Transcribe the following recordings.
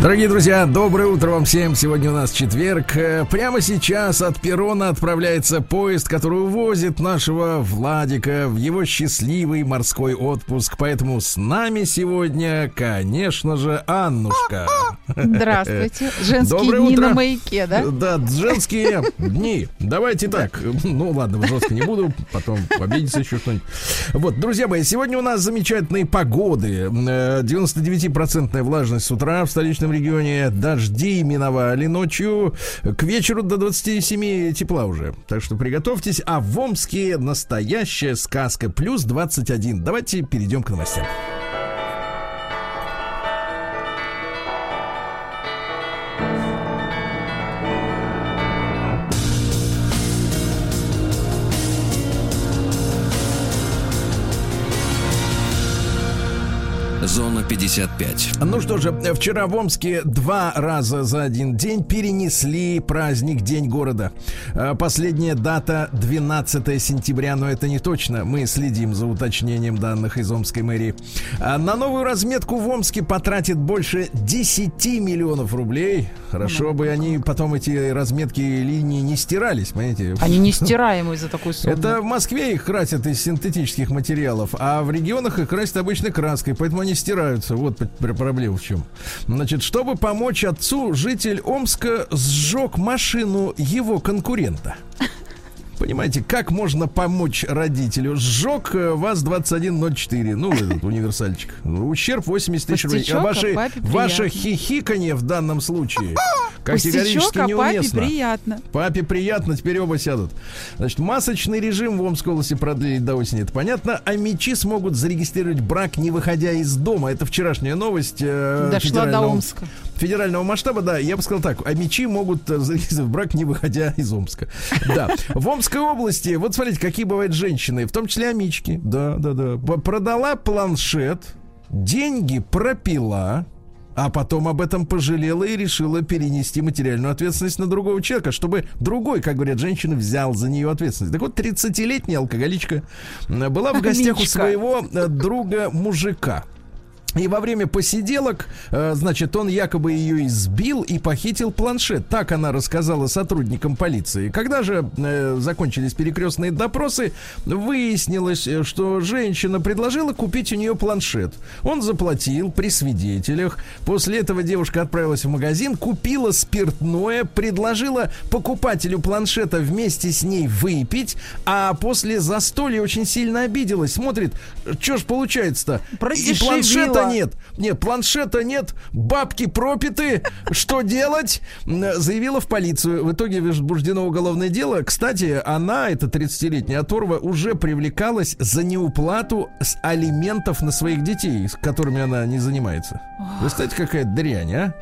Дорогие друзья, доброе утро вам всем. Сегодня у нас четверг. Э, Прямо сейчас от перрона отправляется поезд, который увозит нашего Владика в его счастливый морской отпуск. Поэтому с нами сегодня, конечно же, Аннушка. Здравствуйте. Женские Доброе дни утро. на маяке, да? Да, женские дни. Давайте так. Ну ладно, жестко не буду, потом обидится еще что-нибудь. Вот, друзья мои, сегодня у нас замечательные погоды. Э, 99% влажность с утра в столичном регионе. Дожди миновали ночью. К вечеру до 27 тепла уже. Так что приготовьтесь. А в Омске настоящая сказка. Плюс 21. Давайте перейдем к новостям. Зона 55. Ну что же, вчера в Омске два раза за один день перенесли праздник День города. Э, Последняя дата 12 сентября, но это не точно. Мы следим за уточнением данных из Омской мэрии. А На новую разметку в Омске потратит больше 10 миллионов рублей. Хорошо бы они потом эти разметки линии не стирались, понимаете? Они нестираемые за такую сумму. Это в Москве их красят из синтетических материалов, а в регионах их красят обычной краской, поэтому они стираются. Вот п- пр- проблема в чем. Значит, чтобы помочь отцу, житель Омска сжег машину его конкурента. Понимаете, как можно помочь родителю? Сжег э, ВАЗ-2104, ну, этот универсальчик. Ущерб 80 тысяч рублей. Пустячок, А а ваше, папе хихиканье в данном случае Пустячок, категорически а папе неуместно. приятно. Папе приятно, теперь оба сядут. Значит, масочный режим в Омской области продлили до осени, это понятно. А мечи смогут зарегистрировать брак, не выходя из дома. Это вчерашняя новость. э, Дошла до Омска. Федерального масштаба, да, я бы сказал так, а мечи могут э, зарегистрировать брак, не выходя из Омска. Да. В Омской области, вот смотрите, какие бывают женщины, в том числе амички. Да, да, да. Продала планшет, деньги пропила, а потом об этом пожалела и решила перенести материальную ответственность на другого человека, чтобы другой, как говорят женщины, взял за нее ответственность. Так вот, 30-летняя алкоголичка была в гостях у Мичка. своего э, друга мужика. И во время посиделок, э, значит, он якобы ее избил и похитил планшет. Так она рассказала сотрудникам полиции. Когда же э, закончились перекрестные допросы, выяснилось, э, что женщина предложила купить у нее планшет. Он заплатил при свидетелях. После этого девушка отправилась в магазин, купила спиртное, предложила покупателю планшета вместе с ней выпить, а после застолья очень сильно обиделась. Смотрит, что ж получается-то? И планшета нет. Нет, планшета нет, бабки пропиты. Что делать? Заявила в полицию. В итоге возбуждено уголовное дело. Кстати, она, эта 30-летняя оторва, уже привлекалась за неуплату с алиментов на своих детей, с которыми она не занимается. Представляете, какая дрянь, а?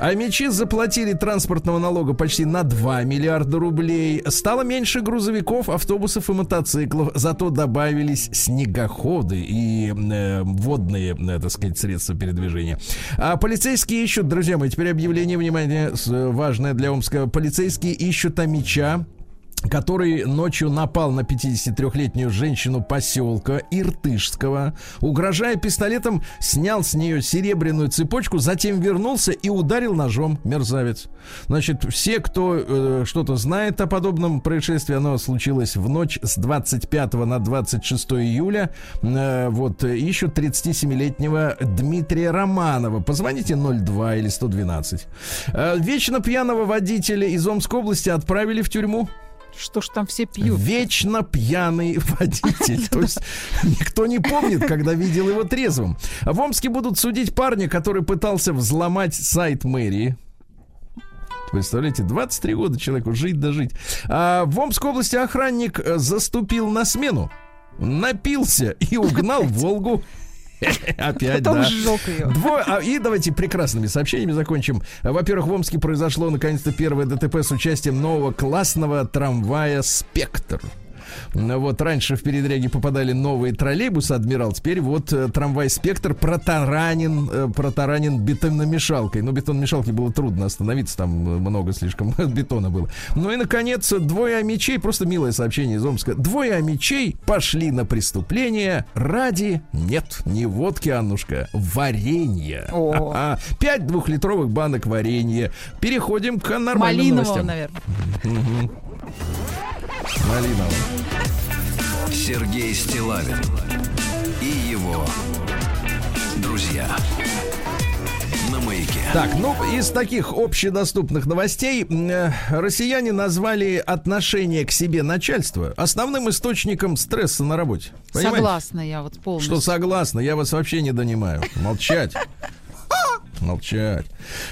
А мечи заплатили транспортного налога почти на 2 миллиарда рублей. Стало меньше грузовиков, автобусов и мотоциклов. Зато добавились снегоходы и э, водные, э, так сказать, средства передвижения. А полицейские ищут, друзья мои, теперь объявление, внимание, важное для Омска. Полицейские ищут Амича, который ночью напал на 53-летнюю женщину поселка Иртышского, угрожая пистолетом, снял с нее серебряную цепочку, затем вернулся и ударил ножом мерзавец. Значит, все, кто э, что-то знает о подобном происшествии, оно случилось в ночь с 25 на 26 июля. Э, вот, ищут 37-летнего Дмитрия Романова. Позвоните 02 или 112. Э, вечно пьяного водителя из Омской области отправили в тюрьму. Что ж там все пьют? Вечно пьяный водитель. То есть никто не помнит, когда видел его трезвым. В Омске будут судить парня, который пытался взломать сайт мэрии. Представляете, 23 года человеку жить да жить. А в Омской области охранник э, заступил на смену, напился и угнал Волгу. Опять, Потом да. сжег ее. Дво- а, и давайте прекрасными сообщениями закончим. Во-первых, в Омске произошло наконец-то первое ДТП с участием нового классного трамвая «Спектр». Вот раньше в передряги попадали новые троллейбусы «Адмирал», теперь вот э, трамвай «Спектр» протаранен, э, протаранен бетономешалкой. Но бетономешалке было трудно остановиться, там много слишком бетона было. Ну и, наконец, двое мечей, просто милое сообщение из Омска. Двое мечей пошли на преступление ради, нет, не водки, Аннушка, варенья. О. Пять двухлитровых банок варенья. Переходим к нормальным Малинового, новостям. наверное. Малинового. Сергей Стилавин и его друзья. На маяке. Так, ну, из таких общедоступных новостей э, россияне назвали отношение к себе начальства основным источником стресса на работе. Понимаете? Согласна я вот полностью. Что согласна, я вас вообще не донимаю. Молчать. Молчать.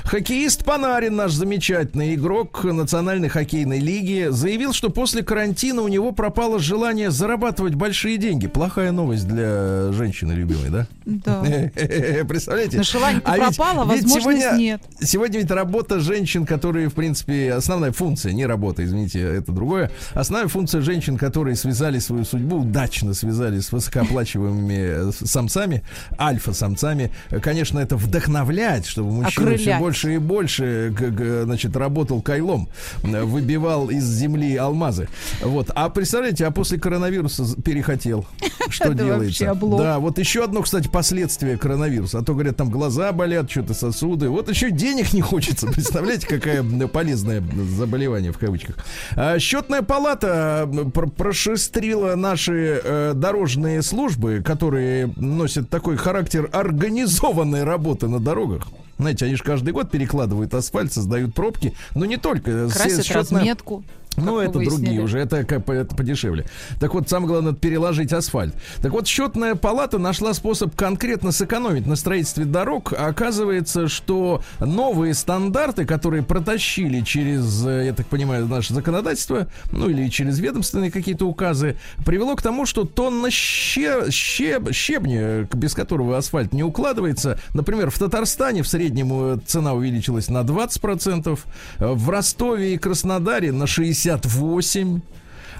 Хоккеист Панарин, наш замечательный игрок Национальной хоккейной лиги, заявил, что после карантина у него пропало желание зарабатывать большие деньги. Плохая новость для женщины любимой, да? Да. Представляете? Но желание А пропало, ведь возможность сегодня- нет. Сегодня ведь работа женщин, которые, в принципе, основная функция, не работа, извините, это другое. Основная функция женщин, которые связали свою судьбу, удачно связали с высокооплачиваемыми самцами, альфа-самцами, конечно, это вдохновлять, чтобы мужчина все Окрылять. больше и больше, г- г- значит, работал кайлом, э, выбивал из земли алмазы. Вот. А представляете, а после коронавируса перехотел. Что делается? Да, вот еще одно, кстати, последствие коронавируса. А то, говорят, там глаза болят, что-то сосуды. Вот еще денег не хочется. Представляете, какое м, полезное заболевание в кавычках. А, Счетная палата прошестрила наши э, дорожные службы, которые носят такой характер организованной работы на дорогах. Знаете, они же каждый год перекладывают асфальт, создают пробки, но не только. Красят Счетная- разметку. Ну, это выяснили. другие уже, это, как это подешевле. Так вот, самое главное, переложить асфальт. Так вот, счетная палата нашла способ конкретно сэкономить на строительстве дорог. А Оказывается, что новые стандарты, которые протащили через, э, я так понимаю, наше законодательство, ну или через ведомственные какие-то указы, привело к тому, что тонна ще- щеб- щебня, без которого асфальт не укладывается, например, в Татарстане в среднем э, цена увеличилась на 20%, э, в Ростове и Краснодаре на 68%.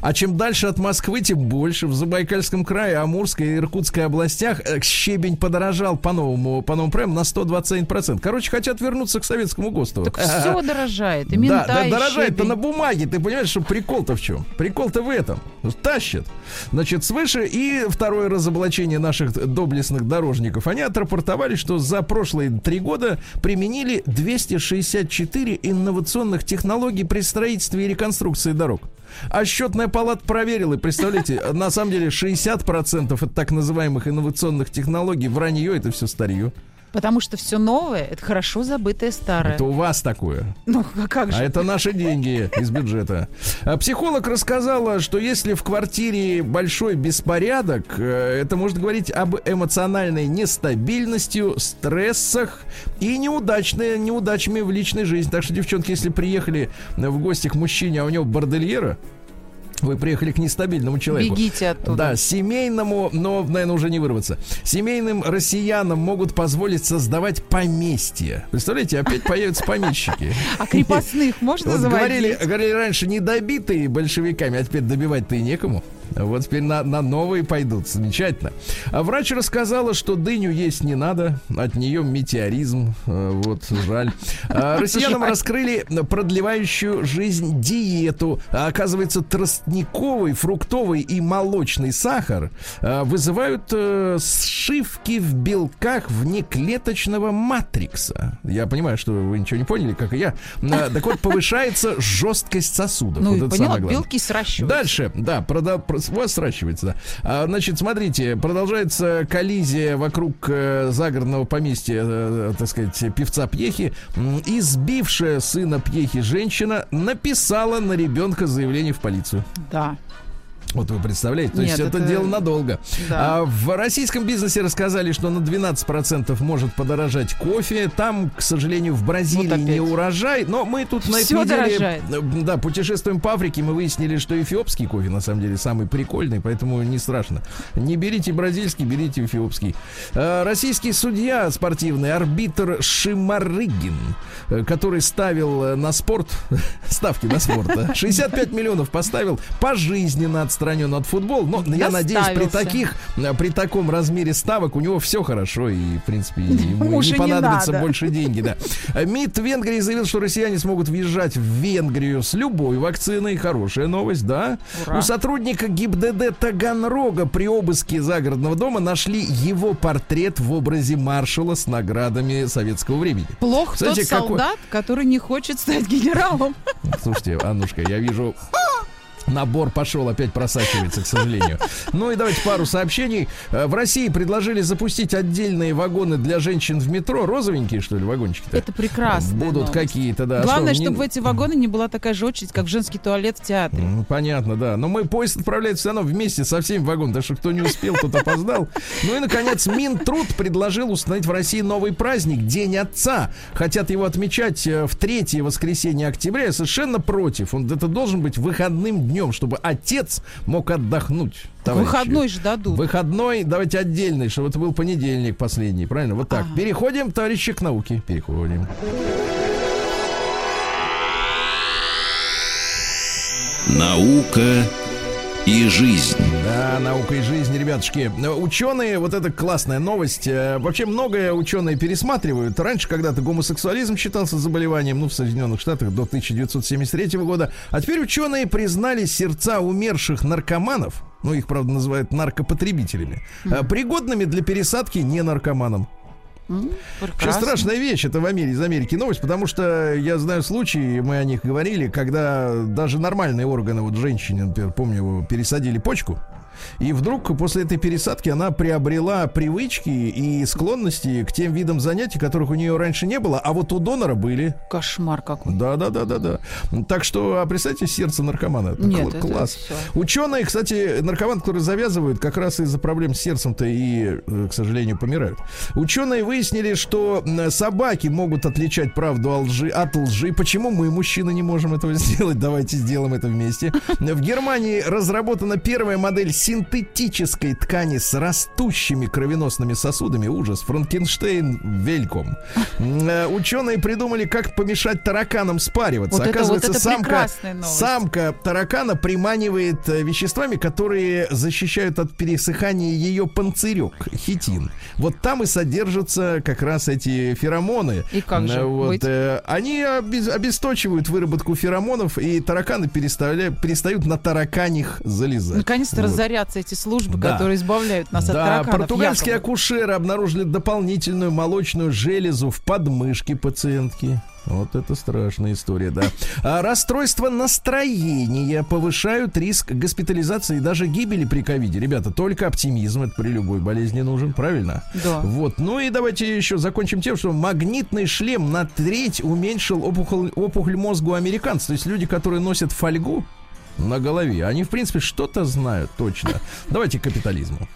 А чем дальше от Москвы, тем больше. В Забайкальском крае, Амурской и Иркутской областях э, щебень подорожал по новому, по новому прайм на 121%. Короче, хотят вернуться к советскому ГОСТу. Так все дорожает. И Да, да, дорожает-то на бумаге. Ты понимаешь, что прикол-то в чем? Прикол-то в этом. Тащат. Значит, свыше. И второе разоблачение наших доблестных дорожников. Они отрапортовали, что за прошлые три года применили 264 инновационных технологий при строительстве и реконструкции дорог. А счетная палата проверила, и представляете, на самом деле 60% от так называемых инновационных технологий вранье, это все старье. Потому что все новое это хорошо забытое старое. Это у вас такое. Ну, а как А же? это наши деньги из бюджета. А Психолог рассказала, что если в квартире большой беспорядок, э, это может говорить об эмоциональной нестабильности, стрессах и неудачной, неудачами в личной жизни. Так что, девчонки, если приехали в гости к мужчине, а у него бордельера, вы приехали к нестабильному человеку. Бегите оттуда. Да, семейному, но, наверное, уже не вырваться. Семейным россиянам могут позволить создавать поместье. Представляете, опять появятся помещики. А крепостных можно заводить? говорили, раньше, не добитые большевиками, а теперь добивать-то и некому. Вот теперь на, на новые пойдут. Замечательно. А врач рассказала, что дыню есть не надо. От нее метеоризм. Э, Вот, жаль. А, Россиянам раскрыли продлевающую жизнь диету. А, Оказывается, тростниковый, фруктовый и молочный сахар а, вызывают э, сшивки в белках внеклеточного матрикса. Я понимаю, что вы ничего не поняли, как и я. А, Так вот, повышается жесткость сосудов. Ну, Вот и поняла, белки сращиваются. Дальше, да, прода- вас сращивается. да. А, значит, смотрите, продолжается коллизия вокруг э, загородного поместья, э, так сказать, певца Пьехи. Избившая сына Пьехи женщина написала на ребенка заявление в полицию. Да. Вот вы представляете, то есть Нет, это, это- дело надолго. Да. А в российском бизнесе рассказали, что на 12% может подорожать кофе. Там, к сожалению, в Бразилии Вот опять. не урожай. Но мы тут на этой неделе дорожает. э, да, путешествуем по Африке. Мы выяснили, что эфиопский кофе на самом деле самый прикольный, поэтому не страшно. Не берите бразильский, берите эфиопский. А, Российский судья спортивный, арбитр Шимарыгин, э, который ставил на спорт, ставки на спорт, да, 65 миллионов поставил, пожизненно отстранен отстранен от футбола. Но я надеюсь, при Доставился. таких, э, при таком размере ставок у него все хорошо и, в принципе, ему Уже не не понадобится надо. больше деньги. Да. МИД Венгрии заявил, что россияне смогут въезжать в Венгрию с любой вакциной. Хорошая новость, да. Ура. У сотрудника ГИБДД Таганрога при обыске загородного дома нашли его портрет в образе маршала с наградами советского времени. Плох Кстати, тот какой- солдат, который не хочет стать генералом. Слушайте, Аннушка, я вижу Набор пошел, опять просачивается, к сожалению. Ну и давайте пару сообщений. Э, В России предложили запустить отдельные вагоны для женщин в метро. Розовенькие, что ли, вагончики-то? Это прекрасно. Будут какие-то, да. Главное, Что, не- чтобы в эти вагоны не была такая же очередь, как в женский туалет в театре. М, Понятно, да. Но мы поезд отправляется все равно вместе со всеми вагонами. Так что кто не успел, тот опоздал. Ну и, наконец, Минтруд предложил установить в России новый праздник День Отца. Хотят его отмечать э, в третье воскресенье октября. Я совершенно против. Он это должен быть выходным днем, чтобы отец мог отдохнуть. товарищи. Выходной же дадут. Выходной, давайте отдельный, чтобы это был понедельник последний, правильно? Вот так. Ага. Переходим, товарищи, к науке. Переходим. Наука и жизнь. Да, наука и жизнь, ребятушки. Ученые, вот это классная новость. Э, Вообще многое ученые пересматривают. Раньше когда-то гомосексуализм считался заболеванием, ну, в Соединенных Штатах до 1973 года. А теперь ученые признали сердца умерших наркоманов, ну, их, правда, называют наркопотребителями, э, пригодными для пересадки не наркоманам. Вообще прекрасно. страшная вещь, это в Америке, из Америки новость, потому что я знаю случаи, мы о них говорили, когда даже нормальные органы, вот женщине, например, помню, его пересадили почку, и вдруг после этой пересадки она приобрела привычки и склонности к тем видам занятий, которых у нее раньше не было, а вот у донора были. Кошмар какой. Да, да, да, да, да. Так что, а представьте, сердце наркомана. Это Нет, кл- это класс. всё. Ученые, кстати, наркоман, которые завязывают, как раз из-за проблем с сердцем-то и, э, к сожалению, помирают. Ученые выяснили, что собаки могут отличать правду от лжи, от лжи. Почему мы, мужчины, не можем этого сделать? Давайте сделаем это вместе. В Германии разработана первая модель синтетической ткани с растущими кровеносными сосудами. Ужас. Франкенштейн вельком. Э, Ученые придумали, как помешать тараканам спариваться. Вот это- вот Оказывается, это самка, самка таракана приманивает э, веществами, которые защищают от пересыхания ее панцирек, хитин. Вот там и содержатся как раз эти феромоны. И как же Э, вот, быть? они обесточивают выработку феромонов, и тараканы перестают на тараканих залезать. Наконец-то Вот. Разорятся эти службы, Да. которые избавляют нас от Да, тараканов. португальские якобы. акушеры обнаружили дополнительную молочную железу в подмышке пациентки. Вот это страшная история, да. А расстройства настроения повышают риск госпитализации и даже гибели при ковиде. Ребята, только оптимизм, это при любой болезни нужен, правильно? Да. Вот, ну и давайте еще закончим тем, что магнитный шлем на треть уменьшил опухоль, опухоль мозга у американцев. То есть люди, которые носят фольгу на голове, они, в принципе, что-то знают точно. Давайте к капитализму.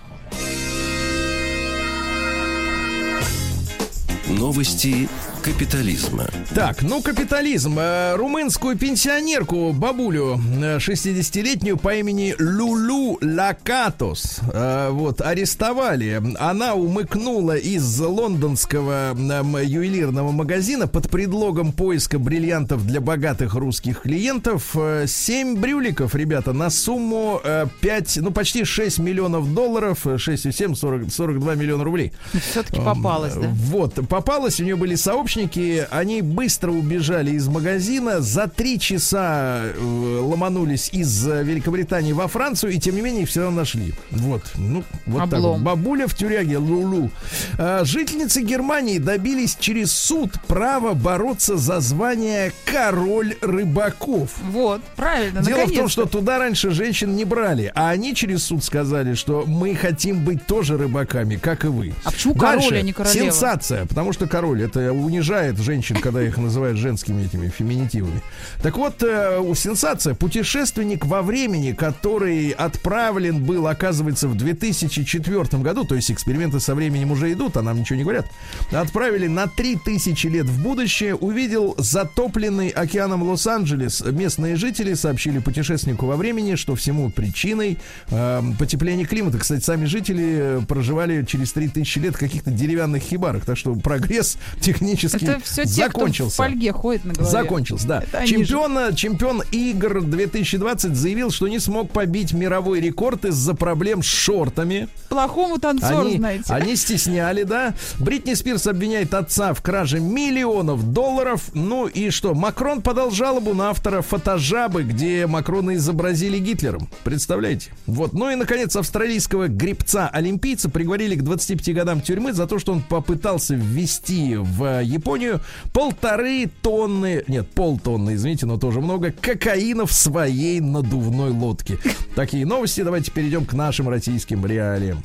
Новости капитализма. Так, ну капитализм. Э, румынскую пенсионерку, бабулю э, 60-летнюю по имени Лулу Лакатос, э, вот, арестовали. Она умыкнула из лондонского м, ювелирного магазина под предлогом поиска бриллиантов для богатых русских клиентов 7 брюликов, ребята, на сумму 5, ну почти 6 миллионов долларов, 6,7, 40, 42 миллиона рублей. Все-таки попалась, да? Вот, попалась, у нее были сообщники, они быстро убежали из магазина, за три часа э, ломанулись из э, Великобритании во Францию, и тем не менее их все равно нашли. Вот, ну, вот так вот. Облом. Бабуля в тюряге, Лулу. А, жительницы Германии добились через суд права бороться за звание король рыбаков. Вот, правильно, Дело в том, что туда раньше женщин не брали, а они через суд сказали, что мы хотим быть тоже рыбаками, как и вы. А почему Дальше. король, а не королева? Сенсация, потому что король это унижает женщин, когда их называют женскими этими феминитивами. Так вот, э, сенсация. Путешественник во времени, который отправлен был, оказывается, в 2004 году, то есть эксперименты со временем уже идут, а нам ничего не говорят, отправили на 3000 лет в будущее, увидел затопленный океаном Лос-Анджелес. Местные жители сообщили путешественнику во времени, что всему причиной э, потепление климата. Кстати, сами жители э, проживали через 3000 лет в каких-то деревянных хибарах, так что про прогресс технический Это все те, закончился. кто в фольге ходит на голове. Закончился, да. Это они Чемпион, чемпион игр 2020 заявил, что не смог побить мировой рекорд из-за проблем с шортами. Плохому танцору, Они, знаете. они стесняли, да. Бритни Спирс обвиняет отца в краже миллионов долларов. Ну и что? Макрон подал жалобу на автора фотожабы, где Макрона изобразили Гитлером. Представляете? Вот. Ну и, наконец, австралийского гребца-олимпийца приговорили к 25 годам тюрьмы за то, что он попытался ввести в Японию полторы тонны, нет, полтонны, извините, но тоже много, кокаина в своей надувной лодке. Такие новости. Давайте перейдем к нашим российским реалиям.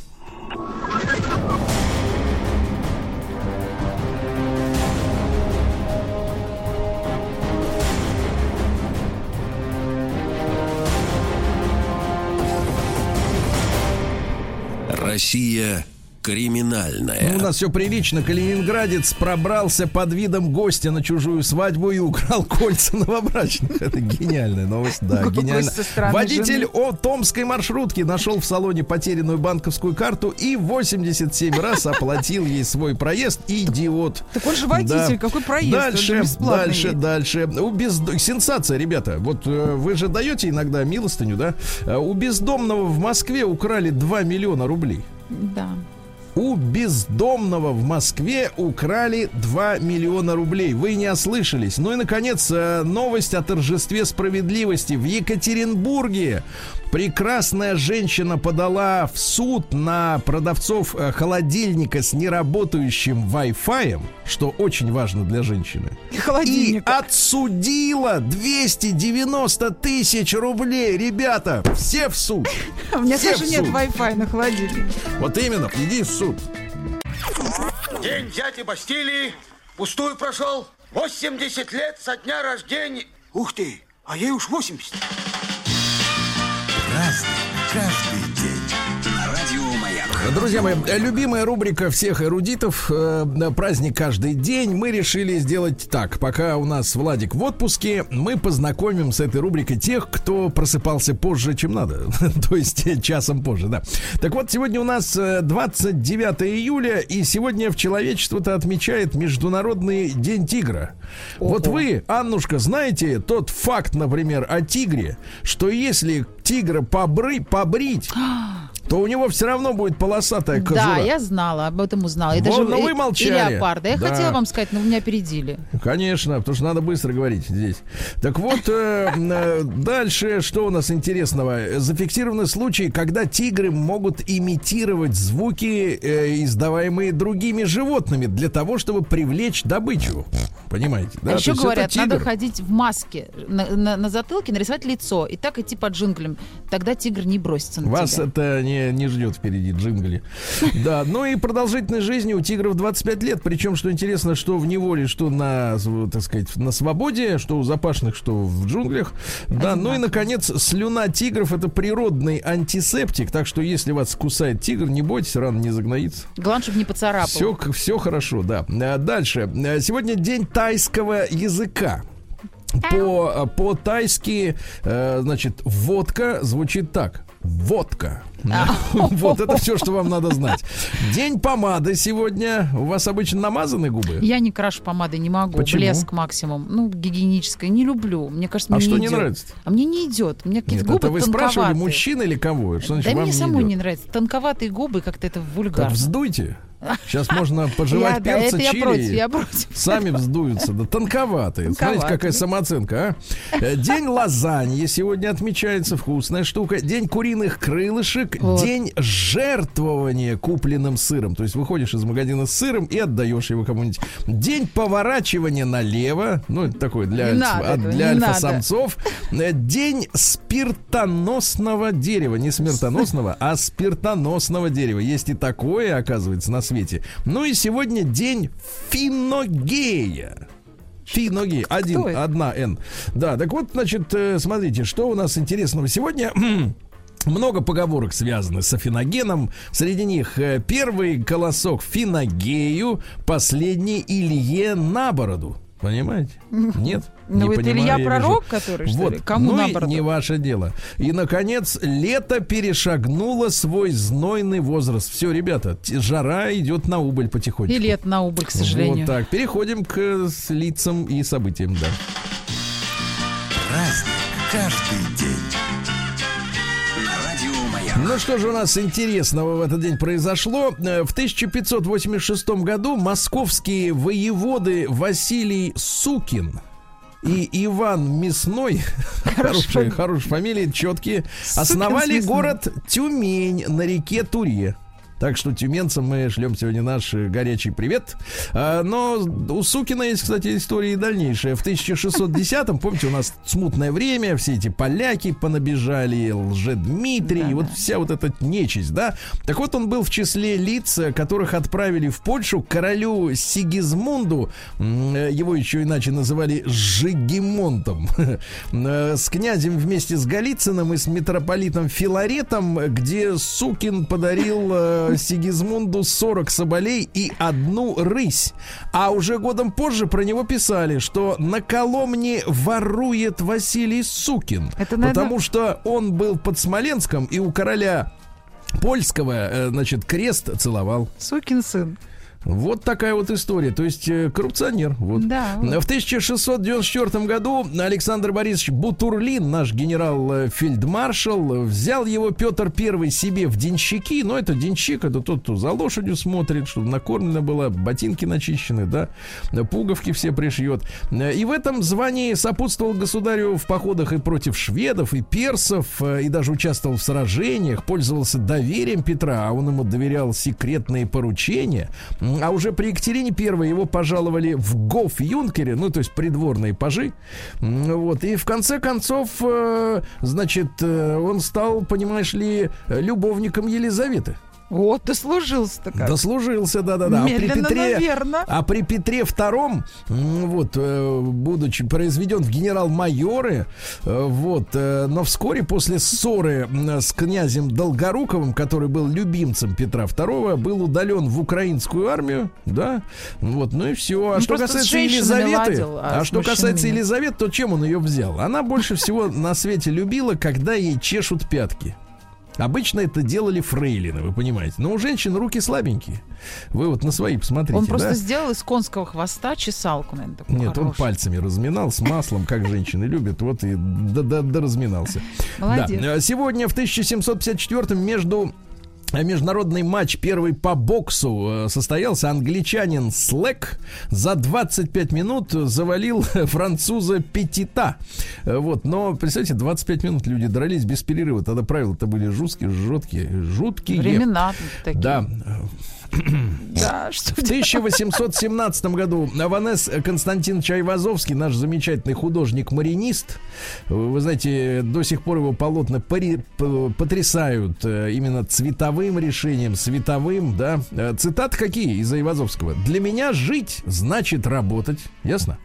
Россия криминальная. Ну, у нас все прилично. Калининградец пробрался под видом гостя на чужую свадьбу и украл кольца новобрачных. Это гениальная новость, да, гениально. Водитель о томской маршрутки нашел в салоне потерянную банковскую карту и 87 раз оплатил ей свой проезд. Идиот. Так он же водитель, какой проезд? Дальше, дальше, дальше. У безд- Сенсация, ребята. Вот э, вы же даете иногда милостыню, да? Э, У бездомного в Москве украли 2 миллиона рублей. Да. У бездомного в Москве украли 2 миллиона рублей. Вы не ослышались. Ну и, наконец, э, новость о торжестве справедливости. В Екатеринбурге прекрасная женщина подала в суд на продавцов э, холодильника с неработающим Wi-Fi, что очень важно для женщины. И И отсудила 290 тысяч рублей. Ребята, все в суд. У меня тоже нет. Wi-Fi на холодильнике. Вот именно, иди в суд. День дяди Бастилии пустую прошел. 80 лет со дня рождения. Ух ты, а ей уж 80. Маяк. Друзья мои, э, любимая рубрика всех эрудитов э, праздник каждый день. Мы решили сделать так. Пока у нас Владик в отпуске, мы познакомим с этой рубрикой тех, кто просыпался позже, чем надо. То есть э, часом позже, да. Так вот, сегодня у нас э, 29 июля, и сегодня в человечество-то отмечает Международный день тигра. Вот вы, Аннушка, знаете тот факт, например, о тигре, что если тигра побры, побрить, то у него все равно будет полосатая кожура. Да, я знала, об этом узнала. И Вон, даже но и- вы и молчали. леопарда. Я Да. хотела вам сказать, но вы меня опередили. Конечно, потому что надо быстро говорить здесь. Так вот, э, э, дальше что у нас интересного? Зафиксированы случаи, когда тигры могут имитировать звуки, э, издаваемые другими животными, для того, чтобы привлечь добычу. Понимаете? Да? а еще говорят, надо ходить в маске на, на- на затылке, нарисовать лицо и так идти по джунглям. Тогда тигр не бросится на Вас тебя. это не, не ждет впереди джингли. Да, ну и продолжительность жизни у тигров 25 лет. Причем, что интересно, что в неволе, что на, так сказать, на свободе, что у запашных, что в джунглях. Да, ну и, наконец, слюна тигров это природный антисептик. Так что, если вас кусает тигр, не бойтесь, рано не загноится. Главное, чтобы не поцарапал. Все, все хорошо, да. А, Дальше. А, Сегодня день тайского языка. По, по-тайски, э, значит, водка звучит так. Водка. Вот это все, что вам надо знать. День помады сегодня. У вас обычно намазаны губы? Я не крашу помадой, не могу. Почему? Блеск максимум. Ну, гигиеническое. Не люблю. Мне кажется, А мне что не идет. нравится? А мне не идет. Меня какие-то губы это вы спрашивали, тонковатые. мужчин или кого? Что значит, Да вам мне не самой идет? не нравится. Тонковатые губы, как-то это Так вульгарно. вздуйте. Сейчас можно пожевать Я- да, перца, я чили. против, я против. Сами вздуются, да тонковатые. Смотрите, Тонковатые. какая самооценка, а? Э, День лазаньи сегодня отмечается, вкусная штука. День куриных крылышек, Вот. день жертвования купленным сыром. То есть выходишь из магазина с сыром и отдаешь его кому-нибудь. День поворачивания налево. Ну, это такой для, надо а, этого, для альфа-самцов. Э, День спиртоносного дерева. Не смертоносного, а спиртоносного дерева. Есть и такое, оказывается, на свете. Ну и сегодня день финогея. Финогея. Один, одна Н. Да, так вот, значит, э, смотрите, что у нас интересного сегодня. Много поговорок связаны с афиногеном. Среди них э, первый колосок финогею, последний Илье на бороду. Понимаете? Нет. Ну, не это понимаю, Илья я Пророк, вижу. который, что Вот. ли? Кому ну, и наоборот? не ваше дело. И, наконец, лето перешагнуло свой знойный возраст. Все, ребята, жара идет на убыль потихоньку. И лет на убыль, к сожалению. Вот так. Переходим к э, лицам и событиям, да. Праздник каждый день. Ну что же у нас интересного в этот день произошло? Э, В 1586 году московские воеводы Василий Сукин и Иван Мясной, хорошие, хорошие фамилии, четкие, основали город Тюмень на реке Туре. Так что тюменцам мы шлем сегодня наш э, горячий привет. А, Но у Сукина есть, кстати, история и дальнейшая. В 1610-м, помните, у нас смутное время, все эти поляки понабежали, Лжедмитрий, Да-да. вот вся вот эта нечисть, да. Так вот, он был в числе лиц, э, которых отправили в Польшу королю Сигизмунду, э, его еще иначе называли Жигемонтом, э, с князем вместе с Голицыным и с митрополитом Филаретом, где Сукин подарил Сигизмунду 40 соболей и одну рысь. А уже годом позже про него писали, что на Коломне ворует Василий Сукин. Это надо- Потому что он был под Смоленском и у короля польского, э, значит, крест целовал. Сукин сын. Вот такая вот история. То есть э, коррупционер. Вот. Да, вот. В 1694 году Александр Борисович Бутурлин, наш генерал-фельдмаршал, взял его Петр I себе в денщики. Но это денщик, это тот, кто за лошадью смотрит, чтобы накормлена была, ботинки начищены, да, пуговки все пришьет. И в этом звании сопутствовал государю в походах и против шведов, и персов, э, и даже участвовал в сражениях, пользовался доверием Петра, а он ему доверял секретные поручения. А уже при Екатерине I его пожаловали в гоф юнкере, ну, то есть придворные пажи. Вот. И в конце концов, э, значит, э, он стал, понимаешь ли, любовником Елизаветы. Вот, дослужился-то как. Дослужился, да-да-да. А при Медленно, Петре, но верно. а при Петре II, м, вот, э, будучи произведен в генерал-майоры, э, вот, э, но вскоре после ссоры с князем Долгоруковым, который был любимцем Петра II, был удален в украинскую армию, да, вот, ну и все. А Ну, что касается Елизаветы, ладил, а а что касается нет. Елизаветы, то чем он ее взял? Она больше всего на свете любила, когда ей чешут пятки. Обычно это делали фрейлины, вы понимаете. Но у женщин руки слабенькие. Вы вот на свои посмотрите. Он просто да? сделал из конского хвоста чесалку, наверное, такую Нет, он хорошую. пальцами разминал с маслом, как женщины любят. Вот и да, да, да разминался. Молодец. Да. Сегодня в 1754 между э, Международный матч первый по боксу э, состоялся. Англичанин Слэк за 25 минут завалил француза Петита. Э, Вот, но, представьте, 25 минут люди дрались без перерыва. Тогда правила-то были жесткие, жуткие, жуткие. Времена такие. Да, Да, что в 1817 году Аванес Константинович Айвазовский, наш замечательный художник-маринист, вы знаете, до сих пор его полотна потрясают э, именно цветовым решением, световым, да. Э, Цитаты какие из Айвазовского? «Для меня жить значит работать». Ясно?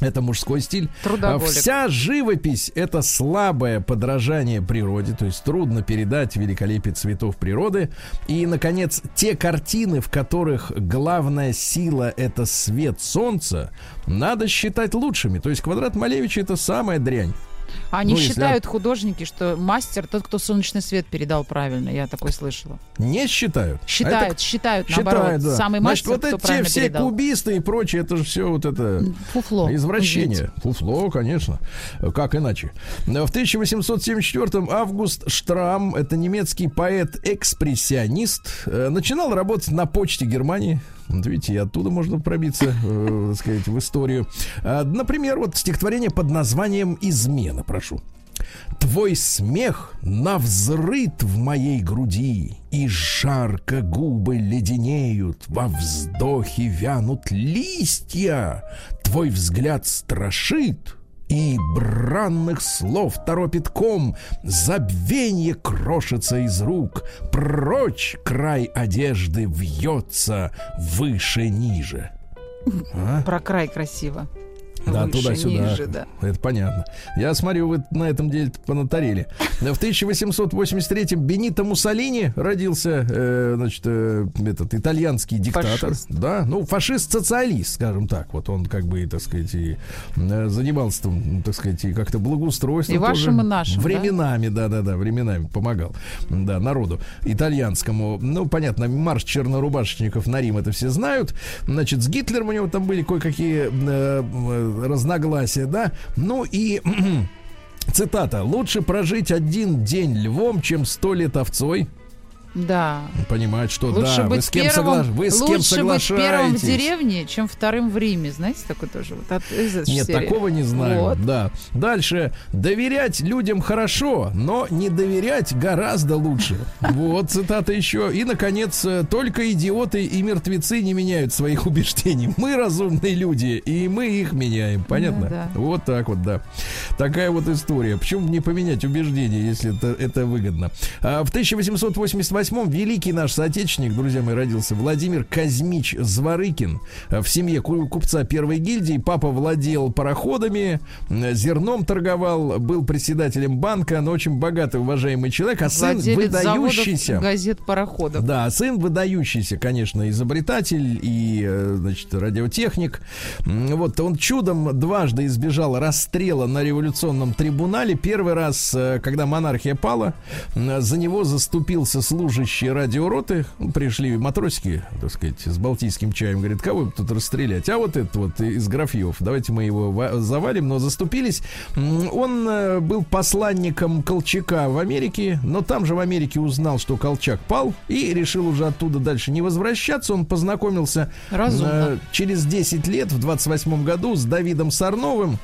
Это мужской стиль. Трудоголик. Вся живопись — это слабое подражание природе, то есть трудно передать великолепие цветов природы. И, наконец, те картины, в которых главная сила — это свет солнца, надо считать лучшими. То есть квадрат Малевича — это самая дрянь. Они Ну, если- считают художники, что мастер тот, кто солнечный свет передал правильно. Я такое слышала. Не считают. А Считают, это считают, Считают, наоборот. да. Самый Значит, мастер, вот кто эти все передал. кубисты и прочее, это же все вот это... Фуфло. Извращение. извините. Фуфло, конечно. Как иначе? В 1874 Август Штрам, это немецкий поэт-экспрессионист, э, начинал работать на почте Германии. Вот видите, и оттуда можно пробиться, э, так сказать, в историю. А, Например, вот стихотворение под названием «Измена», прошу. Твой смех навзрыт в моей груди, И жарко губы леденеют, Во вздохе вянут листья, Твой взгляд страшит, и бранных слов торопит ком, Забвенье крошится из рук, Прочь край одежды вьется выше-ниже. А? Про край красиво. Да, туда-сюда. да. Это понятно. Я смотрю, вы на этом деле понатарили. В 1883-м Бенито Муссолини родился, э, значит, э, этот итальянский диктатор. Фашист. Да, ну, фашист-социалист, скажем так. Вот он как бы, так сказать, и э, занимался там, так сказать, и как-то благоустройством. И вашим, тоже. и нашим, да? Временами, да-да-да, временами помогал. Да, народу итальянскому. Ну, понятно, марш чернорубашечников на Рим это все знают. Значит, с Гитлером у него там были кое-какие э, э, разногласия, да. Ну и цитата. «Лучше прожить один день львом, чем сто лет овцой». Да. Понимать, что Лучше да, вы быть с кем, первым, согла- вы с кем лучше быть первым в соглашаетесь. деревне, чем вторым в Риме. Знаете, такой тоже вот от, Нет, серии. такого не знаю. Вот. Да. Дальше. Доверять людям хорошо, но не доверять гораздо лучше. Вот цитата еще. И, наконец, э, только идиоты и мертвецы не меняют своих убеждений. Мы разумные люди, и мы их меняем. Понятно? Да, да. Вот так вот, да. Такая вот история. Почему не поменять убеждения, если это, это выгодно? А в 1888-м великий наш соотечественник, друзья мои, родился Владимир Казмич Зворыкин в семье ку- купца первой гильдии. Папа владел пароходами, м, зерном торговал, был председателем банка, но очень богатый, уважаемый человек, а сын Владелец выдающийся. газет, пароходов. Да, сын выдающийся, конечно, изобретатель и, э, значит, радиотехник. Вот он чудом дважды избежал расстрела на революционном трибунале. Первый раз, э, когда монархия пала, за него заступился служащий радиороты. Пришли матросики, так сказать, с балтийским чаем. Говорит, кого тут расстрелять? А вот этот вот из графьев. Давайте мы его ва- завалим. Но заступились. Он э, был посланником Колчака в Америке, но там же в Америке узнал, что Колчак пал и решил уже оттуда дальше не возвращаться. Он познакомился Разумно. э, через 10 лет, в 28 году, с Давидом Сарновым.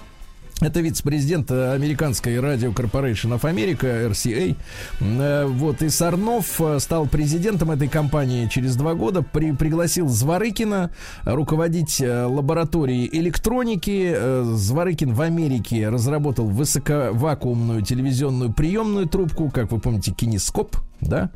Это вице-президент э, американской радио Corporation of America, RCA. Э, Вот, и Сарнов э, стал президентом этой компании через два года. При, пригласил Зворыкина руководить лабораторией электроники. Зворыкин в Америке разработал высоковакуумную телевизионную приемную трубку, как вы помните, кинескоп. Да?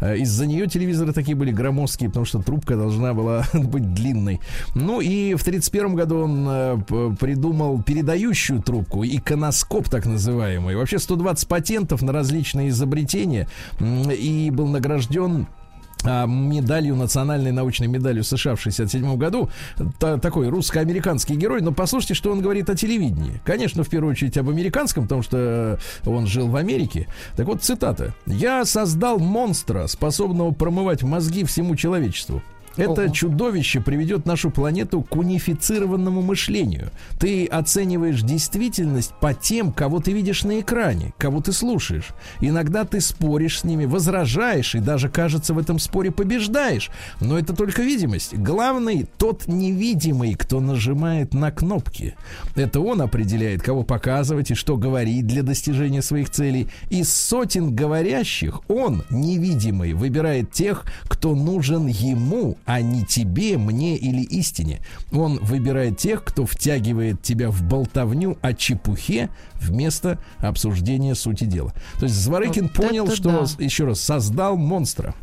Э, Из-за нее телевизоры такие были громоздкие, потому что трубка должна была быть длинной. Ну и в 1931 году он э, придумал передающую трубку, иконоскоп так называемый. Вообще 120 патентов на различные изобретения. И был награжден а, медалью, национальной научной медалью США в 67 году. Та- такой русско-американский герой. Но послушайте, что он говорит о телевидении. Конечно, в первую очередь об американском, потому что он жил в Америке. Так вот, цитата. «Я создал монстра, способного промывать мозги всему человечеству. Это Ого. чудовище приведет нашу планету к унифицированному мышлению. Ты оцениваешь действительность по тем, кого ты видишь на экране, кого ты слушаешь. Иногда ты споришь с ними, возражаешь и даже, кажется, в этом споре побеждаешь. Но это только видимость. Главный тот невидимый, кто нажимает на кнопки. Это он определяет, кого показывать и что говорить для достижения своих целей. Из сотен говорящих он, невидимый, выбирает тех, кто нужен ему, а не тебе, мне или истине. Он выбирает тех, кто втягивает тебя в болтовню о чепухе вместо обсуждения сути дела. То есть Зворыкин Вот понял, что, да. еще раз, создал монстра.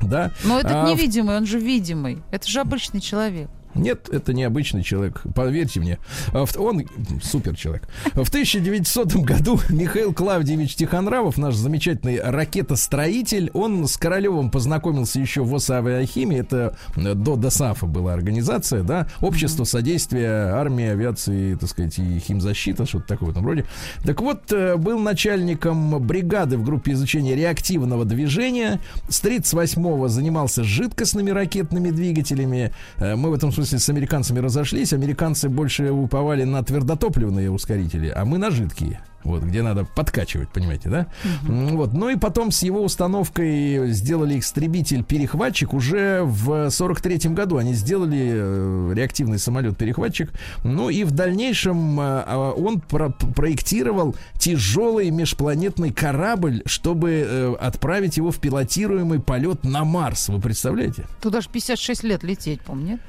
Да? Но этот А невидимый, он же видимый. Это же обычный человек. Нет, это не обычный человек, поверьте мне. А Он супер человек. В 1900 году Михаил Клавдиевич Тихонравов, наш замечательный ракетостроитель, он с Королевым познакомился еще в ОСАВИАХИМе, это э, до ДОСАФа была организация, да, Общество содействия армии, авиации, так сказать, и химзащита, что-то такое в этом роде. Так вот, э, был начальником бригады в группе изучения реактивного движения. С 38-го занимался жидкостными ракетными двигателями. Э, Мы в этом смысле с американцами разошлись. Американцы больше уповали на твердотопливные ускорители, а мы на жидкие. Вот, где надо подкачивать, понимаете, да? М, Вот. Ну и потом с его установкой сделали истребитель-перехватчик уже в 43-м году. Они сделали э, реактивный самолет-перехватчик. Ну и в дальнейшем э, а, он про- проектировал тяжелый межпланетный корабль, чтобы э, отправить его в пилотируемый полет на Марс. Вы представляете? Туда же 56 лет лететь, помню, нет?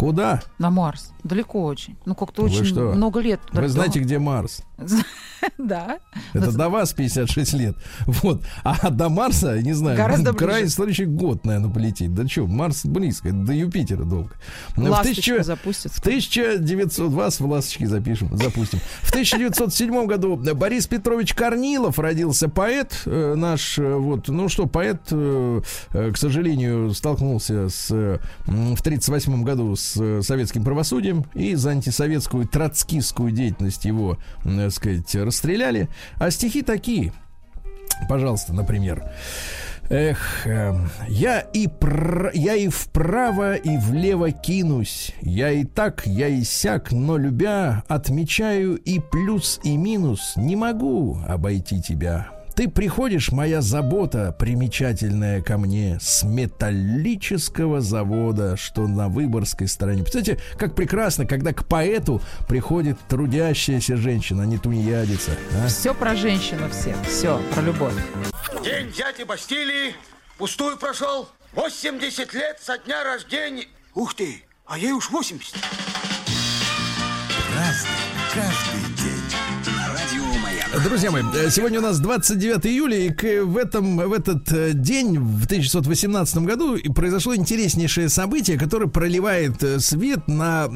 Куда? На Марс. Далеко очень. Ну, как-то очень что? много лет. Вы знаете, где Марс? Да. Это до вас 56 лет. Вот. А до Марса, не знаю, Гораздо край следующий год, наверное, полететь. Да что, Марс близко, до Юпитера долго. 1000 запустят. В 1900... Вас в ласточки запишем, запустим. В 1907 году Борис Петрович Корнилов родился поэт э, наш. э, Вот, ну что, поэт, э, к сожалению, столкнулся с, в 1938 году с э, советским правосудием и за антисоветскую троцкистскую деятельность его, так сказать, расстреляли. А стихи такие. Пожалуйста, например. Эх, эм, я и пр... я и вправо, и влево кинусь. Я и так, я и сяк, но любя, отмечаю и плюс, и минус. Не могу обойти тебя. Ты приходишь, моя забота, примечательная ко мне, с металлического завода, что на Выборгской стороне. Представляете, как прекрасно, когда к поэту приходит трудящаяся женщина, а не тунеядица. а? Все про женщину все. Все про любовь. День дяди Бастилии пустую прошел. 80 лет со дня рождения. Ух ты, а ей уж 80. Разный, каждый Друзья мои, э, сегодня у нас 29 июля, и в, этом, в этот э, день, в 1918 году, произошло интереснейшее событие, которое проливает э, свет на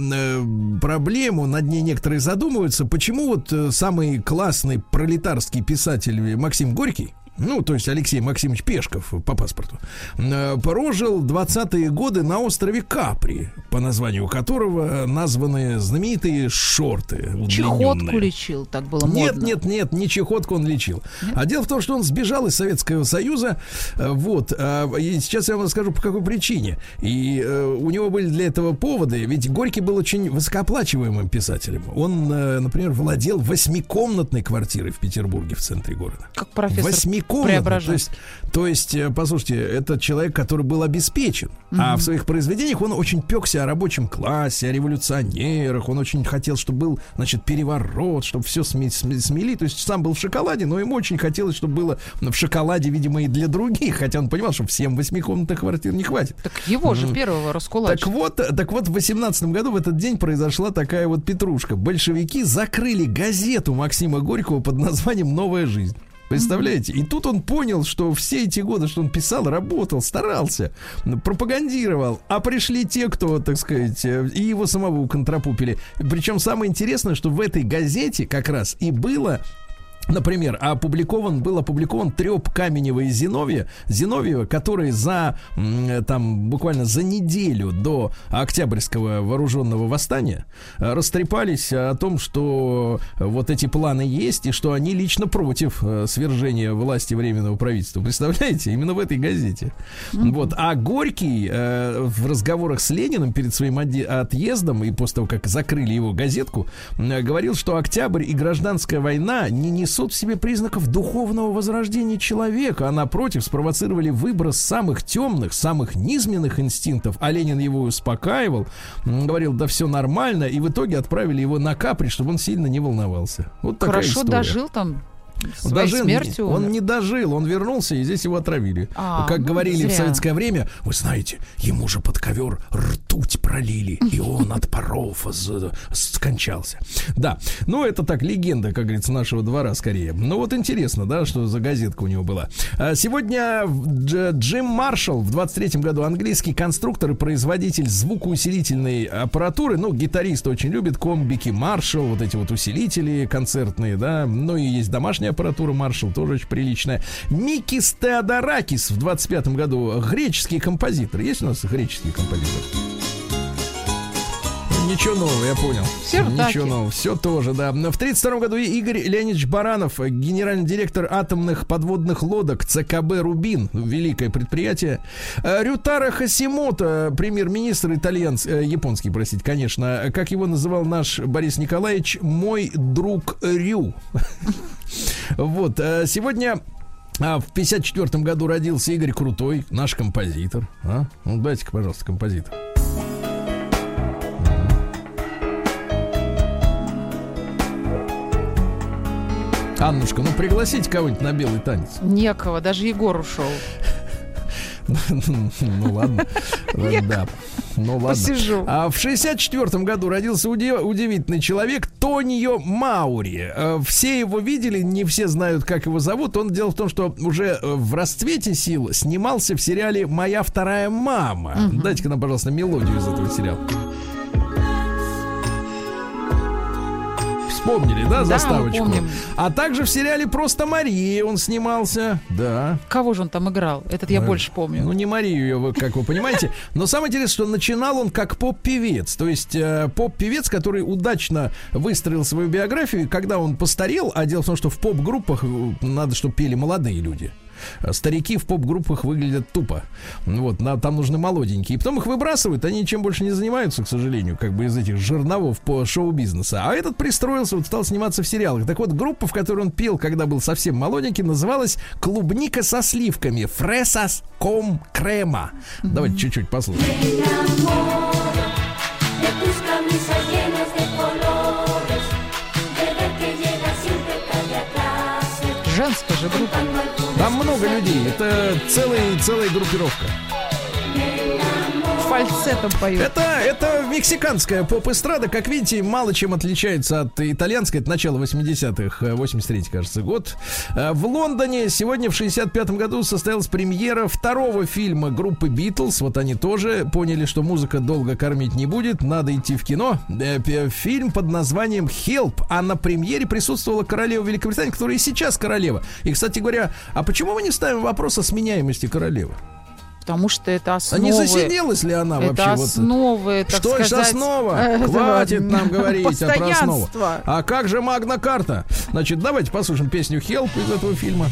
проблему, над ней некоторые задумываются, почему вот самый классный пролетарский писатель Максим Горький, ну, то есть Алексей Максимович Пешков по паспорту, э, прожил 20-е годы на острове Капри, по названию которого названы знаменитые шорты. Чехотку лечил, так было Нет, модно. нет, нет, не чехотку он лечил. А дело в том, что он сбежал из Советского Союза. э, Вот. а, И сейчас я вам расскажу, по какой причине. И э, у него были для этого поводы. Ведь Горький был очень высокооплачиваемым писателем. Он, э, например, владел восьмикомнатной квартирой в Петербурге, в центре города. Как профессор Восьмикомнатной. То есть, то есть, э, послушайте, это человек, который был обеспечен. А в своих произведениях он очень пекся о рабочем классе, о революционерах. Он очень хотел, чтобы был, значит, переворот, чтобы все сме- сме- смели. То есть сам был в шоколаде, но ему очень хотелось, чтобы было в шоколаде, видимо, и для других. Хотя он понимал, что всем восьмикомнатных квартир не хватит. Так его же первого раскулачили. Так вот, так вот, в 18 году в этот день произошла такая вот петрушка. Большевики закрыли газету Максима Горького под названием «Новая жизнь». Представляете? И тут он понял, что все эти годы, что он писал, работал, старался, пропагандировал, а пришли те, кто, так сказать, э, и его самого уконтропупили. Причем самое интересное, что в этой газете как раз и было Например, опубликован, был опубликован треп Каменева и Зиновья, Зиновьева, которые за, м, там, буквально за неделю до Октябрьского вооруженного восстания э, растрепались о том, что вот эти планы есть, и что они лично против э, свержения власти Временного правительства. Представляете? Именно в этой газете. Вот. А Горький э, в разговорах с Лениным перед своим отъездом и после того, как закрыли его газетку, э, говорил, что Октябрь и гражданская война не несут в себе признаков духовного возрождения человека, а напротив спровоцировали выброс самых темных, самых низменных инстинктов. А Ленин его успокаивал, говорил, да все нормально, и в итоге отправили его на Капри, чтобы он сильно не волновался. Вот такая Хорошо история. дожил там. Своей дожил, смертью он не дожил, он вернулся, и здесь его отравили. А, как ну, говорили в зря. советское время, вы знаете, ему же под ковер ртуть пролили, и он от паров скончался. Да, ну это так, легенда, как говорится, нашего двора скорее. Ну вот интересно, да, что за газетка у него была. А Сегодня Дж- Джим Маршалл в 23 году английский конструктор и производитель звукоусилительной аппаратуры, ну, гитарист очень любит комбики Маршалл, вот эти вот усилители концертные, да, ну и есть домашняя аппаратура Маршалл, тоже очень приличная. Микис Теодоракис в 25 году, греческий композитор. Есть у нас греческий композитор? Ничего нового, я понял. Все ртаки. Ничего нового. Все тоже, да. Но В 32 году Игорь Леонидович Баранов, генеральный директор атомных подводных лодок ЦКБ «Рубин», великое предприятие. Э, Рютара Хасимото, премьер-министр итальянский, э, японский, простите, конечно, как его называл наш Борис Николаевич, мой друг Рю. Вот, э, сегодня а, в 54 году родился Игорь Крутой, наш композитор. А? Ну, дайте-ка, пожалуйста, композитор. Аннушка, ну пригласите кого-нибудь на белый танец. Некого, даже Егор ушел. Ну ладно. Да. Ну ладно. Посижу. А в 64 году родился уди- удивительный человек Тонио Маури. Э, Все его видели, не все знают, как его зовут. Он дело в том, что уже э, в расцвете сил снимался в сериале «Моя вторая мама». Дайте-ка нам, пожалуйста, мелодию из этого сериала. Вспомнили, да, Да, заставочку? помним. А также в сериале «Просто Мария» он снимался. Да. Кого же он там играл? Этот я больше помню. Ну, не Марию, как вы понимаете. Но самое интересное, что начинал он как поп-певец. То есть э, поп-певец, который удачно выстроил свою биографию, когда он постарел, а дело в том, что в поп-группах э, надо, чтобы пели молодые люди. А Старики в поп-группах выглядят тупо. Вот, на- там нужны молоденькие. И потом их выбрасывают, они ничем больше не занимаются, к сожалению, как бы из этих жерновов по шоу-бизнеса. А этот пристроился, вот стал сниматься в сериалах. Так вот, группа, в которой он пел, когда был совсем молоденький, называлась «Клубника со сливками» «Фресас ком крема». Давайте чуть-чуть послушаем. Женская же группа. Это целая, целая группировка. Фальцетом поют. Это, это мексиканская поп-эстрада, как видите, мало чем отличается от итальянской. Это начало 80-х, э, 83 кажется, год. Э, В Лондоне сегодня в 65-м году состоялась премьера второго фильма группы Битлз. Вот они тоже поняли, что музыка долго кормить не будет, надо идти в кино. Э, Фильм под названием «Help», а на премьере присутствовала королева Великобритании, которая и сейчас королева. И, кстати говоря, а почему мы не ставим вопрос о сменяемости королевы? Потому что это А основы. не засиделась ли она это вообще? вот- основы, так что сказать, основа? этого Хватит нам говорить о про основу. А как же Магна Карта? Значит, давайте послушаем песню Help из этого фильма.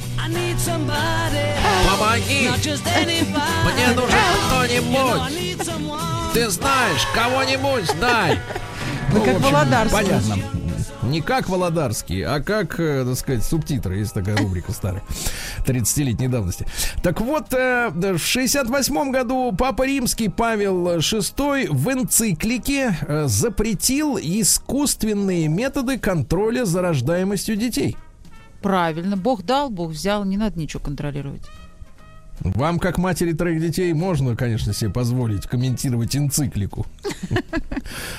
Помоги! Мне нужен кто-нибудь! Ты знаешь, кого-нибудь дай! Вы Ну, как общем, Володарский. Понятно. Не как Володарский, а как, э, так сказать, субтитры. Есть такая рубрика старая. 30-летней давности. Так вот, э, в 68 году Папа Римский Павел VI в энциклике э, запретил искусственные методы контроля за рождаемостью детей. Правильно. Бог дал, Бог взял. Не надо ничего контролировать. Вам, как матери троих детей, можно, конечно, себе позволить комментировать энциклику.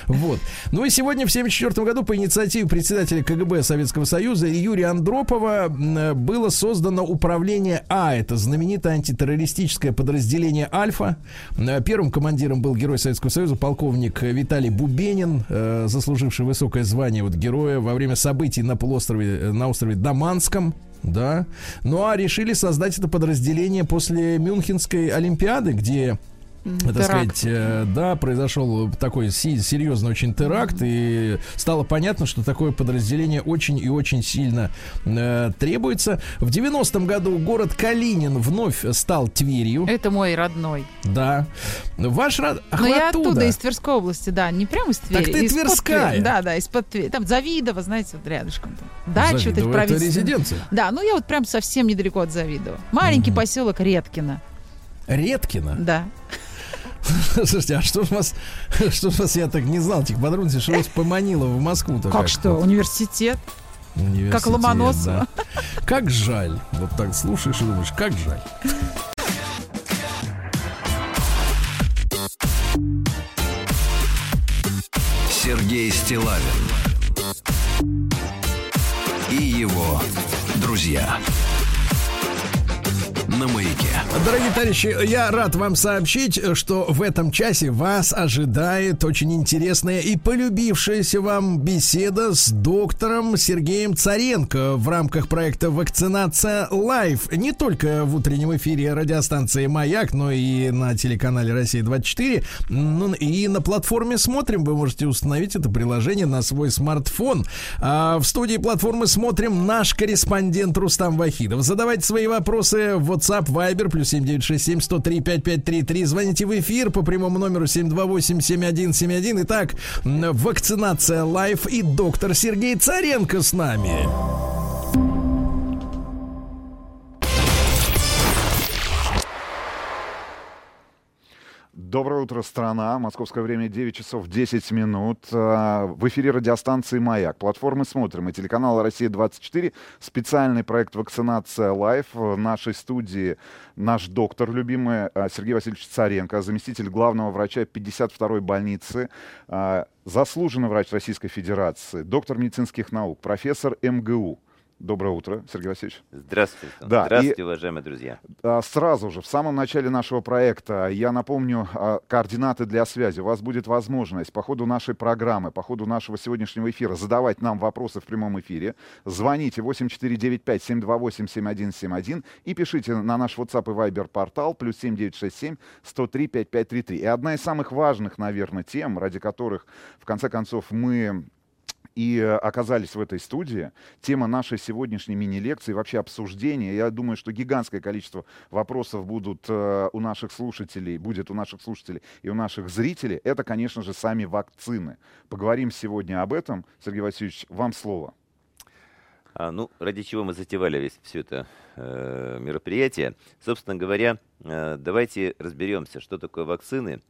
Вот. Ну и сегодня, в 1974 году, по инициативе председателя КГБ Советского Союза Юрия Андропова м, было создано управление А. Это знаменитое антитеррористическое подразделение «Альфа». М, Первым командиром был герой Советского Союза, полковник Виталий Бубенин, э, заслуживший высокое звание вот героя во время событий на полуострове, э, на острове Даманском. Да. Ну а решили создать это подразделение после Мюнхенской Олимпиады, где так теракт. сказать, э, да, произошел такой серьезный очень теракт, и стало понятно, что такое подразделение очень и очень сильно э, требуется. В 90-м году город Калинин вновь стал Тверью, Это мой родной. да. Ваш род... Ах, Но я оттуда. оттуда, из Тверской области, да, не прямо из Твери. ты из-под тверская. Твери. Да, да, из-под Твери. Там Завидово, знаете, вот рядышком. Там. Дача вот Завидово, это правительственные. резиденция. Да, ну я вот прям совсем недалеко от Завидова. Маленький поселок Редкино. Редкина. Да. Слушайте, а что ж вас, что ж вас, я так не знал этих подробностей, что вас поманило в Москву-то? Как что? Университет. Университет, Как Ломоносова. да. Как жаль. Вот так слушаешь и думаешь, как жаль. Сергей Стилавин и его друзья на маяке. Дорогие товарищи, я рад вам сообщить, что в этом часе вас ожидает очень интересная и полюбившаяся вам беседа с доктором Сергеем Царенко в рамках проекта «Вакцинация Лайв». Не только в утреннем эфире радиостанции «Маяк», но и на телеканале «Россия-24». Ну, и на платформе «Смотрим» вы можете установить это приложение на свой смартфон. А в студии платформы «Смотрим» наш корреспондент Рустам Вахидов. Задавайте свои вопросы в WhatsApp, Viber, плюс 7967 103 5533. Звоните в эфир по прямому номеру 728-7171. Итак, вакцинация лайф и доктор Сергей Царенко с нами. Доброе утро, страна. Московское время 9 часов 10 минут. А, В эфире радиостанции «Маяк». Платформы «Смотрим» и телеканала «Россия-24». Специальный проект «Вакцинация лайф». В нашей студии наш доктор любимый а, Сергей Васильевич Царенко, заместитель главного врача 52-й больницы, а, заслуженный врач Российской Федерации, доктор медицинских наук, профессор МГУ. Доброе утро, Сергей Васильевич. Здравствуйте. Да, Здравствуйте, и- уважаемые друзья. А, Сразу же, в самом начале нашего проекта, я напомню а, координаты для связи. У вас будет возможность по ходу нашей программы, по ходу нашего сегодняшнего эфира задавать нам вопросы в прямом эфире. Звоните 8495-728-7171 и пишите на наш WhatsApp и Viber портал плюс 7967 103 5533. И одна из самых важных, наверное, тем, ради которых, в конце концов, мы и э, оказались в этой студии. Тема нашей сегодняшней мини-лекции, вообще обсуждения. Я думаю, что гигантское количество вопросов будут э, у наших слушателей, будет у наших слушателей и у наших зрителей. Это, конечно же, сами вакцины. Поговорим сегодня об этом. Сергей Васильевич, вам слово. А, ну, ради чего мы затевали весь все это э, мероприятие? Собственно говоря, э, давайте разберемся, что такое вакцины,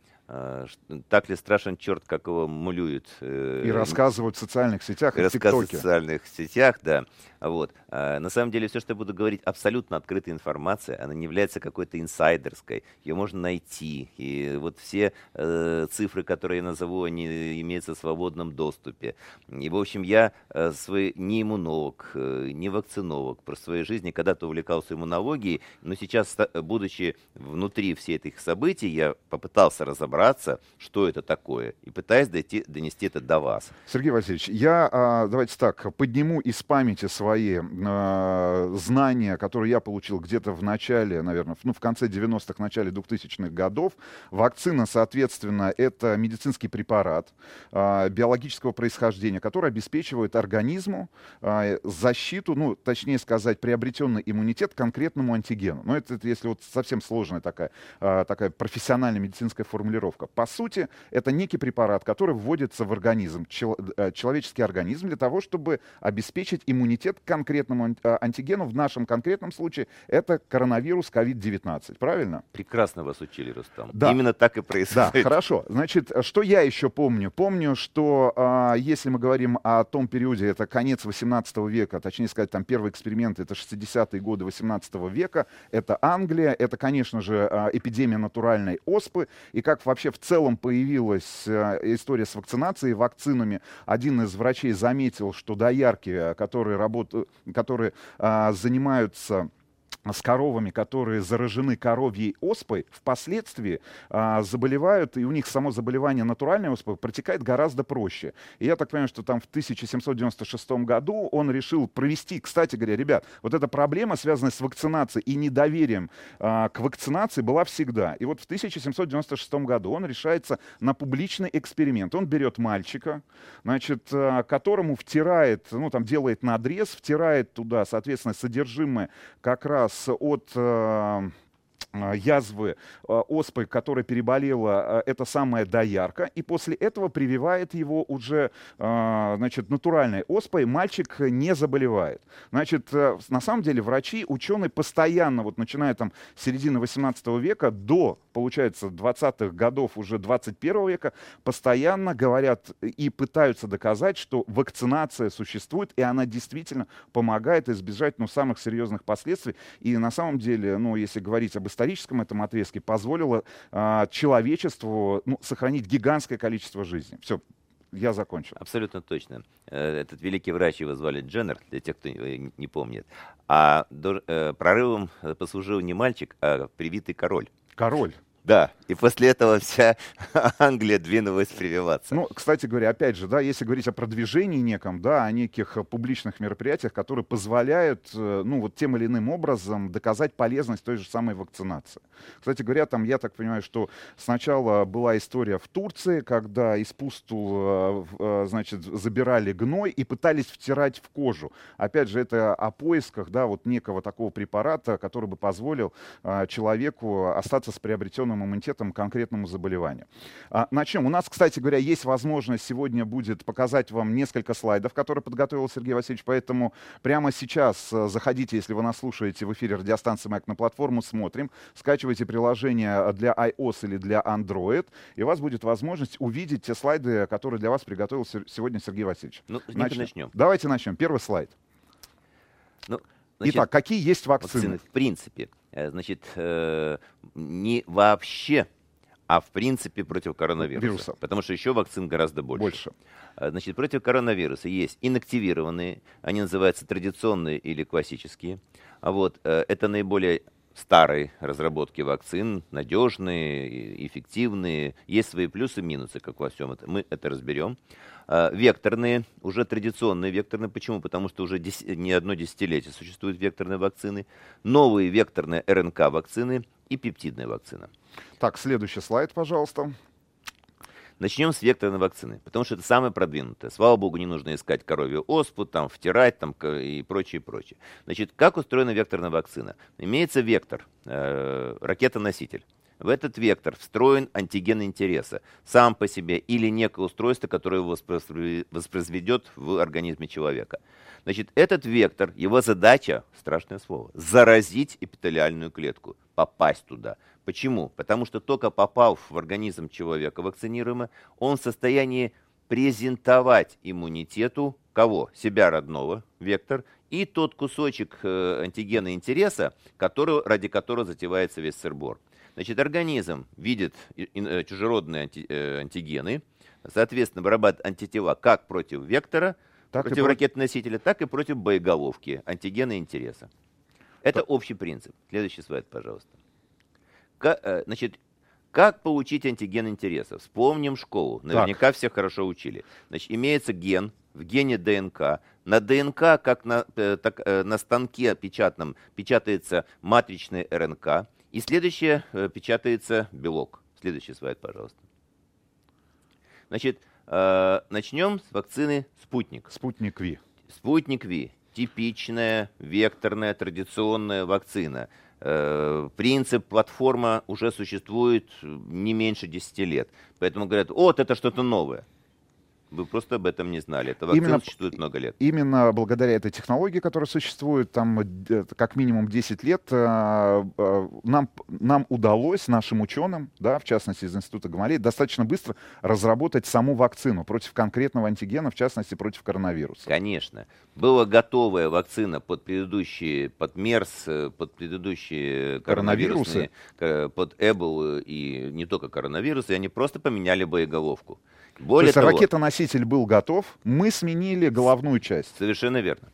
так ли страшен черт, как его мулюют. э, И рассказывают в социальных сетях и в рассказы в социальных сетях, да. Вот. А, на самом деле, все, что я буду говорить, абсолютно открытая информация. Она не является какой-то инсайдерской. Ее можно найти. И вот все э, цифры, которые я назову, они имеются в свободном доступе. И, в общем, я э, свой, не иммунолог, э, не вакцинолог. Про своей жизни когда-то увлекался иммунологией, но сейчас, будучи внутри всей этих событий, я попытался разобраться, что это такое, и пытаюсь дойти, донести это до вас. Сергей Васильевич, я, а, давайте так, подниму из памяти свои а, знания, которые я получил где-то в начале, наверное, ну, в конце 90-х, начале 2000-х годов. Вакцина, соответственно, это медицинский препарат а, биологического происхождения, который обеспечивает организму защиту, ну, точнее сказать, приобретенный иммунитет к конкретному антигену. Но это, это если вот совсем сложная такая, такая профессиональная медицинская формулировка. По сути, это некий препарат, который вводится в организм, чел- э, человеческий организм, для того, чтобы обеспечить иммунитет к конкретному а, антигену. В нашем конкретном случае это коронавирус COVID-19. Правильно? Прекрасно вас учили, Рустам. Да. Именно так и Да, происходит. хорошо. Значит, что я еще помню? Помню, что а, если мы говорим о том периоде, это конец 18 века, точнее сказать, там первый эксперимент, это 60-е годы 18 века, это Англия, это, конечно же, а, эпидемия натуральной оспы, и как вообще в целом появилась а, история с вакцинацией, вакцинами. Один из врачей заметил, что доярки, а, которые, работают, которые а, занимаются с коровами, которые заражены коровьей оспой, впоследствии а, заболевают, и у них само заболевание натуральной оспой протекает гораздо проще. И я так понимаю, что там в 1796 году он решил провести, кстати говоря, ребят, вот эта проблема, связанная с вакцинацией и недоверием а, к вакцинации, была всегда. И вот в 1796 году он решается на публичный эксперимент. Он берет мальчика, значит, а, которому втирает, ну там делает надрез, втирает туда, соответственно, содержимое как раз от э, э, язвы э, оспы, которая переболела э, эта самая доярка, и после этого прививает его уже значит, натуральной оспой, мальчик не заболевает. Значит, э, на самом деле врачи, ученые постоянно, вот начиная там с середины 18 века до, получается, 20-х годов уже 21 века, постоянно говорят и пытаются доказать, что вакцинация существует, и она действительно помогает избежать ну, самых серьезных последствий. И на самом деле, ну, если говорить об историческом этом отрезке, позволила а, человечеству ну, сохранить гигантское количество жизней. Все, я закончил. Абсолютно точно. Э, Этот великий врач его звали Дженнер, для тех, кто э, не помнит. А э, прорывом э, послужил не мальчик, а привитый король. Король. Да, и после этого вся Англия двинулась прививаться. Ну, кстати говоря, опять же, да, если говорить о продвижении неком, да, о неких э, публичных мероприятиях, которые позволяют, э, ну, вот тем или иным образом доказать полезность той же самой вакцинации. Кстати говоря, там, я так понимаю, что сначала была история в Турции, когда из пустул, э, значит, забирали гной и пытались втирать в кожу. Опять же, это о поисках, да, вот некого такого препарата, который бы позволил человеку остаться с приобретенным необходимым иммунитетом к конкретному заболеванию. А, начнем. У нас, кстати говоря, есть возможность сегодня будет показать вам несколько слайдов, которые подготовил Сергей Васильевич, поэтому прямо сейчас э, заходите, если вы нас слушаете в эфире радиостанции «Маяк» на платформу, смотрим, скачивайте приложение для iOS или для Android, и у вас будет возможность увидеть те слайды, которые для вас приготовил сегодня Сергей Васильевич. Ну, Начнем. начнем. Давайте начнем. Первый слайд. Ну, значит, Итак, какие есть вакцины? вакцины, в принципе, э, значит, э, не вообще, а в принципе против коронавируса. Вируса. Потому что еще вакцин гораздо больше. Больше. А, Значит, против коронавируса есть инактивированные, они называются традиционные или классические. А вот э, это наиболее старые разработки вакцин, надежные, эффективные. Есть свои плюсы и минусы, как во всем этом. Мы это разберем. А, Векторные, уже традиционные векторные. Почему? Потому что уже не одно десятилетие существуют векторные вакцины. Новые векторные РНК-вакцины и пептидная вакцина. Так, следующий слайд, пожалуйста. Начнем с векторной вакцины, потому что это самое продвинутое. Слава богу, не нужно искать коровью оспу, там, втирать там, и прочее, прочее. Значит, как устроена векторная вакцина? Имеется вектор, э, ракета-носитель. В этот вектор встроен антиген интереса, сам по себе или некое устройство, которое его воспроизве- воспроизведет в организме человека. Значит, этот вектор, его задача, страшное слово, заразить эпителиальную клетку, попасть туда. Почему? Потому что только попав в организм человека вакцинируемого, он в состоянии презентовать иммунитету кого? Себя родного, вектор, и тот кусочек э, антигена интереса, который, ради которого затевается весь сырбор. Значит, организм видит э, чужеродные анти- э, антигены, соответственно, вырабатывает антитела как против вектора, Так против про- ракеты-носителя, так и против боеголовки, антигена интереса. Это общий принцип. Следующий слайд, пожалуйста. Ка- э, значит, как получить антиген интереса? Вспомним школу. Наверняка все хорошо учили. Значит, имеется ген, в гене ДНК. На ДНК, как на, так, на станке печатном, печатается матричный РНК. И следующее э, печатается белок. Следующий слайд, пожалуйста. Значит, э, начнем с вакцины «Спутник». Спутник Ви. Спутник Ви. Типичная, векторная, традиционная вакцина. Э, Принцип, платформа уже существует не меньше 10 лет. Поэтому говорят, вот это что-то новое. Вы просто об этом не знали. Эта вакцина Именно- существует много лет. Именно благодаря этой технологии, которая существует там э, как минимум 10 лет, э, э, нам, нам удалось, нашим ученым, да, в частности из Института Гамалеи, достаточно быстро разработать саму вакцину против конкретного антигена, в частности против коронавируса. Конечно. Была готовая вакцина под предыдущие, под МЕРС, э, под предыдущие коронавирусные, ко- под Эбол и не только коронавирус, и они просто поменяли боеголовку. То Более есть того, ракетоноситель был готов, мы сменили головную часть. Совершенно верно.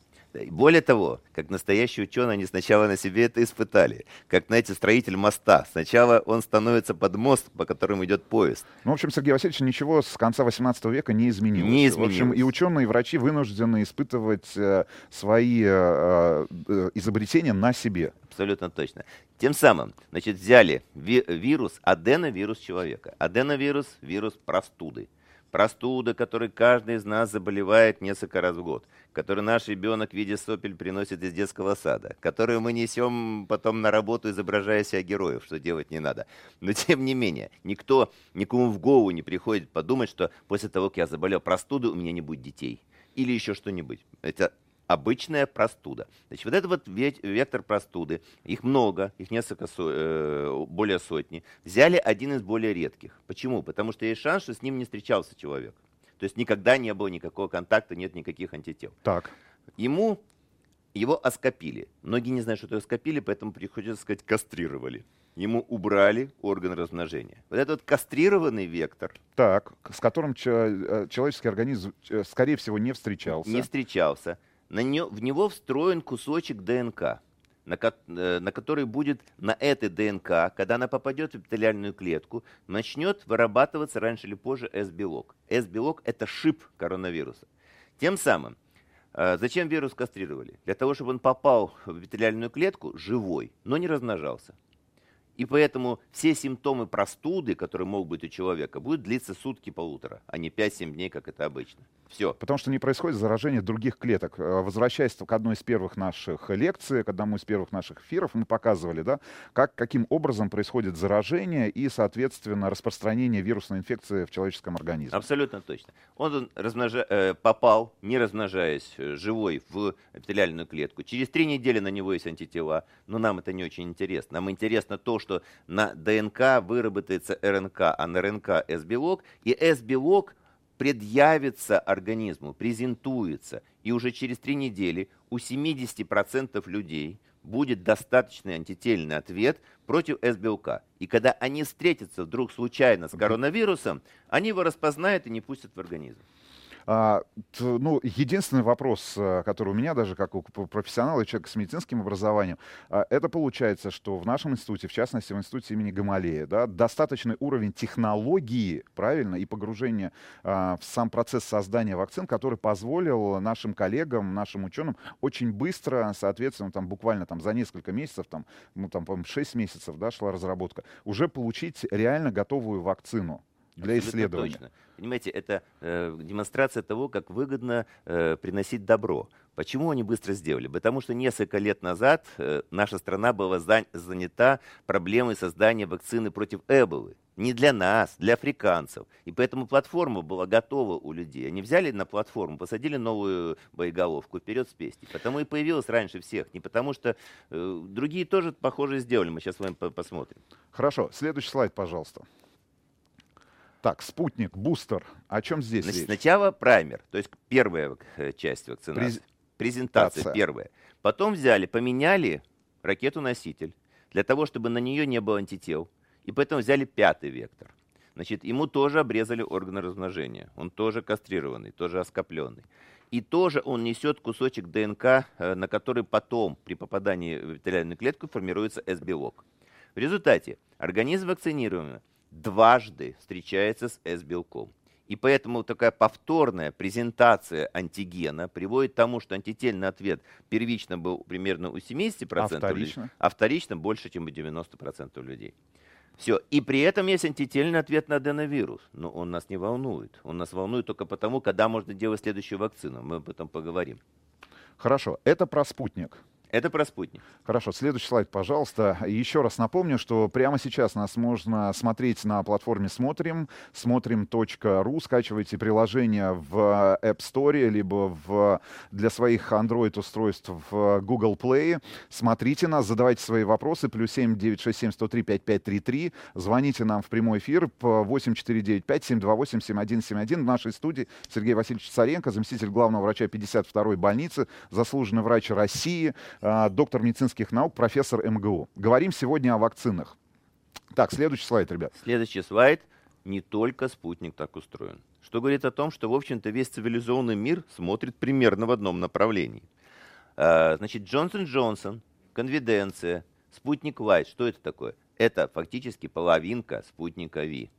Более того, как настоящие ученые, они сначала на себе это испытали. Как, знаете, строитель моста. Сначала он становится под мост, по которому идет поезд. Ну, в общем, Сергей Васильевич, ничего с конца 18 века не изменилось. Не В общем, изменилось. и ученые, и врачи вынуждены испытывать э, свои э, э, изобретения на себе. Абсолютно точно. Тем самым, значит, взяли ви- вирус, аденовирус человека. Аденовирус – вирус простуды. Простуда, которой каждый из нас заболевает несколько раз в год, который наш ребенок в виде сопель приносит из детского сада, которую мы несем потом на работу, изображая себя героев, что делать не надо. Но тем не менее, никто, никому в голову не приходит подумать, что после того, как я заболел простудой, у меня не будет детей. Или еще что-нибудь. Это обычная простуда. Значит, вот это вот ве- вектор простуды, их много, их несколько, со- э, более сотни, взяли один из более редких. Почему? Потому что есть шанс, что с ним не встречался человек. То есть никогда не было никакого контакта, нет никаких антител. Так. Ему его оскопили. Многие не знают, что это оскопили, поэтому приходится сказать кастрировали. Ему убрали орган размножения. Вот этот вот кастрированный вектор Так, с которым э, человеческий организм, э, скорее всего, не встречался. не встречался. На нё- в него встроен кусочек ДНК, на, ко- э, на который будет на этой ДНК, когда она попадет в эпителиальную клетку, начнет вырабатываться раньше или позже S-белок. S-белок – это шип коронавируса. Тем самым, э, зачем вирус кастрировали? Для того, чтобы он попал в эпителиальную клетку живой, но не размножался. И поэтому все симптомы простуды, которые могут быть у человека, будут длиться сутки-полутора, а не 5-7 дней, как это обычно. Все. Потому что не происходит заражение других клеток. Э, Возвращаясь к одной из первых наших лекций, к одному из первых наших эфиров, мы показывали, да, как, каким образом происходит заражение и, соответственно, распространение вирусной инфекции в человеческом организме. Абсолютно точно. Он размножа- э, попал, не размножаясь, э, живой в эпителиальную клетку. Через три недели на него есть антитела, но нам это не очень интересно. Нам интересно то, что на ДНК выработается РНК, а на РНК С-белок, и С-белок предъявится организму, презентуется, и уже через три недели у 70% людей будет достаточный антительный ответ против С-белка. И когда они встретятся вдруг случайно с коронавирусом, они его распознают и не пустят в организм. А, ну, единственный вопрос, э, который у меня даже как у профессионала, и человека с медицинским образованием, а, это получается, что в нашем институте, в частности в институте имени Гамалея, да, достаточный уровень технологии, правильно, и погружения а, в сам процесс создания вакцин, который позволил нашим коллегам, нашим ученым очень быстро, соответственно, там буквально там за несколько месяцев, там, ну, там, по-моему, 6 месяцев, да, шла разработка, уже получить реально готовую вакцину для Абсолютно исследования. Точно. Понимаете, это э, демонстрация того, как выгодно э, приносить добро. Почему они быстро сделали? Потому что несколько лет назад э, наша страна была зан- занята проблемой создания вакцины против Эболы. Не для нас, для африканцев. И поэтому платформа была готова у людей. Они взяли на платформу, посадили новую боеголовку вперед с песней. Потому и появилась раньше всех. Не потому что э, другие тоже похоже сделали. Мы сейчас с вами по- посмотрим. Хорошо, следующий слайд, пожалуйста. Так, спутник, бустер. О чем здесь Значит, речь? сначала праймер, то есть первая э, часть вакцинации. През- Презентация Тация. первая. Потом взяли, поменяли ракету-носитель для того, чтобы на нее не было антител. И поэтому взяли пятый вектор. Значит, ему тоже обрезали органы размножения. Он тоже кастрированный, тоже оскопленный. И тоже он несет кусочек ДНК, э, на который потом при попадании в эпителиальную клетку формируется С-белок. В результате организм вакцинируемый дважды встречается с С-белком. И поэтому такая повторная презентация антигена приводит к тому, что антительный ответ первично был примерно у 70% А людей, вторично? а вторично больше, чем у 90% людей. Все. И при этом есть антительный ответ на аденовирус. Но он нас не волнует. Он нас волнует только потому, когда можно делать следующую вакцину. Мы об этом поговорим. Хорошо, это про спутник. Это про спутник. Хорошо, следующий слайд, пожалуйста. Еще раз напомню, что прямо сейчас нас можно смотреть на платформе «Смотрим», смотрим.ру, скачивайте приложение в App Store, либо в, для своих Android-устройств в Google Play. Смотрите нас, задавайте свои вопросы, плюс 7 967 103 5533, звоните нам в прямой эфир по 8495 728 7171 в нашей студии Сергей Васильевич Царенко, заместитель главного врача 52-й больницы, заслуженный врач России, доктор медицинских наук, профессор МГУ. Говорим сегодня о вакцинах. Так, следующий слайд, ребят. Следующий слайд. Не только спутник так устроен. Что говорит о том, что, в общем-то, весь цивилизованный мир смотрит примерно в одном направлении. А, Значит, Джонсон Джонсон, конфиденция, спутник Лайт. Что это такое? Это фактически половинка спутника Ви.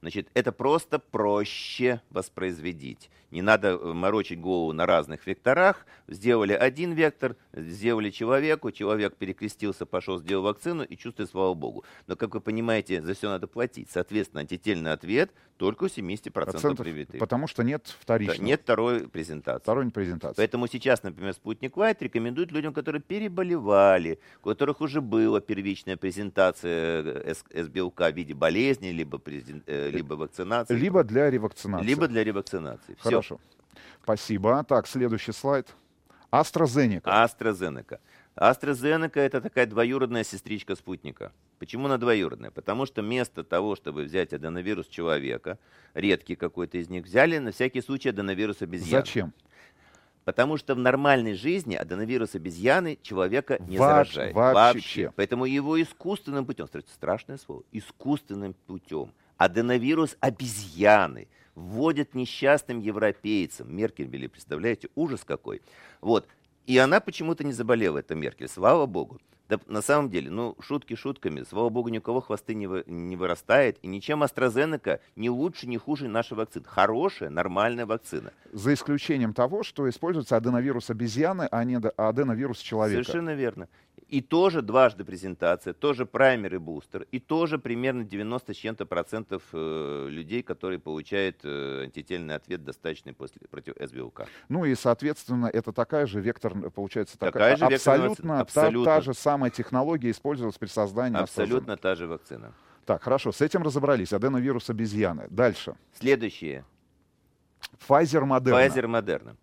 Значит, это просто проще воспроизводить. Не надо э, морочить голову на разных векторах. Сделали один вектор, сделали человеку, человек перекрестился, пошел, сделал вакцину и чувствует, слава богу. Но, как вы понимаете, за все надо платить. Соответственно, антительный ответ только у 70% Процентов, привитых. потому что нет вторичного. Да, Нет второй презентации. Второй презентации. Поэтому сейчас, например, спутник Лайт рекомендует людям, которые переболевали, у которых уже была первичная презентация э, С- С-белка в виде болезни, либо, презен- э, либо вакцинации, Либо для ревакцинации. либо для ревакцинации. Все. Хорошо. Спасибо. Так, следующий слайд. AstraZeneca. AstraZeneca. AstraZeneca это такая двоюродная сестричка спутника. Почему она двоюродная? Потому что вместо того, чтобы взять аденовирус человека, редкий какой-то из них, взяли на всякий случай аденовирус обезьяны. Зачем? Потому что в нормальной жизни аденовирус обезьяны человека не Вообще- заражает. вообще. Поэтому его искусственным путем, страшное слово, искусственным путем аденовирус обезьяны вводят несчастным европейцам. Меркель представляете, ужас какой. Вот. И она почему-то не заболела, эта Меркель, слава богу. Да, на самом деле, ну, шутки шутками, слава богу, ни у кого хвосты не, вы- не вырастает, и ничем AstraZeneca не лучше, не хуже нашей вакцины. Хорошая, нормальная вакцина. За исключением того, что используется аденовирус обезьяны, а не ад- аденовирус человека. Совершенно верно. И тоже дважды презентация, тоже праймер и бустер, и тоже примерно 90 с чем-то процентов э, людей, которые получают э, антительный ответ достаточный после против СБУК. Ну и, соответственно, это такая же вектор, получается, такая, Такая же абсолютно, вакцина, та- Та, абсолютно. же самая технология использовалась при создании Абсолютно та же вакцина. Так, хорошо, с этим разобрались. Аденовирус обезьяны. Дальше. Следующее. Pfizer, Moderna. Pfizer Moderna.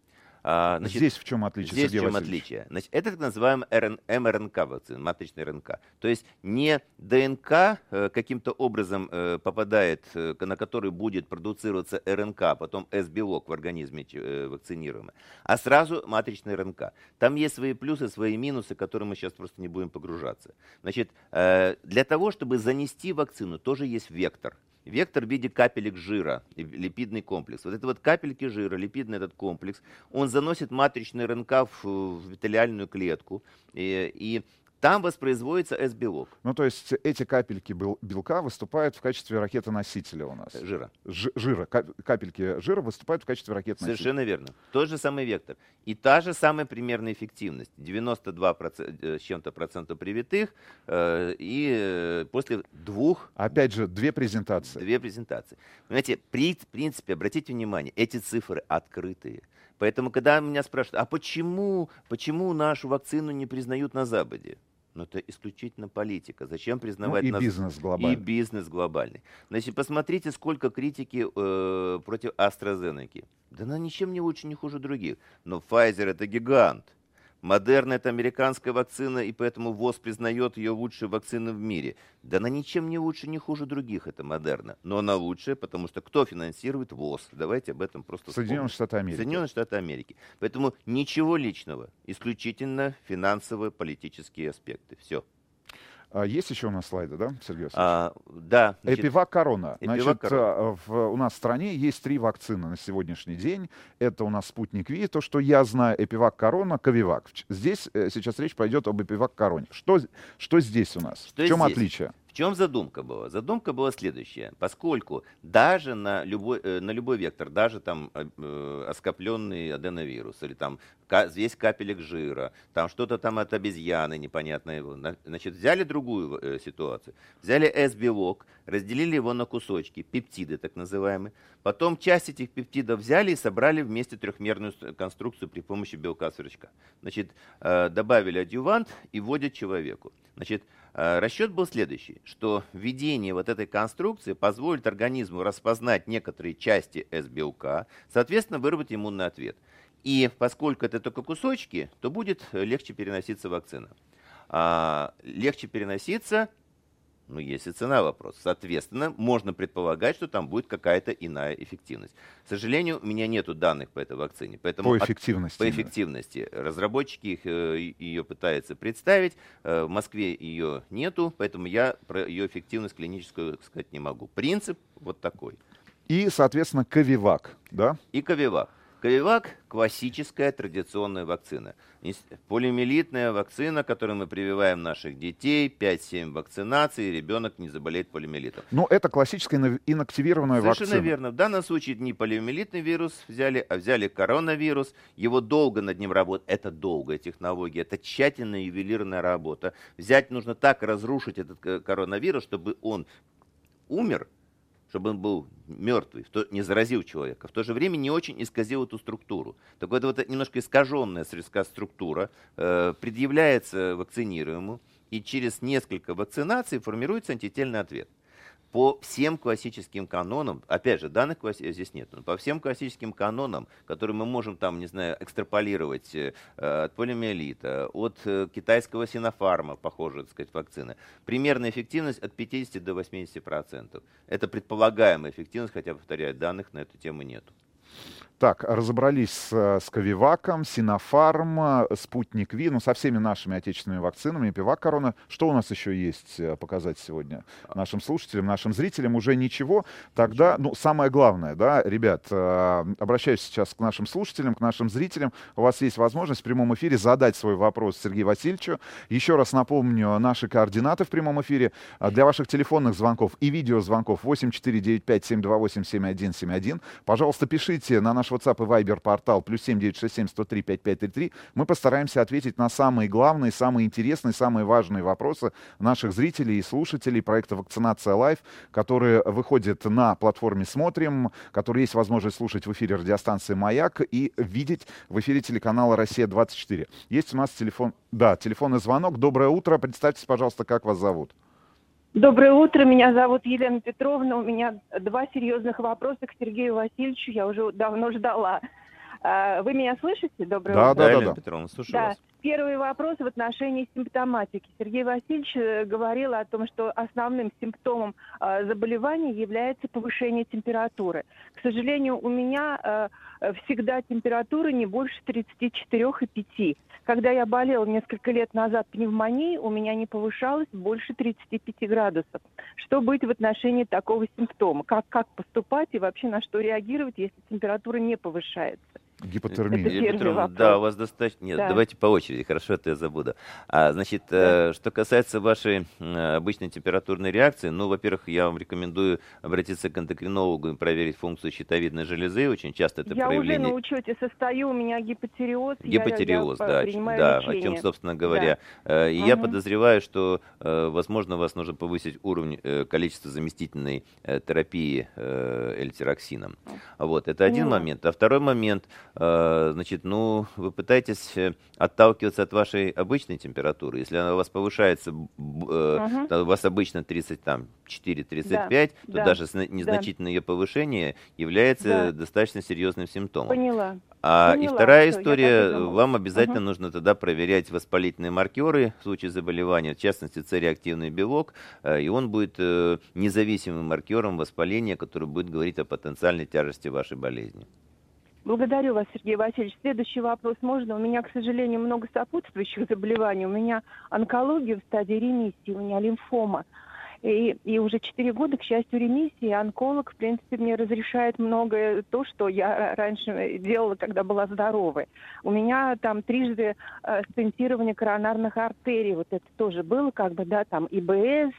А, значит, Здесь в чем отличие, Здесь в Сергей чем Васильевич? отличие? Значит, это так называемая РН МРНК вакцина, матричная РНК. То есть не ДНК э, каким-то образом э, попадает, э, на который будет продуцироваться РНК, а потом С-белок в организме вакцинируемый, а сразу матричная РНК. Там есть свои плюсы, свои минусы, в которые мы сейчас просто не будем погружаться. Значит, для того, чтобы занести вакцину, тоже есть вектор. Вектор в виде капелек жира, липидный комплекс. Вот это вот капельки жира, липидный этот комплекс, он заносит матричный РНК в, в эпителиальную клетку, и, и там воспроизводится С-белок Ну, то есть эти капельки бел- белка выступают в качестве ракетоносителя у нас. жира. Ж- жира, ка- капельки жира выступают в качестве ракетоносителя. Совершенно верно. Тот же самый вектор. И та же самая примерная эффективность. 92 проц- э, с чем-то процентов привитых, э, и э, после двух Опять же, две презентации. Две презентации. Понимаете, при, в принципе, обратите внимание, эти цифры открытые. Поэтому, когда меня спрашивают, а почему, почему нашу вакцину не признают на Западе? Ну, это исключительно политика. Зачем Ну, признавать и нас- бизнес И глобальный. бизнес глобальный. Значит, посмотрите, сколько критики э, против AstraZeneca. Да она ничем не лучше, не хуже других. Но Pfizer это гигант. Модерна это американская вакцина, и поэтому ВОЗ признает ее лучшей вакциной в мире. Да она ничем не лучше, не хуже других, это Модерна. Но она лучшая, потому что кто финансирует ВОЗ? Давайте об этом просто Соединенные. Штаты Америки. Соединенные Штаты Америки. Поэтому ничего личного, исключительно финансово-политические аспекты. Все. А, есть еще у нас слайды, да, Сергей? А, да, значит, Эпивак Корона. Эпивак Значит, Корона. а, в, у нас в стране есть три вакцины на сегодняшний день. Это у нас спутник Ви, то, что я знаю, Эпивак Корона, Ковивак. Здесь э, сейчас речь пойдет об Эпивак Короне. Что, что здесь у нас? Что в чем здесь? отличие? Чем задумка была? Задумка была следующая. Поскольку даже на любой, э, на любой вектор, даже там э, э, оскопленный аденовирус, или там весь капелек жира, там что-то там от обезьяны непонятное, на- значит, взяли другую э, ситуацию. Взяли S-белок, разделили его на кусочки, пептиды так называемые. Потом часть этих пептидов взяли и собрали вместе трехмерную конструкцию при помощи белка сверчка. Значит, э, добавили адъювант и вводят человеку. Значит, расчет был следующий, что введение вот этой конструкции позволит организму распознать некоторые части S-белка, соответственно, выработать иммунный ответ. И поскольку это только кусочки, то будет э, легче переноситься вакцина. А, легче переноситься, ну, есть и цена вопрос. Соответственно, можно предполагать, что там будет какая-то иная эффективность. К сожалению, у меня нету данных по этой вакцине. Поэтому По от- эффективности. по именно. эффективности. Разработчики их, э, ее пытаются представить. Э, В Москве ее нету, поэтому я про ее эффективность клиническую сказать не могу. Принцип вот такой. И, соответственно, Ковивак, да? И Ковивак. Ковивак – классическая традиционная вакцина. Полиомиелитная вакцина, которую мы прививаем наших детей, 5-7 вакцинаций, и ребенок не заболеет полиомиелитом. Ну, это классическая инактивированная Совершенно вакцина. верно. В данном случае не полиомиелитный вирус взяли, а взяли коронавирус. Его долго над ним работать. Это долгая технология, это тщательная ювелирная работа. Взять нужно так разрушить этот ко- коронавирус, чтобы он умер, чтобы он был мертвый, не заразил человека. В то же время не очень исказил эту структуру. Так вот, вот немножко искаженная структура э, предъявляется вакцинируемому, и через несколько вакцинаций формируется антительный ответ по всем классическим канонам, опять же, данных класси- здесь нет, но по всем классическим канонам, которые мы можем там, не знаю, экстраполировать э, от полиомиелита, от э, китайского синофарма, похожая, так сказать, вакцины, примерная эффективность от 50 до 80 процентов. Это предполагаемая эффективность, хотя, повторяю, данных на эту тему нету. Так, разобрались с, э, с Ковиваком, Синофарм, э, Спутник Ви, ну, со всеми нашими отечественными вакцинами, Эпивак Корона. Что у нас еще есть э, показать сегодня нашим слушателям, нашим зрителям? Уже ничего. Тогда, ну, самое главное, да, ребят, обращаюсь сейчас к нашим слушателям, к нашим зрителям. У вас есть возможность в прямом эфире задать свой вопрос Сергею Васильевичу. Еще раз напомню наши координаты в прямом эфире. А Для ваших телефонных звонков и видеозвонков 8495-728-7171. Пожалуйста, пишите пишите на наш WhatsApp и Viber портал плюс 7967 103 5533. Мы постараемся ответить на самые главные, самые интересные, самые важные вопросы наших зрителей и слушателей проекта «Вакцинация Лайв», который выходит на платформе «Смотрим», который есть возможность слушать в эфире радиостанции «Маяк» и видеть в эфире телеканала «Россия-24». Есть у нас телефон, да, телефонный звонок. Доброе утро. Представьтесь, пожалуйста, как вас зовут. Доброе утро, меня зовут Елена Петровна. У меня два серьезных вопроса к Сергею Васильевичу. Я уже давно ждала. А, Вы меня слышите? Доброе Да, утро. да, Елена да. Петровна, слушаю Да. вас. Первый вопрос в отношении симптоматики. Сергей Васильевич э, говорил о том, что основным симптомом э, заболевания является повышение температуры. К сожалению, у меня э, всегда температура не больше 34,5. Когда я болела несколько лет назад пневмонией, у меня не повышалось больше 35 градусов. Что быть в отношении такого симптома? Как, как поступать и вообще на что реагировать, если температура не повышается? Гипотермия. Вопрос. да, у вас достаточно... Нет, Да. давайте по очереди, хорошо, это я забуду. А, значит, э, что касается вашей э, обычной температурной реакции, ну, во-первых, я вам рекомендую обратиться к эндокринологу и проверить функцию щитовидной железы. Очень часто это я проявление... уже на учете состою, у меня гипотереоз. я- Гипотереоз, я, да, принимаю да, о чем, собственно говоря. Э, И я Мгм. подозреваю, что, э, возможно, вас нужно повысить уровень, э, количество заместительной э, терапии э, эльтироксином. Вот, это один Поняла. момент. А второй момент, значит, ну, вы пытаетесь э, отталкиваться от вашей обычной температуры. Если она у вас повышается, э, то у вас обычно 34-35, то да, даже незначительное ее повышение является Да. достаточно серьезным симптомом. Поняла. А и Поняла, вторая всё, я история, и вам обязательно Мгм. нужно тогда проверять воспалительные маркеры в случае заболевания, в частности С-реактивный белок, э, и он будет э, независимым маркером воспаления, который будет говорить о потенциальной тяжести вашей болезни. Благодарю вас, Сергей Васильевич. Следующий вопрос можно? У меня, к сожалению, много сопутствующих заболеваний. У меня онкология в стадии ремиссии, у меня лимфома. И, и уже 4 года, к счастью, ремиссии. Онколог, в принципе, мне разрешает многое то, что я раньше делала, когда была здоровой. У меня там трижды э, стентирование коронарных артерий. Вот это тоже было, как бы, да, там ИБС,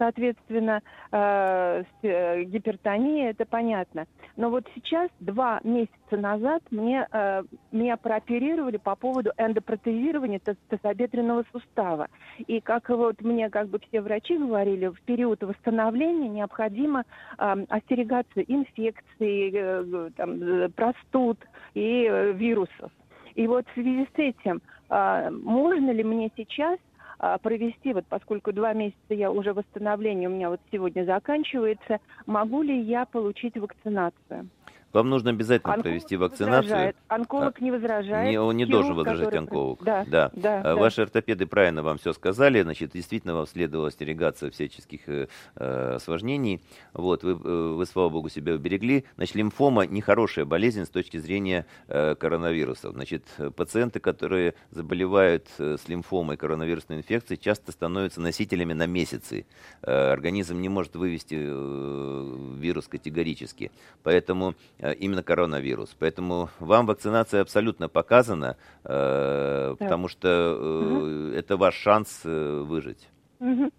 соответственно, э, э, гипертония, это понятно. Но вот сейчас, два месяца назад, мне, э, меня прооперировали по поводу эндопротезирования таз- тазобедренного сустава. И как вот мне как бы все врачи говорили, в период восстановления необходимо э, остерегаться инфекций, э, там, э, простуд и э, вирусов. И вот в связи с этим, э, можно ли мне сейчас провести, вот поскольку два месяца я уже восстановление у меня вот сегодня заканчивается, могу ли я получить вакцинацию? Вам нужно обязательно Онколог провести вакцинацию. возражает. Онколог не возражает. Не, он не Хирург, должен возражать который- онколог. Да, да. да, А да. Ваши ортопеды правильно вам все сказали. Значит, действительно вам следовало остерегаться всяческих э, э, осложнений. Вот, вы, э, вы, слава богу, себя уберегли. Значит, лимфома нехорошая болезнь с точки зрения э, коронавирусов. Значит, пациенты, которые заболевают э, с лимфомой коронавирусной инфекцией, часто становятся носителями на месяцы. Э, организм не может вывести э, вирус категорически. Поэтому именно коронавирус. Поэтому вам вакцинация абсолютно показана, э, потому что э, это ваш шанс э, выжить. Мгм.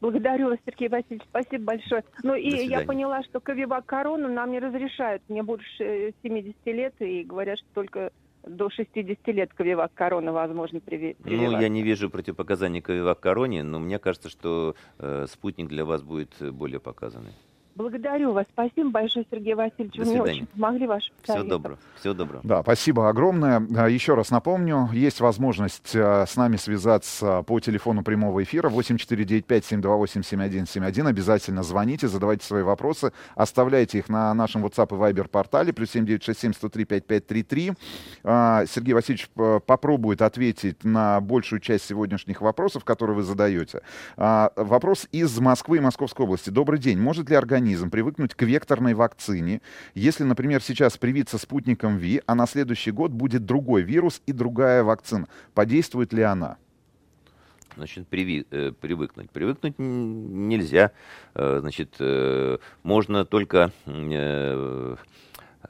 Благодарю вас, Сергей Васильевич, спасибо большое. Ну и я поняла, что Ковивак Корону нам не разрешают. Мне больше э, 70 лет, и говорят, что только до 60 лет Ковивак Корона возможно приви- Ну, я не вижу противопоказаний к Ивак Короне, но мне кажется, что э, спутник для вас будет э, более показанный. Благодарю вас. Спасибо большое, Сергей Васильевич. До Вы мне очень помогли вашим Всего доброго. Всего доброго. Да, спасибо огромное. А, Еще раз напомню, есть возможность э, с нами связаться по телефону прямого эфира 8495-728-7171. Обязательно звоните, задавайте свои вопросы, оставляйте их на нашем WhatsApp и Viber портале, плюс 7967-103-5533. А, Сергей Васильевич попробует ответить на большую часть сегодняшних вопросов, которые вы задаете. А, Вопрос из Москвы и Московской области. Добрый день. Может ли организм привыкнуть к векторной вакцине, если, например, сейчас привиться спутником ВИ, а на следующий год будет другой вирус и другая вакцина? Подействует ли она? Значит, приви- э, привыкнуть. Привыкнуть нельзя. Э, значит, э, можно только... э,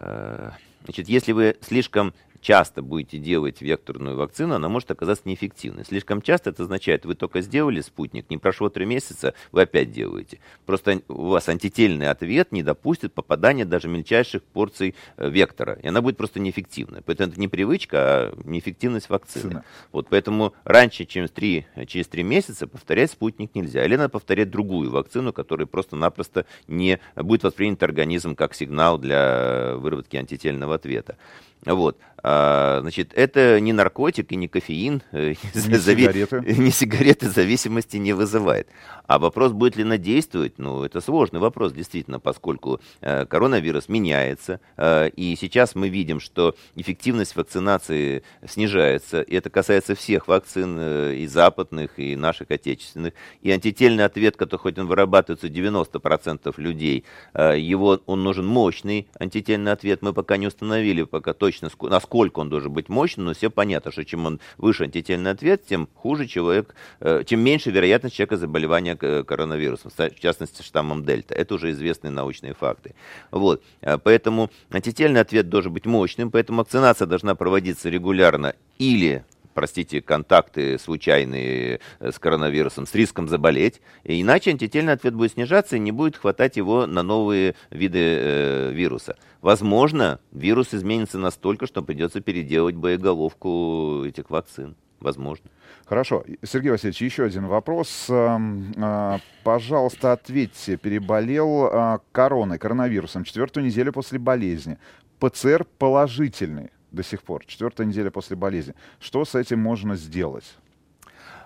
э, значит, если вы слишком часто будете делать векторную вакцину, она может оказаться неэффективной. Слишком часто это означает, вы только сделали спутник, не прошло три месяца, вы опять делаете. Просто у вас антительный ответ не допустит попадания даже мельчайших порций э, вектора, и она будет просто неэффективной. Поэтому это не привычка, а неэффективность вакцины. Цена. Вот поэтому раньше, чем три, через три месяца, повторять спутник нельзя. Или надо повторять другую вакцину, которая просто-напросто не будет воспринят организм как сигнал для выработки антительного ответа. Вот. А, значит, это не наркотик и не кофеин, э, Не зави- сигареты. не сигареты зависимости не вызывает. А вопрос, будет ли она действовать, ну, это сложный вопрос, действительно, поскольку э, коронавирус меняется, э, и сейчас мы видим, что эффективность вакцинации снижается, и это касается всех вакцин, э, и западных, и наших отечественных, и антительный ответ, который хоть он вырабатывается у 90% людей, э, его, он нужен мощный антительный ответ, мы пока не установили пока точно, ск- насколько он должен быть мощным, но все понятно, что чем он выше антительный ответ, тем хуже человек, э, чем меньше вероятность человека заболевания э, коронавирусом, в частности штаммом дельта. Это уже известные научные факты. Вот. Э, Поэтому антительный ответ должен быть мощным, поэтому вакцинация должна проводиться регулярно или простите, контакты случайные э, с коронавирусом с риском заболеть, и иначе антительный ответ будет снижаться и не будет хватать его на новые виды э, вируса. Возможно, вирус изменится настолько, что придется переделать боеголовку этих вакцин. Возможно. Хорошо. Сергей Васильевич, еще один вопрос. Эм, э, Пожалуйста, ответьте. Переболел э, короной, коронавирусом четвертую неделю после болезни. ПЦР положительный до сих пор. Четвертая неделя после болезни. Что с этим можно сделать?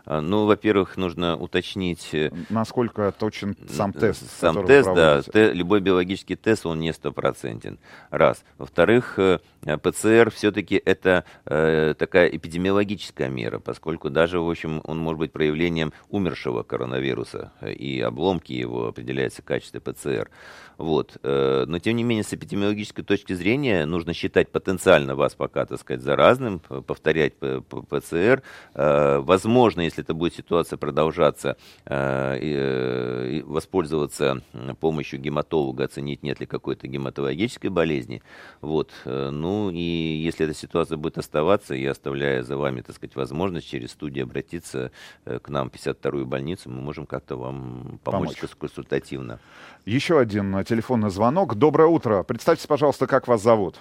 А, Ну, во-первых, нужно уточнить... э, Насколько точен сам Н- тест? Сам тест, да. те- любой биологический тест, он не стопроцентен. Раз. Во-вторых, э, э, ПЦР все-таки это э, такая эпидемиологическая мера, поскольку даже, в общем, он может быть проявлением умершего коронавируса, э, и обломки его определяются в качестве ПЦР. Вот. э, Но, тем не менее, с эпидемиологической точки зрения нужно считать потенциально вас пока, так сказать, заразным, повторять ПЦР. Э, Возможно, если эта будет ситуация продолжаться, э, э, воспользоваться помощью гематолога, оценить, нет ли какой-то гематологической болезни. Вот. э, Ну и если эта ситуация будет оставаться, я оставляю за вами, так сказать, возможность через студию обратиться э, к нам в 52-ю больницу, мы можем как-то вам помочь, Помочь. консультативно. Еще один э, телефонный звонок. Доброе утро. Представьте, пожалуйста, как вас зовут.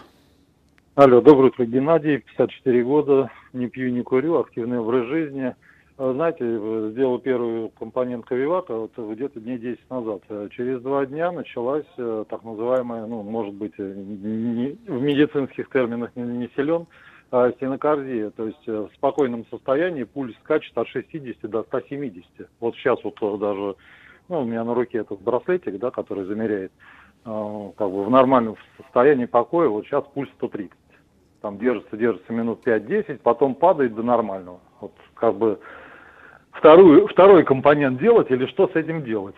Алло, доброе утро, Геннадий, 54 года, не пью, не курю, активный образ жизни. Э, Знаете, э, сделал первый компонент Ковивака вот где-то дней 10 назад. Э, Через два дня началась так называемая, ну, может быть, не- в медицинских терминах не, не силен, а стенокардия. То есть в спокойном состоянии пульс скачет от 60 до 170. Вот сейчас вот даже, ну, у меня на руке этот браслетик, да, который замеряет, как бы в нормальном состоянии покоя, вот сейчас пульс 130 там держится, держится минут 5-10, потом падает до нормального. Вот как бы вторую, второй компонент делать или что с этим делать?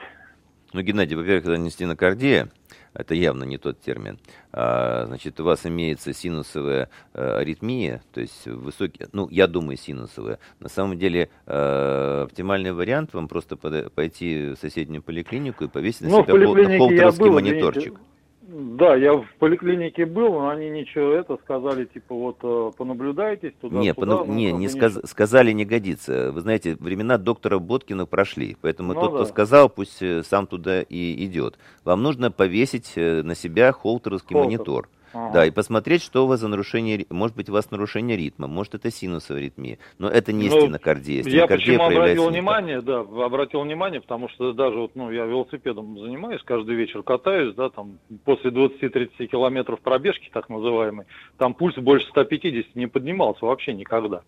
Ну, Геннадий, во-первых, это не стенокардия, это явно не тот термин. А, значит, у вас имеется синусовая э, аритмия, то есть высокий, ну, я думаю, синусовая. На самом деле, э, оптимальный вариант вам просто пода- пойти в соседнюю поликлинику и повесить на Ну, себя холтеровский был, мониторчик. извините. Да, я в поликлинике был, но они ничего это сказали, типа вот э, понаблюдайтесь туда. Не, туда, пону- ну, не, как не сказ- сказали не годится. Вы знаете, времена доктора Боткина прошли, поэтому Ну тот, кто да. сказал, пусть э, сам туда и идет. Вам нужно повесить э, на себя холтеровский Холтер. монитор. Ага. Да, и посмотреть, что у вас за нарушение, может быть, у вас нарушение ритма, может, это синусовая аритмия, но это не Ну, стенокардия. Я Стенокардия почему проявляется обратил внимание, да, обратил внимание, потому что даже вот, ну, я велосипедом занимаюсь, каждый вечер катаюсь, да, там, после 20-30 километров пробежки, так называемой, там пульс больше 150 не поднимался вообще никогда.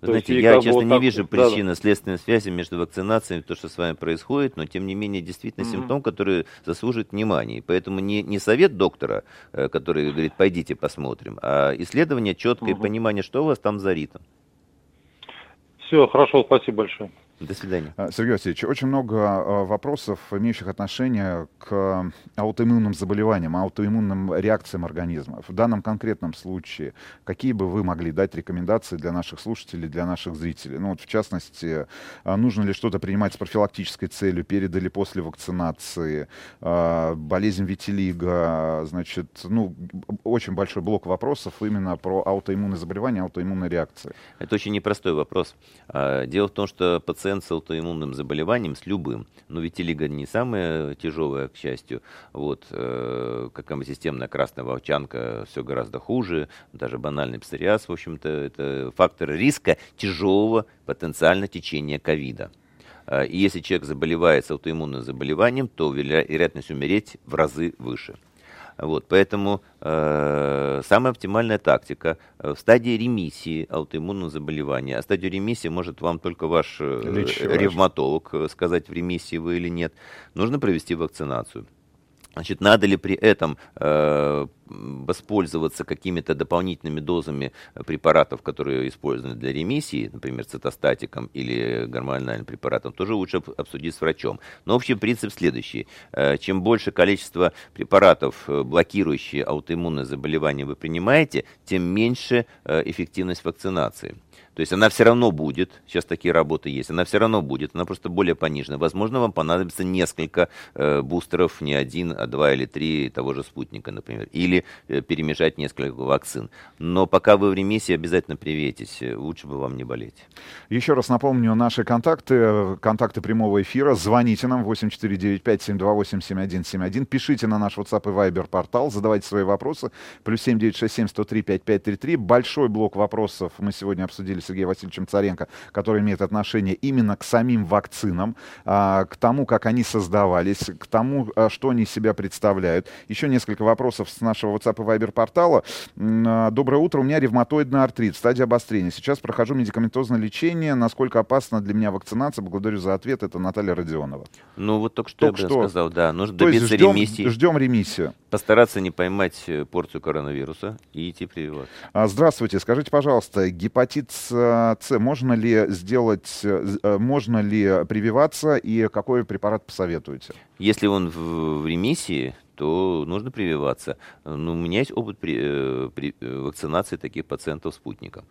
Вы То знаете, я, честно, вот не вижу вот, да-да. причинно-следственной связи между вакцинацией и то, что с вами происходит, но, тем не менее, действительно Мгм. симптом, который заслуживает внимания. И Поэтому не, не совет доктора, э, который говорит, пойдите посмотрим, а исследование, четкое Мгм. понимание, что у вас там за ритм. Все, хорошо, спасибо большое. До свидания. А, Сергей Васильевич, очень много а, вопросов, имеющих отношение к аутоиммунным заболеваниям, аутоиммунным реакциям организма. В данном конкретном случае, какие бы вы могли дать рекомендации для наших слушателей, для наших зрителей? Ну, вот, в частности, а, нужно ли что-то принимать с профилактической целью перед или после вакцинации, болезнь витилиго, значит, ну, очень большой блок вопросов именно про аутоиммунные заболевания, аутоиммунные реакции. Это очень непростой вопрос. Дело в том, что пациент с аутоиммунным заболеванием, с любым, но витилиго не самое тяжелое, к счастью, вот, э, как системная красная волчанка, все гораздо хуже, даже банальный псориаз, в общем-то, это фактор риска тяжелого потенциально течения ковида. А, И если человек заболевает с аутоиммунным заболеванием, то веро- вероятность умереть в разы выше. Вот, поэтому э, самая оптимальная тактика э, в стадии ремиссии аутоиммунного заболевания, а стадию ремиссии может вам только ваш э, врач. ревматолог э, сказать, в ремиссии вы или нет, нужно провести вакцинацию. Значит, надо ли при этом э, воспользоваться какими-то дополнительными дозами препаратов, которые использованы для ремиссии, например, цитостатиком или гормональным препаратом, тоже лучше об- обсудить с врачом. Но общий принцип следующий. Э, чем больше количество препаратов, э, блокирующие аутоиммунное заболевание, вы принимаете, тем меньше э, эффективность вакцинации. То есть она все равно будет, сейчас такие работы есть, она все равно будет, она просто более понижена. Возможно, вам понадобится несколько э, бустеров, не один, а два или три того же спутника, например. Или э, перемешать несколько вакцин. Но пока вы в ремиссии, обязательно привейтесь. э, Лучше бы вам не болеть. Еще раз напомню наши контакты, контакты прямого эфира. Звоните нам 8495-728-7171. Пишите на наш WhatsApp и Viber портал, задавайте свои вопросы. Плюс 7967-103-5533. Большой блок вопросов мы сегодня обсудили Сергеем Васильевичем Царенко, который имеет отношение именно к самим вакцинам, а, к тому, как они создавались, к тому, а, что они из себя представляют. Еще несколько вопросов с нашего WhatsApp и Viber портала. А, Доброе утро, у меня ревматоидный артрит, стадия обострения. Сейчас прохожу медикаментозное лечение. Насколько опасна для меня вакцинация? Благодарю за ответ. Это Наталья Родионова. Ну, вот только что Только я что. сказал, да, нужно То добиться ждем, ремиссии, ждем ремиссию. постараться не поймать э, порцию коронавируса и идти прививаться. Здравствуйте, скажите, пожалуйста, гепатит С, С, можно ли сделать, э, э, можно ли прививаться и какой препарат посоветуете? Если он в, ремиссии, то нужно прививаться. Ну, у меня есть опыт при- э, при- вакцинации таких пациентов спутником.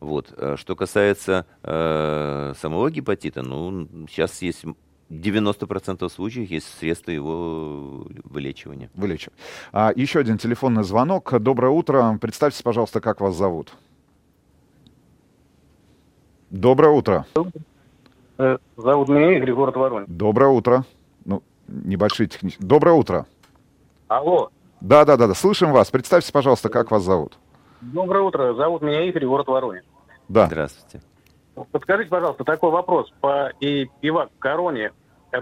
Вот. Что касается э, самого гепатита, ну, сейчас есть м- 90% случаев есть средства его вылечивания. Вылечим. А, еще один телефонный звонок. Доброе утро. Представьтесь, пожалуйста, как вас зовут. Доброе утро. Зовут меня Игорь, город Воронеж. Доброе утро. Ну, небольшие технические. Доброе утро. Алло, Да, да, да, да. Слышим вас. Представьтесь, пожалуйста, как вас зовут. доброе утро. Зовут меня Игорь, город Воронеж. Да. Здравствуйте. Подскажите, пожалуйста, такой вопрос по и пивак короне,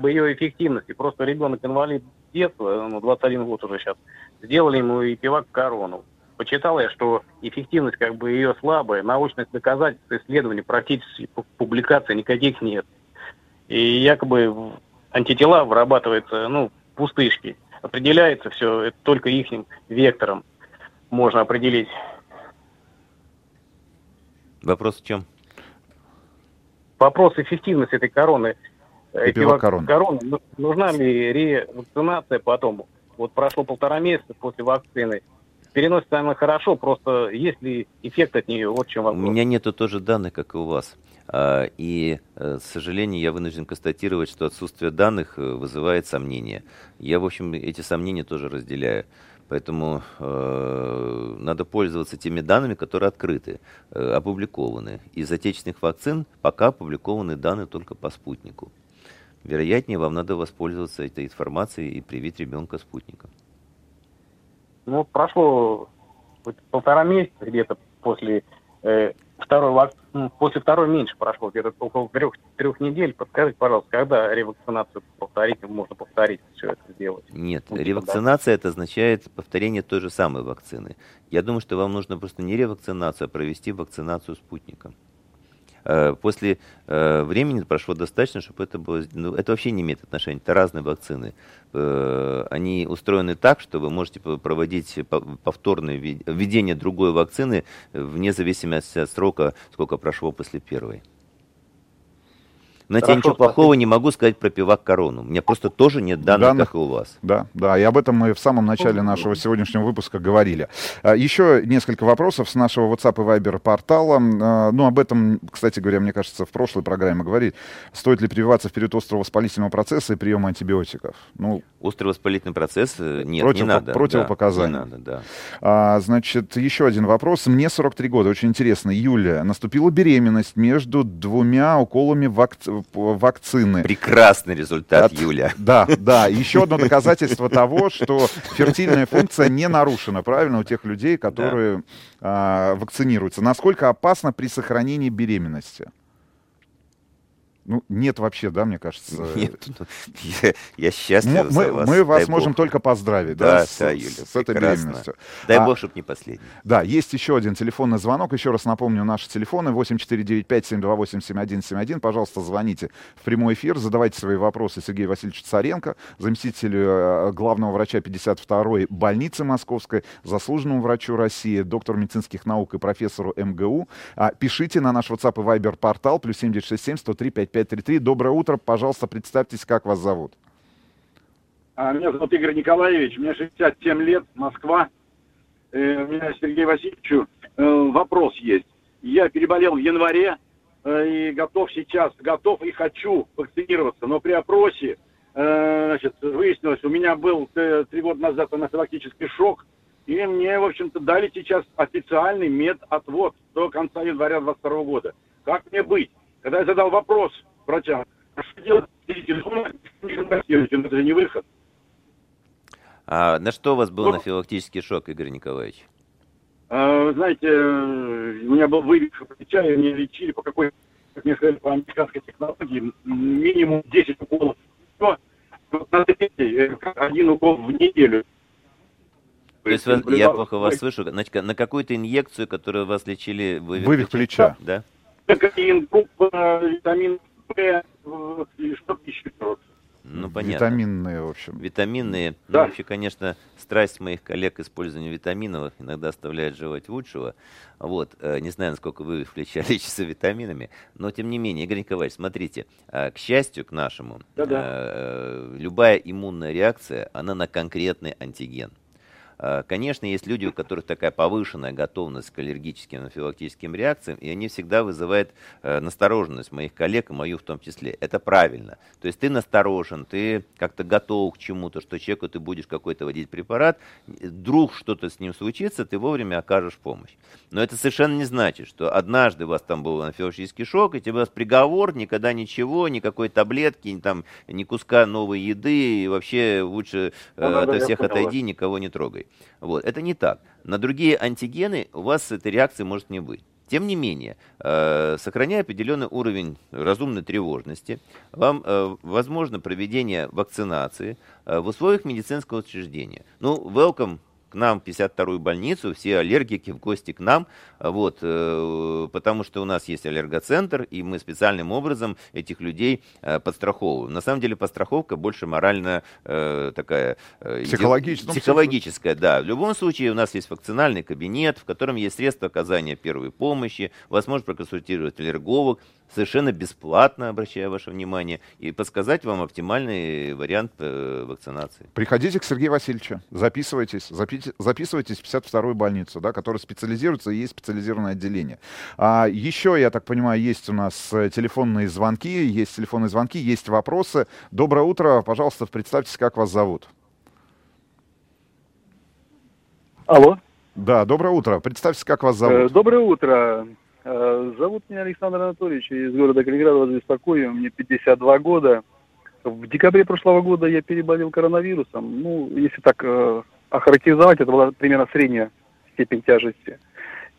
бы ее эффективности. Просто ребенок инвалид детства, ну, 21 год уже сейчас, сделали ему и пивак корону. Почитал я, что эффективность как бы ее слабая, научных доказательств, исследований, практически пу- публикаций никаких нет. И якобы антитела вырабатываются, ну, в пустышке. Определяется все это только их вектором можно определить. Вопрос в чем? Вопрос эффективности этой короны. э, Пивак пивак короны. короны. Ну, Нужна ли ревакцинация потом? Вот прошло полтора месяца после вакцины. Переносится она хорошо, просто есть ли эффект от нее? Вот чем У вопрос. меня нету тоже данных, как и у вас. А, И, э, к сожалению, я вынужден констатировать, что отсутствие данных э, вызывает сомнения. Я, в общем, эти сомнения тоже разделяю. Поэтому э, надо пользоваться теми данными, которые открыты, э, опубликованы. Из отечественных вакцин пока опубликованы данные только по спутнику. Вероятнее, вам надо воспользоваться этой информацией и привить ребенка спутником. Ну, прошло полтора месяца где-то после э, второй м, после второй меньше прошло, где-то около трех, трех недель. Подскажите, пожалуйста, когда ревакцинацию повторить, можно повторить все это сделать? Нет, Ну, типа, ревакцинация это означает повторение той же самой вакцины. Я думаю, что вам нужно просто не ревакцинацию, а провести вакцинацию спутником. Э, После э, времени прошло достаточно, чтобы это было... Ну, это вообще не имеет отношения, это разные вакцины. Э, Они устроены так, что вы можете проводить по- повторное вве- введение другой вакцины вне зависимости от срока, сколько прошло после первой. Знаете, я Хорошо, ничего плохого не могу сказать про пивак корону. У меня просто тоже нет данных, Данных? как и у вас. Да, да, и об этом мы в самом начале нашего сегодняшнего выпуска говорили. А, Еще несколько вопросов с нашего WhatsApp и Viber портала. А, Ну, об этом, кстати говоря, мне кажется, в прошлой программе говорили. Стоит ли прививаться в период острого воспалительного процесса и приема антибиотиков? Ну, Острый воспалительный процесс э, нет, Против- не надо. да, противопоказания. не надо, да. А, значит, еще один вопрос. Мне 43 года, очень интересно. Юлия, наступила беременность между двумя уколами вак- вакцины. Прекрасный результат, От- Юля. Да, да. Еще одно доказательство того, что фертильная функция не нарушена, правильно, у тех людей, которые а, вакцинируются. Насколько опасно при сохранении беременности? Ну, нет вообще, да, мне кажется. Нет, ну, я, я счастлив М- за мы, вас. мы вас дай можем бог. только поздравить, Да, да, с, да, Юля, с этой прекрасно. беременностью. Дай А, бог, чтобы не последний. Да, есть еще один телефонный звонок. Еще раз напомню, наши телефоны 8495-728-7171. Пожалуйста, звоните в прямой эфир, задавайте свои вопросы Сергею Васильевичу Царенко, заместителю э, главного врача 52-й больницы Московской, заслуженному врачу России, доктору медицинских наук и профессору МГУ. А, Пишите на наш WhatsApp и Viber портал плюс 7967 103 5533. Доброе утро. Пожалуйста, представьтесь, как вас зовут. А, Меня зовут Игорь Николаевич, мне 67 лет, Москва. Э, У меня Сергею Васильевичу э, вопрос есть. Я переболел в январе э, и готов сейчас, готов и хочу вакцинироваться, но при опросе значит, выяснилось, у меня был три года назад анафилактический шок, и мне, в общем-то, дали сейчас официальный медотвод до конца января 22 года. Как мне быть? Когда я задал вопрос врачам, а что делать? Это же не выход. А на что у вас был Ну, анафилактический шок, Игорь Николаевич? А, Вы знаете, у меня был вывих плеча, и меня лечили по какой, как мне сказали, по американской технологии, минимум 10 уколов. Но вот на третий, один укол в неделю. То есть вас- я плохо вас слышу. Значит, на какую-то инъекцию, которую вас лечили, вывих, Вывих плеча. Да? Кокаин, группа, витамин П, э, и что еще. Ну, понятно. Витаминные, в общем. Витаминные. Ну, Да. вообще, конечно, страсть моих коллег к использованию витаминов иногда оставляет желать лучшего. Вот. э, Не знаю, насколько вы в плеча лечится витаминами, но тем не менее, Игорь Николаевич, смотрите, э, к счастью, к нашему, Да-да. э, любая иммунная реакция, она на конкретный антиген. Э, Конечно, есть люди, у которых такая повышенная готовность к аллергическим анафилактическим реакциям, и они всегда вызывают э, настороженность моих коллег, и мою в том числе. Это правильно. То есть ты насторожен, ты как-то готов к чему-то, что человеку ты будешь какой-то водить препарат, вдруг что-то с ним случится, ты вовремя окажешь помощь. Но это совершенно не значит, что однажды у вас там был анафилактический шок, и тебе у вас приговор, никогда ничего, никакой таблетки, ни, там, ни куска новой еды, и вообще лучше э, Ну от всех отойди, никого не трогай. Вот. Это не так. На другие антигены у вас этой реакции может не быть. Тем не менее, э, сохраняя определенный уровень разумной тревожности, вам э, возможно проведение вакцинации э, в условиях медицинского учреждения. Ну, welcome нам в 52-ю больницу, все аллергики в гости к нам, а вот, э, потому что у нас есть аллергоцентр, и мы специальным образом этих людей э, подстраховываем. На самом деле подстраховка больше морально э, такая... э, Психологическая. Психологическая, да. В любом случае у нас есть вакцинальный кабинет, в котором есть средства оказания первой помощи, вас может проконсультировать аллерголог, совершенно бесплатно, обращаю ваше внимание, и подсказать вам оптимальный вариант э, вакцинации. Приходите к Сергею Васильевичу, записывайтесь, запи- записывайтесь в 52-ю больницу, да, которая специализируется, и есть специализированное отделение. А, еще, я так понимаю, есть у нас э, телефонные звонки, есть телефонные звонки, есть вопросы. Доброе утро, пожалуйста, представьтесь, как вас зовут. Алло. Да, доброе утро. Представьтесь, как вас Э, зовут. Доброе утро. Э, Зовут меня Александр Анатольевич, из города Калининграда вас беспокою, мне 52 года. В декабре прошлого года я переболел коронавирусом. Ну, если так э, охарактеризовать, это была примерно средняя степень тяжести.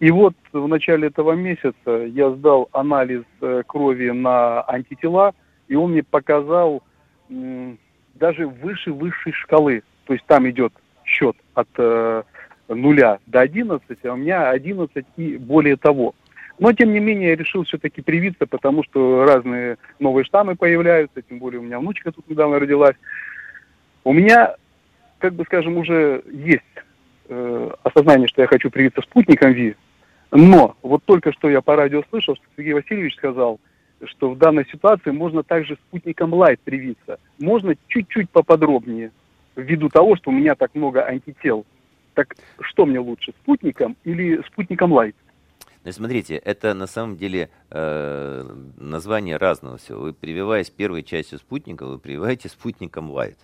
И вот в начале этого месяца я сдал анализ э, крови на антитела, и он мне показал даже выше высшей шкалы. То есть там идет счет от э, нуля до 11, а у меня 11 и более того. Но, тем не менее, я решил все-таки привиться, потому что разные новые штаммы появляются, тем более у меня внучка тут недавно родилась. У меня, как бы скажем, уже есть э, осознание, что я хочу привиться спутником ВИ, но вот только что я по радио слышал, что Сергей Васильевич сказал, что в данной ситуации можно также спутником Лайт привиться. Можно чуть-чуть поподробнее, ввиду того, что у меня так много антител. Так что мне лучше, спутником или спутником Лайт? Ну, смотрите, это на самом деле э, название разного всего. Вы прививаясь первой частью спутника, вы прививаете спутником Light.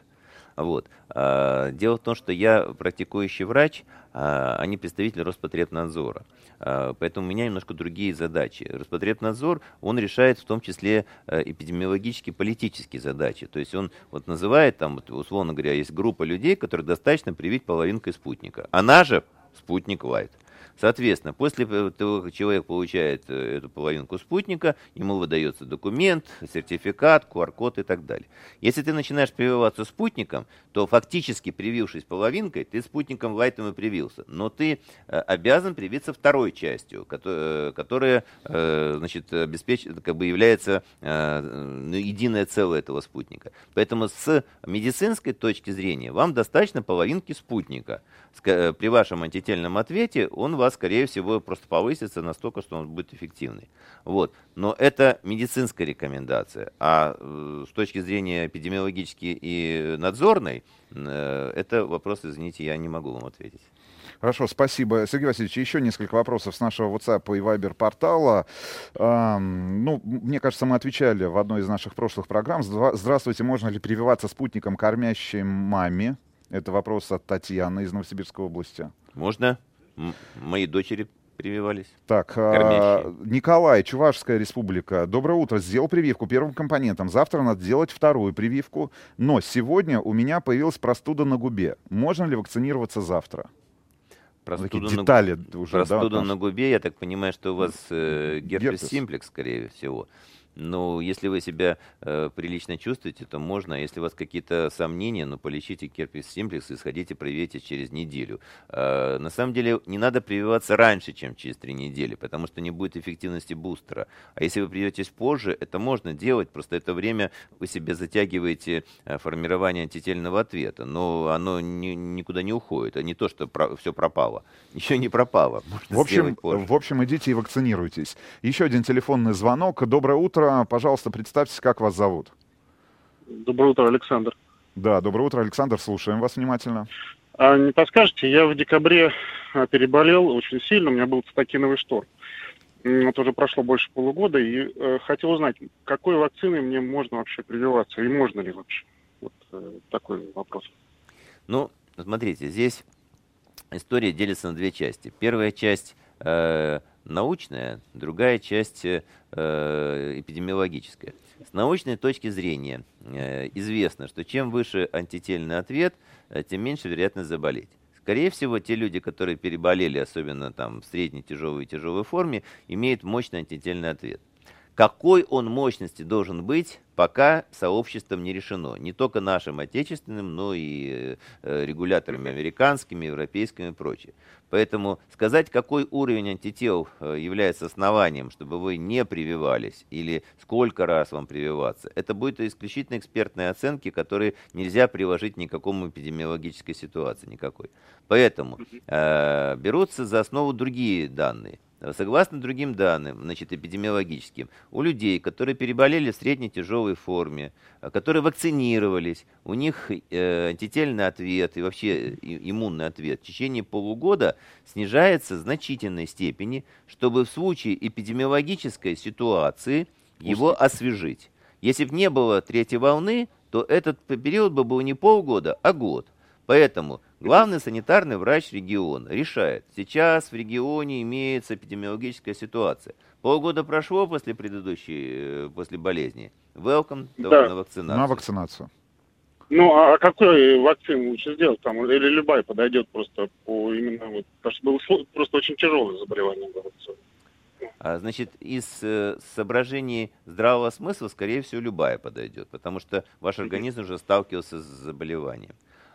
Вот. А, Дело в том, что я практикующий врач, а а не представитель Роспотребнадзора. А, Поэтому у меня немножко другие задачи. Роспотребнадзор, он решает в том числе э, эпидемиологические, политические задачи. То есть он вот называет, там, условно говоря, есть группа людей, которых достаточно привить половинкой спутника. Она же спутник Лайт. Соответственно, после того, как человек получает э, эту половинку спутника, ему выдается документ, сертификат, QR-код и так далее. Если ты начинаешь прививаться спутником, то фактически привившись половинкой, ты спутником лайтом и привился. Но ты э, обязан привиться второй частью, э, которая значит, обеспечит, как бы является ну, единое целое этого спутника. Поэтому с медицинской точки зрения вам достаточно половинки спутника. При вашем антительном ответе он вас, скорее всего, просто повысится настолько, что он будет эффективный. Вот. Но это медицинская рекомендация. А э, с точки зрения эпидемиологической и надзорной, э, это вопрос, извините, я не могу вам ответить. Хорошо, спасибо. Сергей Васильевич, еще несколько вопросов с нашего WhatsApp и Viber портала. Ам, ну, мне кажется, мы отвечали в одной из наших прошлых программ. Здра- Здравствуйте, можно ли прививаться спутником кормящей маме? Это вопрос от Татьяны из Новосибирской области. Можно? Мои дочери прививались. Так, а, Кормящие. Николай, Чувашская республика. Доброе утро. Сделал прививку первым компонентом. Завтра надо делать вторую прививку. Но сегодня у меня появилась простуда на губе. Можно ли вакцинироваться завтра? Такие Простуда на гу- детали уже, да, Простуда от на губе, я так понимаю, что у вас э, герпес Герпес. симплекс, скорее всего. Но если вы себя э, прилично чувствуете, то можно. А Если у вас какие-то сомнения, ну, полечите герпес симплекс и сходите привейте через неделю. Э, на самом деле не надо прививаться раньше, чем через три недели, потому что не будет эффективности бустера. А если вы привьетесь позже, это можно делать, просто это время вы себе затягиваете э, формирование антительного ответа, но оно ни- никуда не уходит, а не то, что все пропало. Еще не пропало. Можно В общем, в общем, идите и вакцинируйтесь. Еще один телефонный звонок. Доброе утро. Пожалуйста, представьтесь, как вас зовут. Доброе утро, Александр. Да, доброе утро, Александр. Слушаем вас внимательно. А не подскажете, я в декабре а, переболел очень сильно, у меня был цитокиновый шторм. Это уже прошло больше полугода, и э, хотел узнать, какой вакциной мне можно вообще прививаться, и можно ли вообще? Вот э, такой вопрос. Ну, смотрите, здесь история делится на две части. Первая часть э, научная, другая часть э, эпидемиологическая. С научной точки зрения э, известно, что чем выше антительный ответ, э, тем меньше вероятность заболеть. Скорее всего, те люди, которые переболели, особенно там в средней, тяжелой и тяжелой форме, имеют мощный антительный ответ. Какой он мощности должен быть, пока сообществом не решено. Не только нашим отечественным, но и э, регуляторами американскими, европейскими и прочее. Поэтому сказать, какой уровень антител э, является основанием, чтобы вы не прививались, или сколько раз вам прививаться, это будет исключительно экспертные оценки, которые нельзя приложить ни к какому эпидемиологической ситуации никакой. Поэтому э, берутся за основу другие данные. Согласно другим данным, значит, эпидемиологическим, у людей, которые переболели в средней тяжелой форме, а, которые вакцинировались, у них э, антительный ответ и вообще и- иммунный ответ в течение полугода снижается в значительной степени, чтобы в случае эпидемиологической ситуации его освежить. Если бы не было третьей волны, то этот период бы был не полгода, а год. Поэтому главный санитарный врач региона решает, сейчас в регионе имеется эпидемиологическая ситуация. Полгода прошло после предыдущей, э, после болезни. Welcome to- Да. на вакцинацию. На вакцинацию. Ну, а какой вакцину лучше сделать там? Или любая подойдет просто по именно вот, потому что было просто очень тяжелое заболевание было. А, Значит, из э, соображений здравого смысла, скорее всего, любая подойдет, потому что ваш организм уже сталкивался с заболеванием.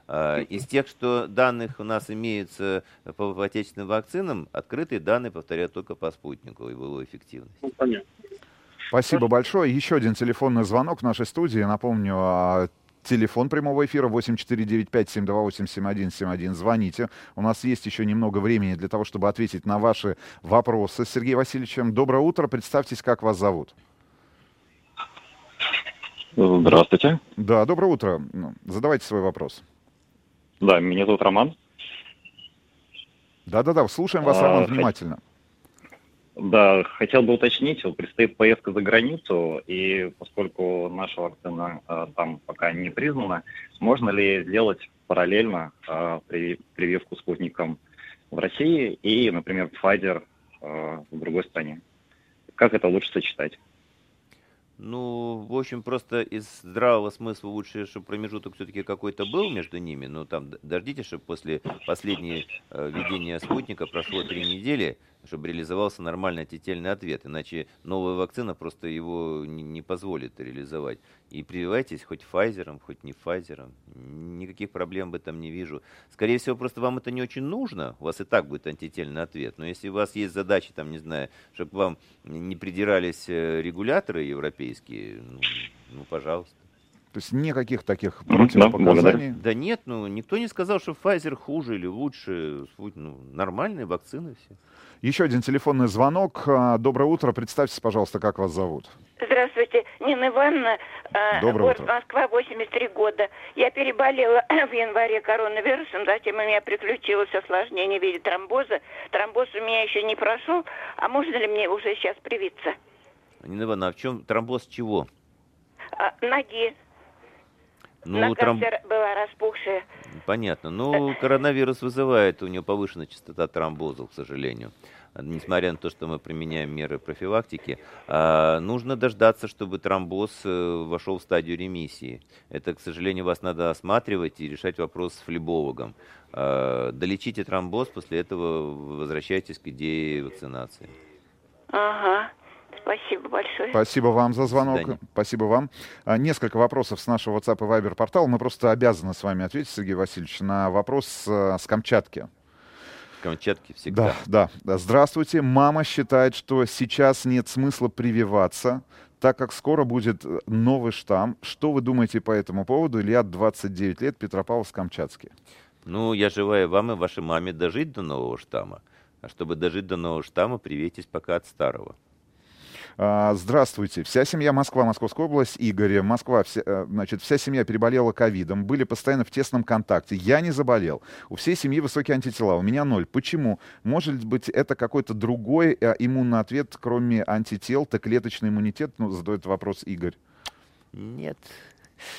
А, Из тех, что данных у нас имеются по отечественным вакцинам, открытые данные повторяют только по спутнику и его эффективность. Ну, понятно. Спасибо большое. Еще один телефонный звонок в нашей студии. Напомню, а, телефон прямого эфира 8495-728-7171. Звоните. У нас есть еще немного времени для того, чтобы ответить на ваши вопросы с Сергеем Васильевичем. Доброе утро. Представьтесь, как вас зовут. Здравствуйте. Да, доброе утро. Ну, Задавайте свой вопрос. Да, меня зовут Роман. Да-да-да, слушаем вас, А, Роман, хот- внимательно. Да, хотел бы уточнить, вот предстоит поездка за границу, и поскольку наша вакцина э, там пока не признана, можно ли сделать параллельно э, при- прививку спутником в России и, например, Pfizer э, в другой стране? Как это лучше сочетать? Ну, в общем, просто из здравого смысла лучше, чтобы промежуток все-таки какой-то был между ними. Ну, там, дождитесь, чтобы после последней э, введения спутника прошло три недели, чтобы реализовался нормальный антительный ответ. Иначе новая вакцина просто его не, не позволит реализовать. И прививайтесь хоть Pfizer, хоть не Pfizer. Никаких проблем в этом не вижу. Скорее всего, просто вам это не очень нужно. У вас и так будет антительный ответ. Но если у вас есть задачи, там, не знаю, чтобы вам не придирались э, регуляторы европейские, ну, ну, пожалуйста. То есть никаких таких да, противопоказаний. благодарю. Да нет, ну никто не сказал, что Pfizer хуже или лучше. Ну, нормальные вакцины все. Еще один телефонный звонок. А, Доброе утро. Представьтесь, пожалуйста, как вас зовут. Здравствуйте, Нина Ивановна, э, Доброе город утро. Москва, 83 года. Я переболела в январе коронавирусом, затем у меня приключилось осложнение в виде тромбоза. Тромбоз у меня еще не прошел, а можно ли мне уже сейчас привиться? Нина Ивановна, а в чем тромбоз чего? А, ноги, Ну, нога тром- вся была распухшая. Понятно. Ну, коронавирус вызывает, у него повышенная частота тромбозов, к сожалению. А, Несмотря на то, что мы применяем меры профилактики, а, нужно дождаться, чтобы тромбоз э, вошел в стадию ремиссии. Это, к сожалению, вас надо осматривать и решать вопрос с флебологом. А, Долечите тромбоз, после этого возвращайтесь к идее вакцинации. Ага, спасибо большое. Спасибо вам за звонок. Спасибо вам. А, Несколько вопросов с нашего WhatsApp и Viber портала. Мы просто обязаны с вами ответить, Сергей Васильевич, на вопрос э, с Камчатки. Камчатки всегда. Да, да. Здравствуйте. Мама считает, что сейчас нет смысла прививаться, так как скоро будет э, новый штамм. Что вы думаете по этому поводу? Илья, 29 лет, Петропавловск-Камчатский. Ну, я желаю вам и вашей маме дожить до нового штамма. А чтобы дожить до нового штамма, привейтесь пока от старого. А, Здравствуйте. Вся семья Москва, Московская область, Игорь. Москва, вся, э, значит, вся семья переболела ковидом, были постоянно в тесном контакте. Я не заболел. У всей семьи высокие антитела, у меня ноль. Почему? Может быть, это какой-то другой э, иммунный ответ, кроме антител, то клеточный иммунитет? Ну, задает вопрос Игорь. Нет.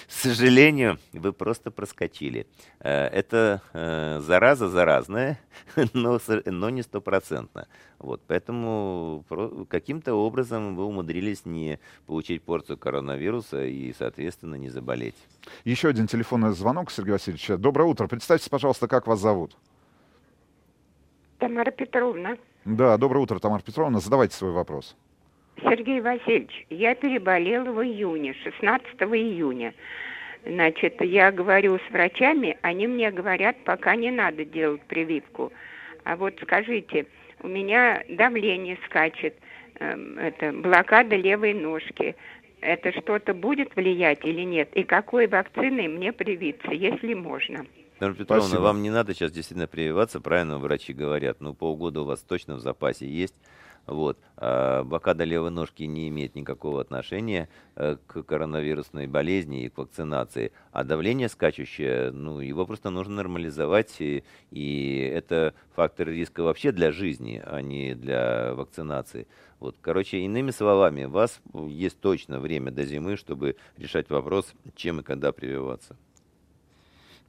К сожалению, вы просто проскочили. Э, Это э, зараза заразная, но, но не стопроцентно. Вот, поэтому каким-то образом вы умудрились не получить порцию коронавируса и, соответственно, не заболеть. Еще один телефонный звонок, Сергей Васильевич. Доброе утро. Представьте, пожалуйста, как вас зовут. Тамара Петровна. Да, доброе утро, Тамара Петровна. Задавайте свой вопрос. Сергей Васильевич, я переболела в июне, 16 июня. Значит, я говорю с врачами, они мне говорят, пока не надо делать прививку. А вот скажите, у меня давление скачет, эм, это блокада левой ножки. Это что-то будет влиять или нет? И какой вакциной мне привиться, если можно? Тамара Петровна, Спасибо. вам не надо сейчас действительно прививаться, правильно врачи говорят. Ну, полгода у вас точно в запасе есть. Вот. А блокада левой ножки не имеет никакого отношения э, к коронавирусной болезни и к вакцинации. А давление скачущее, ну, его просто нужно нормализовать. И, и это фактор риска вообще для жизни, а не для вакцинации. Вот. Короче, иными словами, у вас есть точно время до зимы, чтобы решать вопрос, чем и когда прививаться.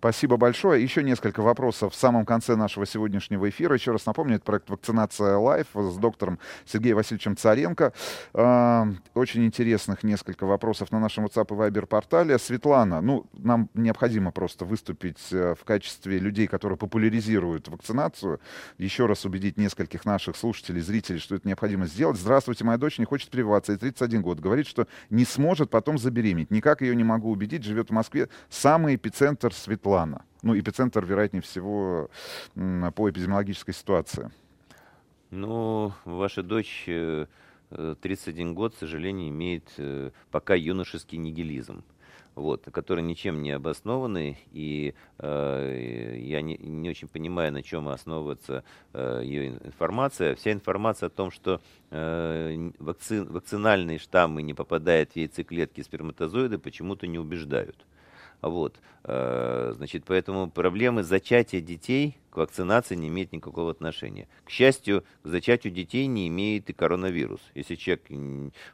Спасибо большое. Еще несколько вопросов в самом конце нашего сегодняшнего эфира. Еще раз напомню, это проект «Вакцинация лайф» с доктором Сергеем Васильевичем Царенко. А, Очень интересных несколько вопросов на нашем WhatsApp и Viber портале. Светлана, ну, нам необходимо просто выступить э, в качестве людей, которые популяризируют вакцинацию. Еще раз убедить нескольких наших слушателей, зрителей, что это необходимо сделать. Здравствуйте, моя дочь не хочет прививаться, ей 31 год. Говорит, что не сможет потом забеременеть. Никак ее не могу убедить. Живет в Москве. Самый эпицентр Светлана. Ну, эпицентр, вероятнее всего, по эпидемиологической ситуации. Ну, ваша дочь э, э, 31 год, к сожалению, имеет э, пока юношеский нигилизм. вот, которые ничем не обоснованы, и э, я не, не очень понимаю, на чем основывается э, ее информация. Вся информация о том, что э, вакци, вакцинальные штаммы не попадают в яйцеклетки сперматозоиды, почему-то не убеждают. Вот, э, значит, поэтому проблемы зачатия детей к вакцинации не имеет никакого отношения. К счастью, к зачатию детей не имеет и коронавирус. Если человек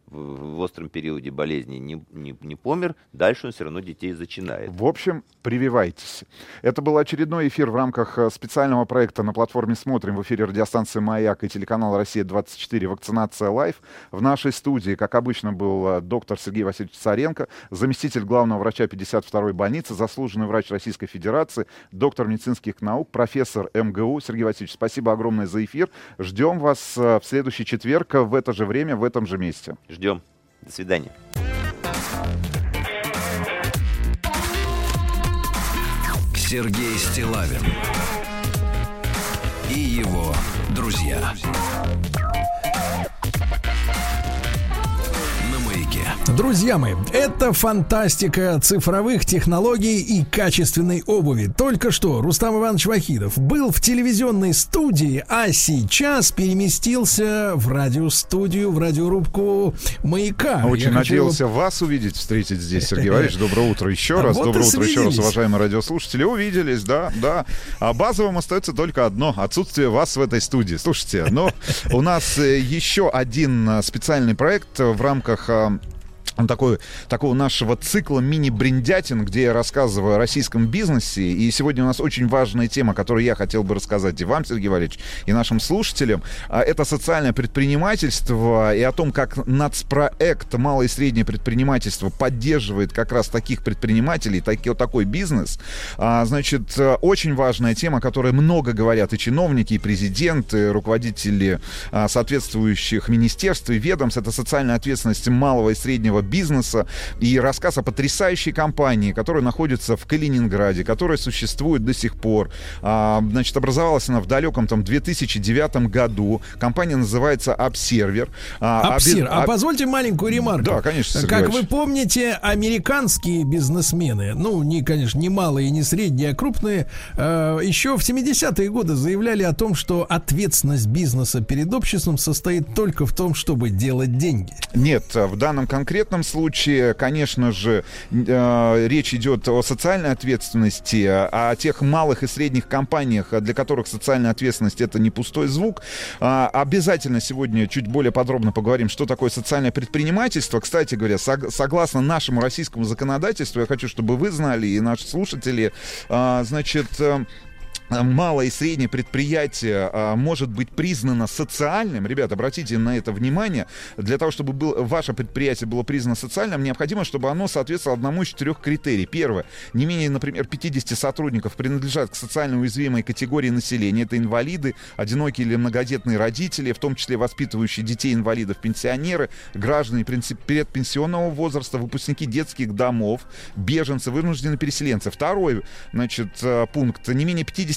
в, остром периоде болезни не, не, не помер, дальше он все равно детей зачинает. В общем, прививайтесь. Это был очередной эфир в рамках э, специального проекта на платформе «Смотрим» в эфире радиостанции «Маяк» и телеканал «Россия-24» «Вакцинация live». В нашей студии, как обычно, был э, доктор Сергей Васильевич Царенко, заместитель главного врача 52-й больницы, заслуженный врач Российской Федерации, доктор медицинских наук, профессор МГУ. Сергей Васильевич, спасибо огромное за эфир. Ждем вас э, в следующий четверг в это же время, в этом же месте. Ждем. До свидания. Сергей Стилавин и его друзья. Друзья мои, это фантастика цифровых технологий и качественной обуви. Только что Рустам Иванович Вахидов был в телевизионной студии, а сейчас переместился в радиостудию, в радиорубку «Маяка». Очень Я хочу надеялся вас увидеть, встретить здесь, Сергей Валерьевич. Доброе утро еще А раз. вот Доброе утро еще раз, уважаемые радиослушатели. Увиделись, да, да. А базовым остается только одно — отсутствие вас в этой студии. Слушайте, но у нас э, еще один э, специальный проект в рамках э, такой, такого нашего цикла мини-бриндятин, где я рассказываю о российском бизнесе. И сегодня у нас очень важная тема, которую я хотел бы рассказать и вам, Сергей Валерьевич, и нашим слушателям. А Это социальное предпринимательство и о том, как нацпроект «Малое и среднее предпринимательство» поддерживает как раз таких предпринимателей, вот такой бизнес. А, Значит, очень важная тема, о которой много говорят и чиновники, и президенты, руководители а, соответствующих министерств и ведомств. Это социальная ответственность малого и среднего бизнеса и рассказ о потрясающей компании, которая находится в Калининграде, которая существует до сих пор. А, Значит, образовалась она в далеком там 2009 году. Компания называется Observer. А, оби- а позвольте маленькую ремарку. Да, конечно, Сергей Как вы помните, американские бизнесмены, ну, не, конечно, не малые, не средние, а крупные, э, еще в 70-е годы заявляли о том, что ответственность бизнеса перед обществом состоит только в том, чтобы делать деньги. Нет, в данном конкретном случае, конечно же, э, речь идет о социальной ответственности, о тех малых и средних компаниях, для которых социальная ответственность это не пустой звук. А, Обязательно сегодня чуть более подробно поговорим, что такое социальное предпринимательство. Кстати говоря, сог- согласно нашему российскому законодательству, я хочу, чтобы вы знали и наши слушатели, а, значит, э, малое и среднее предприятие а, может быть признано социальным, ребят, обратите на это внимание, для того, чтобы был, ваше предприятие было признано социальным, необходимо, чтобы оно соответствовало одному из четырех критерий. Первое, не менее, например, 50 сотрудников принадлежат к социально уязвимой категории населения. Это инвалиды, одинокие или многодетные родители, в том числе воспитывающие детей-инвалидов, пенсионеры, граждане предпенсионного возраста, выпускники детских домов, беженцы, вынужденные переселенцы. Второй, значит, э, пункт. Не менее 50%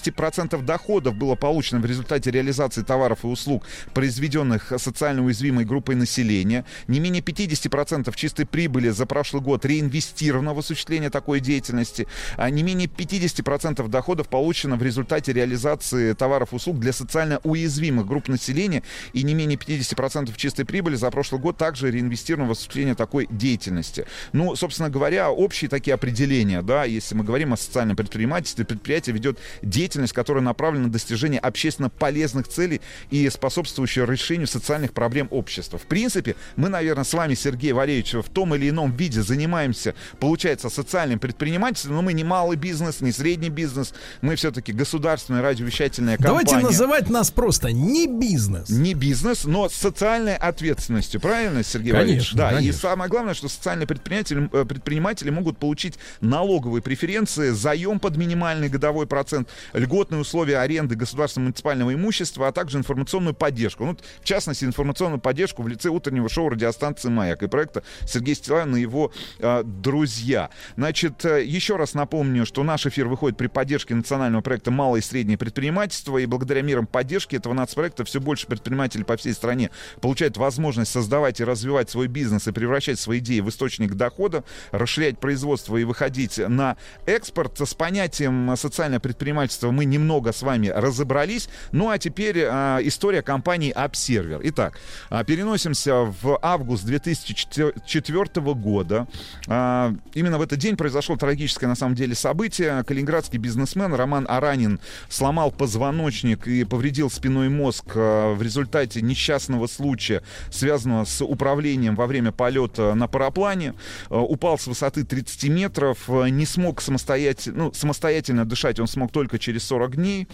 доходов было получено в результате реализации товаров и услуг, произведенных социально уязвимой группой населения. Не менее 50% чистой прибыли за прошлый год реинвестировано в осуществление такой деятельности. А не менее 50% доходов получено в результате реализации товаров и услуг для социально уязвимых групп населения. И не менее 50% чистой прибыли за прошлый год также реинвестировано в осуществление такой деятельности. Ну, собственно говоря, общие такие определения, да, если мы говорим о социальном предпринимательстве, предприятие ведет деятельность, которая направлена на достижение общественно полезных целей и способствующая решению социальных проблем общества. В принципе, мы, наверное, с вами, Сергей Валерьевич, в том или ином виде занимаемся, получается, социальным предпринимательством, но мы не малый бизнес, не средний бизнес, мы все-таки государственная радиовещательная компания. Давайте называть нас просто не бизнес. Не бизнес, но с социальной ответственностью, правильно, Сергей Конечно, Валерьевич? Да, конечно. и самое главное, что социальные предприниматели, э, предприниматели могут получить налоговые преференции, заем под минимальный годовой процент, льготные условия аренды государственного муниципального имущества, а также информационную поддержку. Ну, в частности, информационную поддержку в лице утреннего шоу радиостанции «Маяк» и проекта Сергей Стилавин и его э, друзья. Значит, э, еще раз напомню, что наш эфир выходит при поддержке национального проекта «Малое и среднее предпринимательство», и благодаря мерам поддержки этого нацпроекта все больше предпринимателей по всей стране получают возможность создавать и развивать свой бизнес и превращать свои идеи в источник дохода, расширять производство и выходить на экспорт. С понятием социальное предпринимательство мы немного с вами разобрались. Ну а теперь а, история компании Upserver. Итак, а, переносимся в август 2004 года. А, именно в этот день произошло трагическое на самом деле событие. Калининградский бизнесмен Роман Аранин сломал позвоночник и повредил спиной мозг а, в результате несчастного случая, связанного с управлением во время полета на параплане. А, упал с высоты 30 метров, а, не смог самостоятельно, ну, самостоятельно дышать, он смог только через 40 дней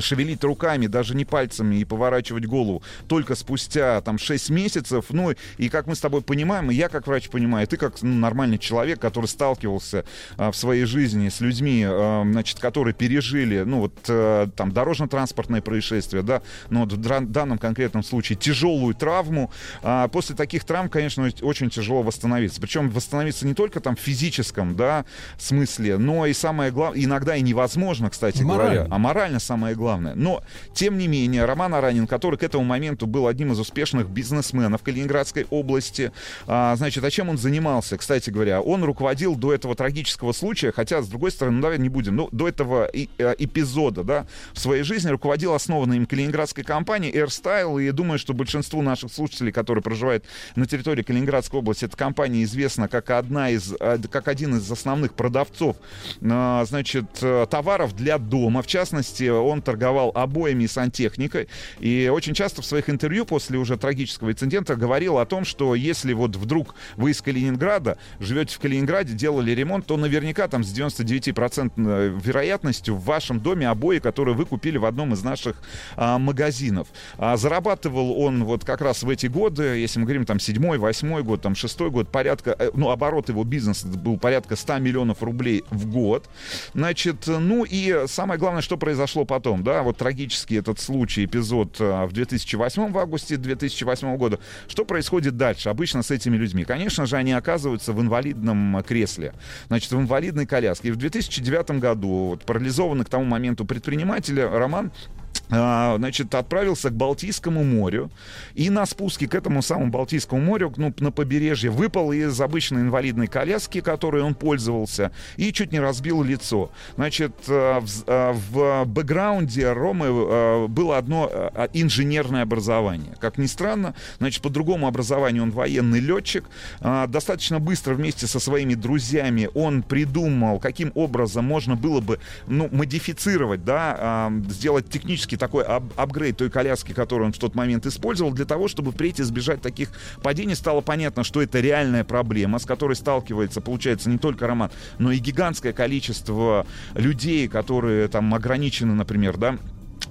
шевелить руками, даже не пальцами и поворачивать голову только спустя там 6 месяцев. Ну и как мы с тобой понимаем, и я как врач понимаю, и ты как ну, нормальный человек, который сталкивался а, в своей жизни с людьми, а, значит, которые пережили, ну вот а, там дорожно-транспортное происшествие, да, но в данном конкретном случае тяжелую травму. А, после таких травм, конечно, очень тяжело восстановиться. Причем восстановиться не только там в физическом, да, смысле, но и самое главное, иногда и невозможно, кстати Морально. говоря, а морально самое главное. Но, тем не менее, Роман Аранин, который к этому моменту был одним из успешных бизнесменов Калининградской области, а, значит, а чем он занимался, кстати говоря? Он руководил до этого трагического случая, хотя, с другой стороны, ну, давай не будем, но до этого и, э, эпизода, да, в своей жизни руководил основанной им калининградской компанией AirStyle, и думаю, что большинству наших слушателей, которые проживают на территории Калининградской области, эта компания известна как одна из, э, как один из основных продавцов, а, значит, э, товаров для дома. В частности, он торговал обоями и сантехникой. И очень часто в своих интервью после уже трагического инцидента говорил о том, что если вот вдруг вы из Калининграда, живете в Калининграде, делали ремонт, то наверняка там с 99% вероятностью в вашем доме обои, которые вы купили в одном из наших а, магазинов. А, зарабатывал он вот как раз в эти годы, если мы говорим там седьмой, восьмой год, там шестой год, порядка, э, ну, оборот его бизнеса был порядка 100 миллионов рублей в год. Значит, ну и самое главное, что произошло потом, да, вот трагический этот случай, эпизод а, в 2008, в августе 2008 года. Что происходит дальше обычно с этими людьми? Конечно же, они оказываются в инвалидном кресле, значит, в инвалидной коляске. И в 2009 году вот, парализованный к тому моменту предпринимателя Роман значит, отправился к Балтийскому морю и на спуске к этому самому Балтийскому морю, ну, на побережье, выпал из обычной инвалидной коляски, которой он пользовался, и чуть не разбил лицо. Значит, а, в, а, в бэкграунде Ромы было одно инженерное образование. Как ни странно, значит, по другому образованию он военный летчик. Достаточно быстро вместе со своими друзьями он придумал, каким образом можно было бы, ну, модифицировать, да, сделать технически такой ап апгрейд той коляски, которую он в тот момент использовал, для того, чтобы впредь избежать таких падений. Стало понятно, что это реальная проблема, с которой сталкивается, получается, не только Роман, но и гигантское количество людей, которые там ограничены, например, да,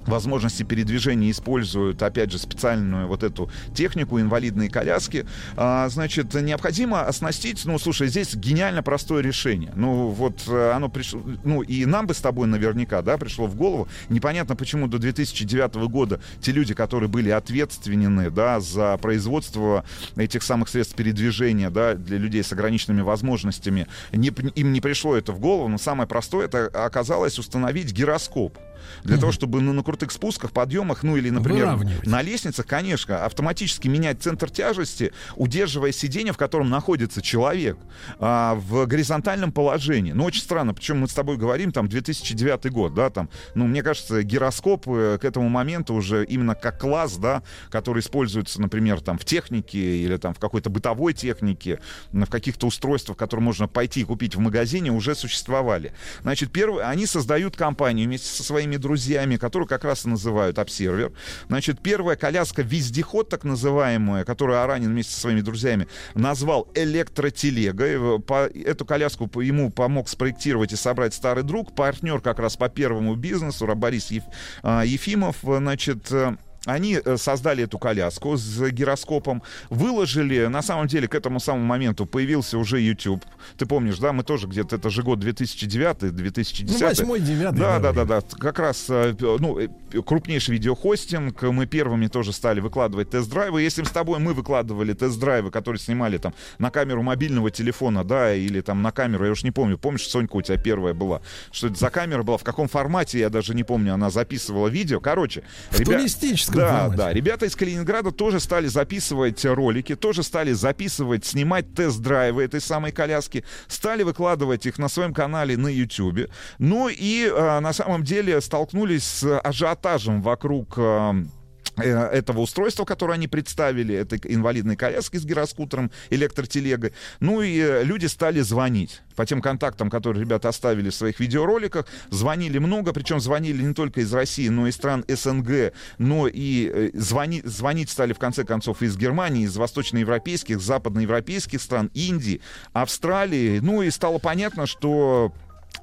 возможности передвижения используют, опять же, специальную вот эту технику, инвалидные коляски, а, значит, необходимо оснастить, ну, слушай, здесь гениально простое решение. Ну, вот э, оно пришло, ну, и нам бы с тобой наверняка, да, пришло в голову. Непонятно, почему до 2009 года те люди, которые были ответственны, да, за производство этих самых средств передвижения, да, для людей с ограниченными возможностями, не, им не пришло это в голову, но самое простое, это оказалось установить гироскоп для того, чтобы ну, на крутых спусках, подъемах, ну или, например, на лестницах, конечно, автоматически менять центр тяжести, удерживая сиденье, в котором находится человек, а, в горизонтальном положении. Ну, очень странно, причем мы с тобой говорим, там, 2009 год, да, там, ну, мне кажется, гироскоп э, к этому моменту уже именно как класс, да, который используется, например, там, в технике или там в какой-то бытовой технике, в каких-то устройствах, которые можно пойти и купить в магазине, уже существовали. Значит, первые, они создают компанию вместе со своими друзьями, которую как раз и называют обсервер. Значит, первая коляска вездеход, так называемая, которую Аранин вместе со своими друзьями назвал электротелегой. По, эту коляску ему помог спроектировать и собрать старый друг, партнер как раз по первому бизнесу, Борис Еф, а, Ефимов. Значит, э, они э, создали эту коляску с гироскопом, выложили, на самом деле, к этому самому моменту появился уже YouTube. Ты помнишь, да, мы тоже где-то, это же год 2009-2010. Ну, восьмой, девятый, Да, да, да, да. Как раз, э, ну, э, крупнейший видеохостинг. Мы первыми тоже стали выкладывать тест-драйвы. Если с тобой мы выкладывали тест-драйвы, которые снимали там на камеру мобильного телефона, да, или там на камеру, я уж не помню, помнишь, Сонька у тебя первая была? Что это за камера была, в каком формате, я даже не помню, она записывала видео. Короче, туристическом да, формате. да, ребята из Калининграда тоже стали записывать ролики, тоже стали записывать, снимать тест-драйвы этой самой коляски, стали выкладывать их на своем канале на YouTube. Ну и э, на самом деле столкнулись с ажиотажем вокруг э, э, этого устройства, которое они представили, этой инвалидной коляски с гироскутером, электротелегой. Ну и э, люди стали звонить по тем контактам, которые ребята оставили в своих видеороликах. Звонили много, причем звонили не только из России, но и стран СНГ, но и э, звони, звонить стали в конце концов из Германии, из восточноевропейских, западноевропейских стран, Индии, Австралии. Ну и стало понятно, что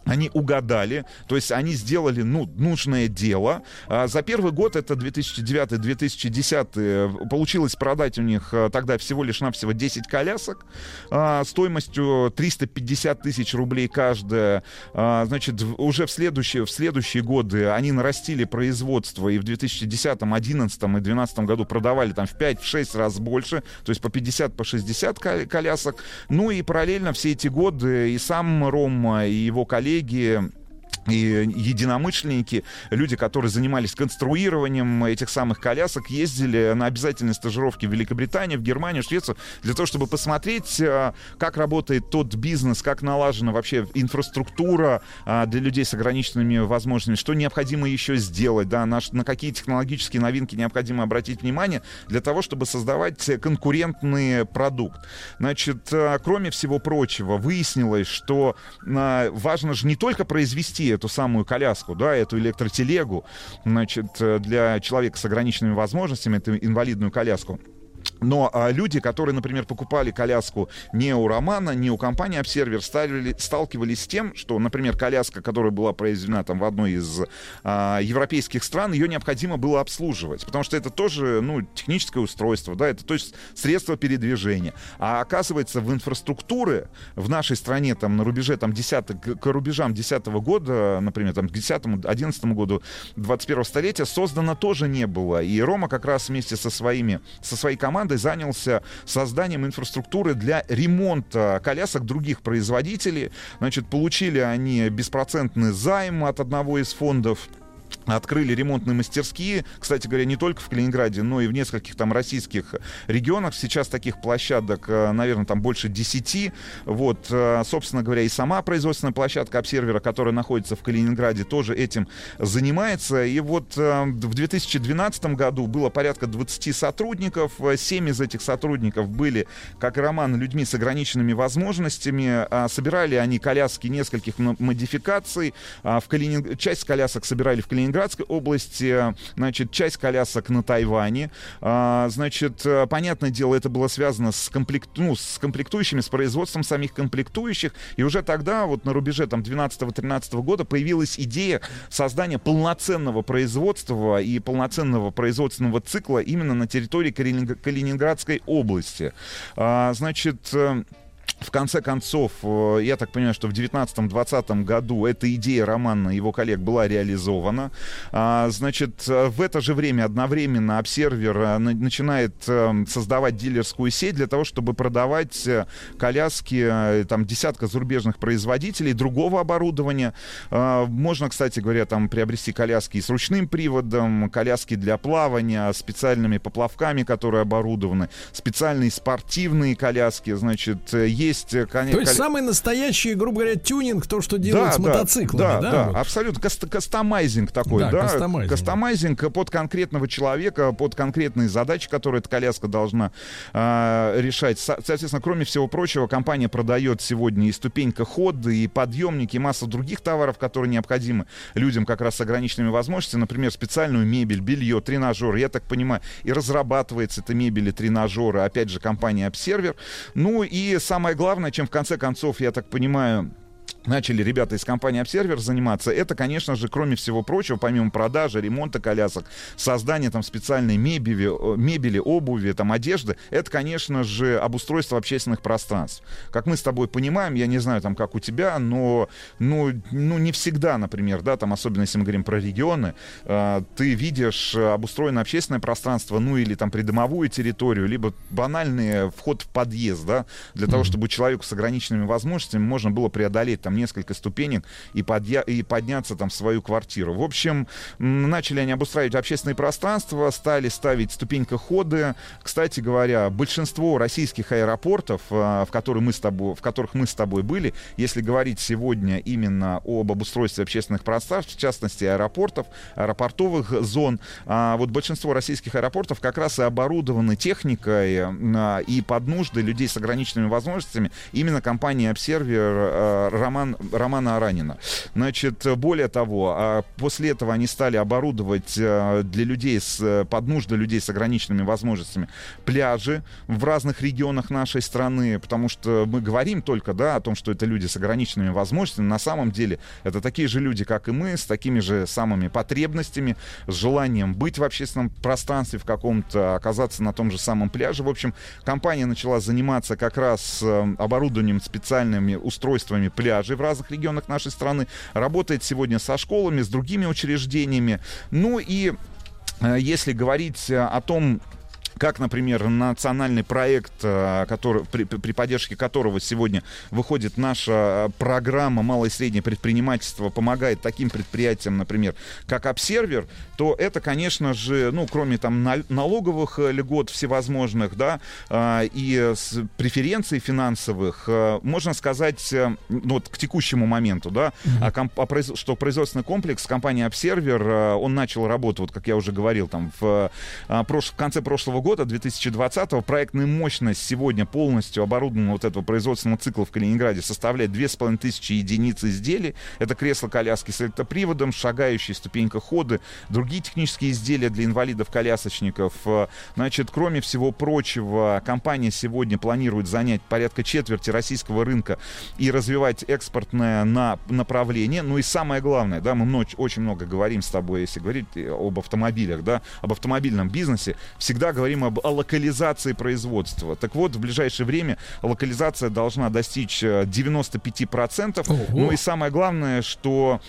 они угадали, то есть они сделали ну, нужное дело. А, за первый год, это 2009-2010, э, получилось продать у них э, тогда всего лишь навсего 10 колясок а, стоимостью 350 тысяч рублей каждая. А, значит, уже в следующие, в следующие годы они нарастили производство и в 2010, 2011 и 2012 году продавали там в 5-6 раз больше, то есть по 50, по 60 ко- колясок. Ну и параллельно все эти годы и сам Рома, и его коллеги и единомышленники, люди, которые занимались конструированием этих самых колясок, ездили на обязательные стажировки в Великобританию, в Германию, в Швецию, для того, чтобы посмотреть, э, как работает тот бизнес, как налажена вообще инфраструктура а, для людей с ограниченными возможностями, что необходимо еще сделать, да, на, на какие технологические новинки необходимо обратить внимание для того, чтобы создавать э, конкурентный продукт. Значит, э, кроме всего прочего, выяснилось, что э, важно же не только произвести эту самую коляску, да, эту электротелегу, значит, э, для человека с ограниченными возможностями, эту инвалидную коляску, но а, люди, которые, например, покупали коляску не у Романа, не у компании стали, сталкивались с тем, что, например, коляска, которая была произведена там в одной из а, европейских стран, ее необходимо было обслуживать, потому что это тоже, ну, техническое устройство, да, это то есть средство передвижения. А оказывается, в инфраструктуре в нашей стране, там, на рубеже, там, 10, к, к рубежам 10 года, например, там, к 10-11 году 21 столетия создано тоже не было. И Рома как раз вместе со своими, со своей командой занялся созданием инфраструктуры для ремонта колясок других производителей. Значит, получили они беспроцентный займ от одного из фондов открыли ремонтные мастерские, кстати говоря, не только в Калининграде, но и в нескольких там российских регионах. Сейчас таких площадок, э, наверное, там больше 10. Вот, э, собственно говоря, и сама производственная площадка обсервера, которая находится в Калининграде, тоже этим занимается. И вот э, в 2012 году было порядка 20 сотрудников. 7 из этих сотрудников были, как Роман, людьми с ограниченными возможностями. Собирали они коляски нескольких модификаций. В Калинин... Часть колясок собирали в Калининградской области, значит, часть колясок на Тайване. А, Значит, э, понятное дело, это было связано с, комплект... ну, с комплектующими, с производством самих комплектующих. И уже тогда, вот на рубеже там 12-13 года, появилась идея создания полноценного производства и полноценного производственного цикла именно на территории Калининг- Калининградской области. А, Значит, э, в конце концов, э, я так понимаю, что в 19-20 году эта идея Романа и его коллег была реализована. А, Значит, э, в это же время одновременно обсервер э, на- начинает создавать дилерскую сеть для того, чтобы продавать коляски там десятка зарубежных производителей другого оборудования. А, Можно, кстати говоря, там приобрести коляски с ручным приводом, коляски для плавания, специальными поплавками, которые оборудованы, специальные спортивные коляски, значит, э, есть... э, коня- То есть самый настоящий, грубо говоря, тюнинг, то, что делают с мотоциклами, да, да? да, вот? абсолютно. Каст- кастомайзинг такой, Да, да? кастомайзинг. Кастомайзинг под конкретного человека, под конкретные задачи, которые эта коляска должна а, решать. Со- Соответственно, кроме всего прочего, компания продает сегодня и ступенька хода, и подъемники, и масса других товаров, которые необходимы людям как раз с ограниченными возможностями. Например, специальную мебель, белье, тренажер. Я так понимаю, и разрабатывается эта мебель и тренажеры, опять же, компания Observer. Ну и самое главное, чем в конце концов, я так понимаю, начали ребята из компании Observer заниматься, это, конечно же, кроме всего прочего, помимо продажи, ремонта колясок, создания там специальной мебели, мебели, обуви, там одежды, это, конечно же, обустройство общественных пространств. Как мы с тобой понимаем, я не знаю, там, как у тебя, но, ну, ну не всегда, например, да, там, особенно если мы говорим про регионы, э, ты видишь э, обустроенное общественное пространство, ну, или там придомовую территорию, либо банальный вход в подъезд, да, для того, чтобы человеку с ограниченными возможностями можно было преодолеть там несколько ступенек и, подъя- и подняться там в свою квартиру. В общем, начали они обустраивать общественные пространства, стали ставить ступенькоходы. Кстати говоря, большинство российских аэропортов, а, в, которые мы с тобой, в которых мы с тобой были, если говорить сегодня именно об обустройстве общественных пространств, в частности аэропортов, аэропортовых зон, а, вот большинство российских аэропортов как раз и оборудованы техникой а, и под нужды людей с ограниченными возможностями именно компания Observer Роман, Романа Аранина. Значит, более того, а, после этого они стали оборудовать а, для людей с, под нужды людей с ограниченными возможностями пляжи в разных регионах нашей страны, потому что мы говорим только, да, о том, что это люди с ограниченными возможностями, на самом деле это такие же люди, как и мы, с такими же самыми потребностями, с желанием быть в общественном пространстве в каком-то, оказаться на том же самом пляже. В общем, компания начала заниматься как раз э, оборудованием специальными устройствами пляжей в разных регионах нашей страны, работает сегодня со школами, с другими учреждениями. Ну и э, если говорить о том, как, например, национальный проект, э, который, при, при поддержке которого сегодня выходит наша э, программа «Малое и среднее предпринимательство», помогает таким предприятиям, например, как Обсервер, то это, конечно же, ну, кроме там налоговых э, льгот всевозможных, да, и преференций финансовых, можно сказать, ну, вот к текущему моменту, да, mm-hmm. что производственный комплекс компании Обсервер, он начал работу, вот как я уже говорил, там, в, в конце прошлого года, года, 2020 проектная мощность сегодня полностью оборудованного вот этого производственного цикла в Калининграде составляет 2500 единиц изделий. Это кресло-коляски с электроприводом, шагающие ступенька ходы, другие технические изделия для инвалидов-колясочников. Значит, кроме всего прочего, компания сегодня планирует занять порядка четверти российского рынка и развивать экспортное на направление. Ну и самое главное, да, мы очень много говорим с тобой, если говорить об автомобилях, да, об автомобильном бизнесе, всегда говорим говорим об локализации производства. Так вот, в ближайшее время локализация должна достичь 95%. Ого. Ну и самое главное, что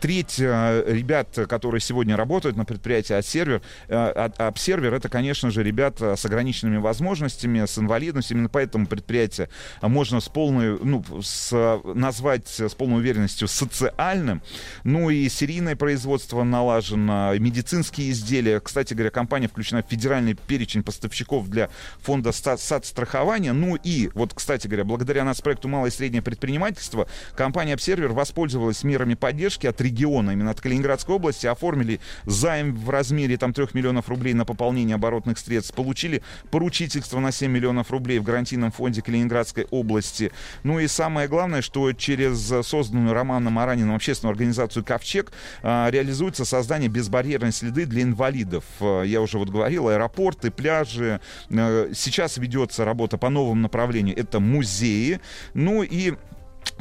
треть э, ребят, которые сегодня работают на предприятии Обсервер, Обсервер это, конечно же, ребята с ограниченными возможностями, с инвалидностью. Именно поэтому предприятие можно с полной, ну, с, назвать с полной уверенностью социальным. Ну и серийное производство налажено, медицинские изделия. Кстати говоря, компания включена в федеральный перечень перечень поставщиков для фонда страхования. Ну и, вот, кстати говоря, благодаря нас проекту «Малое и среднее предпринимательство» компания Observer воспользовалась мерами поддержки от региона, именно от Калининградской области, оформили займ в размере там 3 миллионов рублей на пополнение оборотных средств, получили поручительство на 7 миллионов рублей в гарантийном фонде Калининградской области. Ну и самое главное, что через созданную Романом Аранином общественную организацию «Ковчег» а, реализуется создание безбарьерной следы для инвалидов. А, я уже вот говорил, аэропорты, пляжи. Э, сейчас ведется работа по новому направлению. Это музеи. Ну и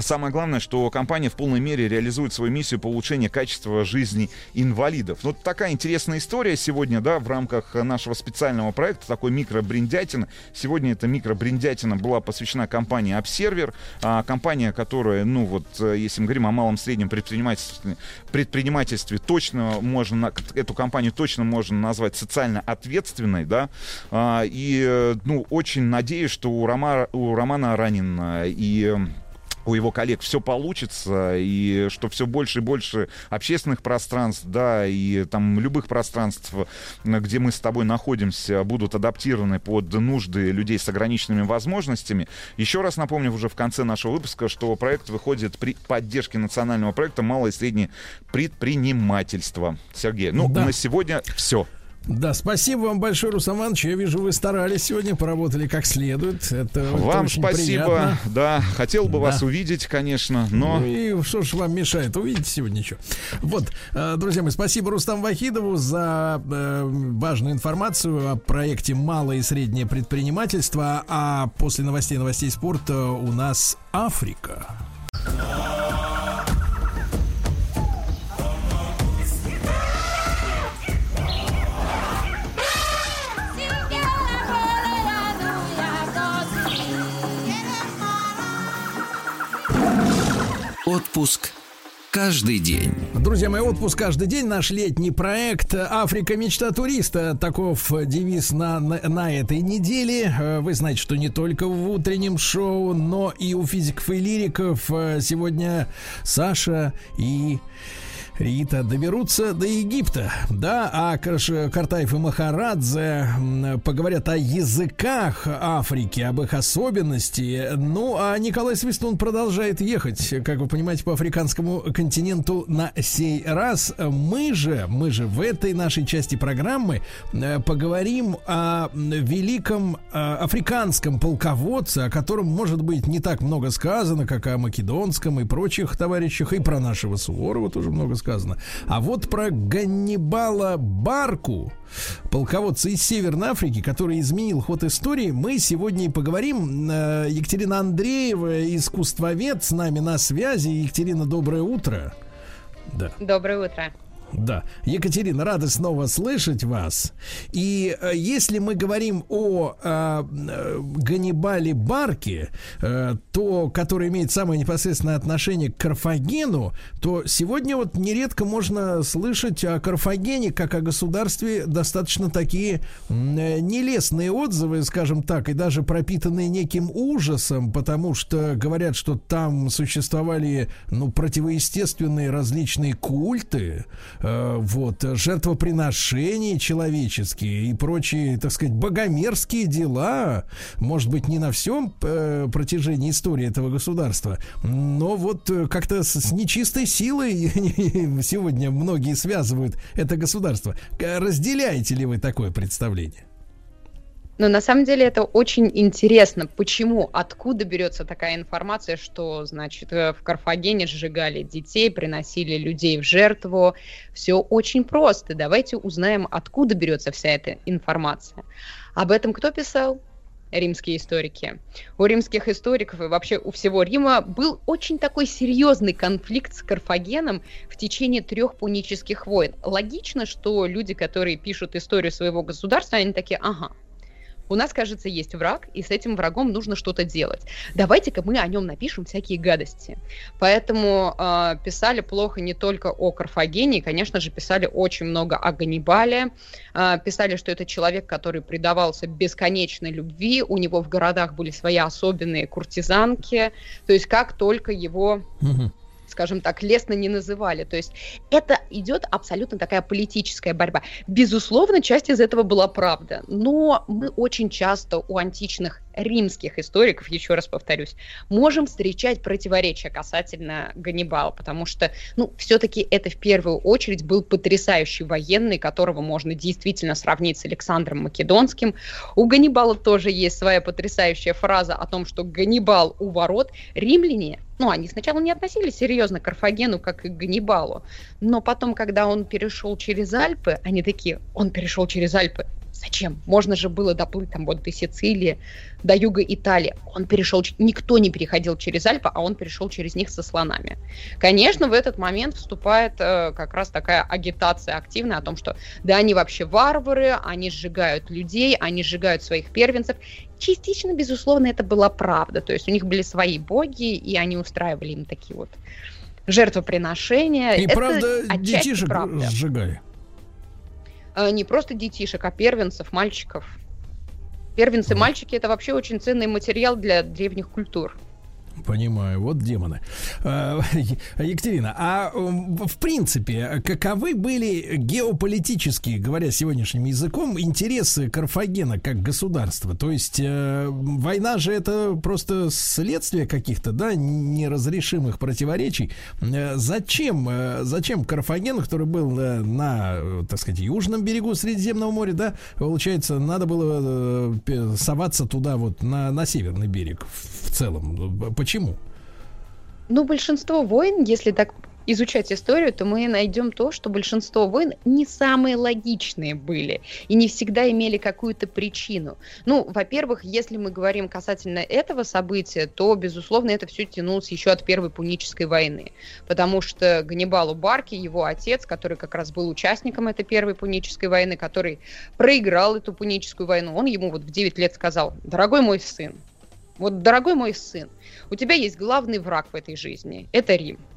Самое главное, что компания в полной мере реализует свою миссию по улучшению качества жизни инвалидов. Вот такая интересная история сегодня, да, в рамках нашего специального проекта, такой микробриндятина. Сегодня эта микробриндятина была посвящена компании Observer, а, компания, которая, ну вот, э, если мы говорим о малом среднем предпринимательстве, предпринимательстве точно можно, эту компанию точно можно назвать социально ответственной, да, а, и, э, ну, очень надеюсь, что у, Рома, у Романа Ранина и у его коллег все получится, и что все больше и больше общественных пространств, да, и там любых пространств, где мы с тобой находимся, будут адаптированы под нужды людей с ограниченными возможностями. Еще раз напомню уже в конце нашего выпуска, что проект выходит при поддержке национального проекта «Малое и среднее предпринимательство». Сергей, ну, да. на сегодня все. Да, спасибо вам большое, Русам Иванович. Я вижу, вы старались сегодня, поработали как следует. Это, вам это спасибо. Приятно. Да, хотел бы да. вас увидеть, конечно, но... Ну и что ж вам мешает? Увидите сегодня что. Вот, э, друзья мои, спасибо Рустам Вахидову за э, важную информацию о проекте «Малое и среднее предпринимательство». А после новостей новостей спорта у нас Африка. Отпуск каждый день. Друзья мои, отпуск каждый день. Наш летний проект «Африка. Мечта туриста». Таков девиз на, на, на этой неделе. Э, Вы знаете, что не только в утреннем шоу, но и у физиков и лириков э, сегодня Саша и Рита доберутся до Египта, да, а Картаев и Махарадзе поговорят о языках Африки, об их особенности. Ну, а Николай Свистун продолжает ехать, как вы понимаете, по африканскому континенту на сей раз. Мы же, мы же в этой нашей части программы э, поговорим о великом э, африканском полководце, о котором, может быть, не так много сказано, как о македонском и прочих товарищах, и про нашего Суворова тоже много сказано. А вот про Ганнибала Барку, полководца из Северной Африки, который изменил ход истории, мы сегодня и поговорим. Э, Екатерина Андреева, искусствовед, с нами на связи. Екатерина, доброе утро. Да. Доброе утро. Да. Екатерина, рада снова слышать вас. И э, если мы говорим о э, э, Ганнибале Барке, э, то, который имеет самое непосредственное отношение к Карфагену, то сегодня вот нередко можно слышать о Карфагене как о государстве достаточно такие э, нелестные отзывы, скажем так, и даже пропитанные неким ужасом, потому что говорят, что там существовали ну, противоестественные различные культы, вот, жертвоприношения человеческие и прочие, так сказать, богомерзкие дела, может быть, не на всем э, протяжении истории этого государства, но вот э, как-то с, нечистой силой сегодня многие связывают это государство. Разделяете ли вы такое представление? Но на самом деле это очень интересно. Почему? Откуда берется такая информация, что, значит, э, в Карфагене сжигали детей, приносили людей в жертву? Все очень просто. Давайте узнаем, откуда берется вся эта информация. Об этом кто писал? римские историки. У римских историков и вообще у всего Рима был очень такой серьезный конфликт с Карфагеном в течение трех пунических войн. Логично, что люди, которые пишут историю своего государства, они такие, ага, у нас, кажется, есть враг, и с этим врагом нужно что-то делать. Давайте-ка мы о нем напишем всякие гадости. Поэтому э, писали плохо не только о Карфагене, и, конечно же, писали очень много о Ганнибале. Э, писали, что это человек, который предавался бесконечной любви, у него в городах были свои особенные куртизанки. То есть как только его скажем так, лестно не называли. То есть это идет абсолютно такая политическая борьба. Безусловно, часть из этого была правда, но мы очень часто у античных римских историков, еще раз повторюсь, можем встречать противоречия касательно Ганнибала, потому что, ну, все-таки это в первую очередь был потрясающий военный, которого можно действительно сравнить с Александром Македонским. У Ганнибала тоже есть своя потрясающая фраза о том, что Ганнибал у ворот. Римляне ну, они сначала не относились серьезно к Карфагену, как и к Ганнибалу, но потом, когда он перешел через Альпы, они такие, он перешел через Альпы, Зачем? Можно же было доплыть там вот до Сицилии, до юга Италии. Он перешел, никто не переходил через Альпы, а он перешел через них со слонами. Конечно, в этот момент вступает э, как раз такая агитация активная о том, что да, они вообще варвары, они сжигают людей, они сжигают своих первенцев. Частично, безусловно, это была правда. То есть у них были свои боги, и они устраивали им такие вот жертвоприношения. И это правда, детишек правда. сжигали. Э, не просто детишек, а первенцев, мальчиков. Первенцы мальчики это вообще очень ценный материал для древних культур. Понимаю, вот демоны. А, Екатерина, а в принципе, каковы были геополитические, говоря сегодняшним языком, интересы Карфагена как государства? То есть э, война же это просто следствие каких-то, да, неразрешимых противоречий. Э, Зачем, э, зачем Карфаген, который был э, на, э, так сказать, южном берегу Средиземного моря, да, получается, надо было э, соваться туда вот на, на северный берег в целом? Почему? Ну, большинство войн, если так изучать историю, то мы найдем то, что большинство войн не самые логичные были и не всегда имели какую-то причину. Ну, во-первых, если мы говорим касательно этого события, то, безусловно, это все тянулось еще от Первой Пунической войны, потому что Ганнибалу Барки, его отец, который как раз был участником этой Первой Пунической войны, который проиграл эту Пуническую войну, он ему вот в 9 лет сказал, дорогой мой сын, вот, дорогой мой сын, у тебя есть главный враг в этой жизни, это Рим.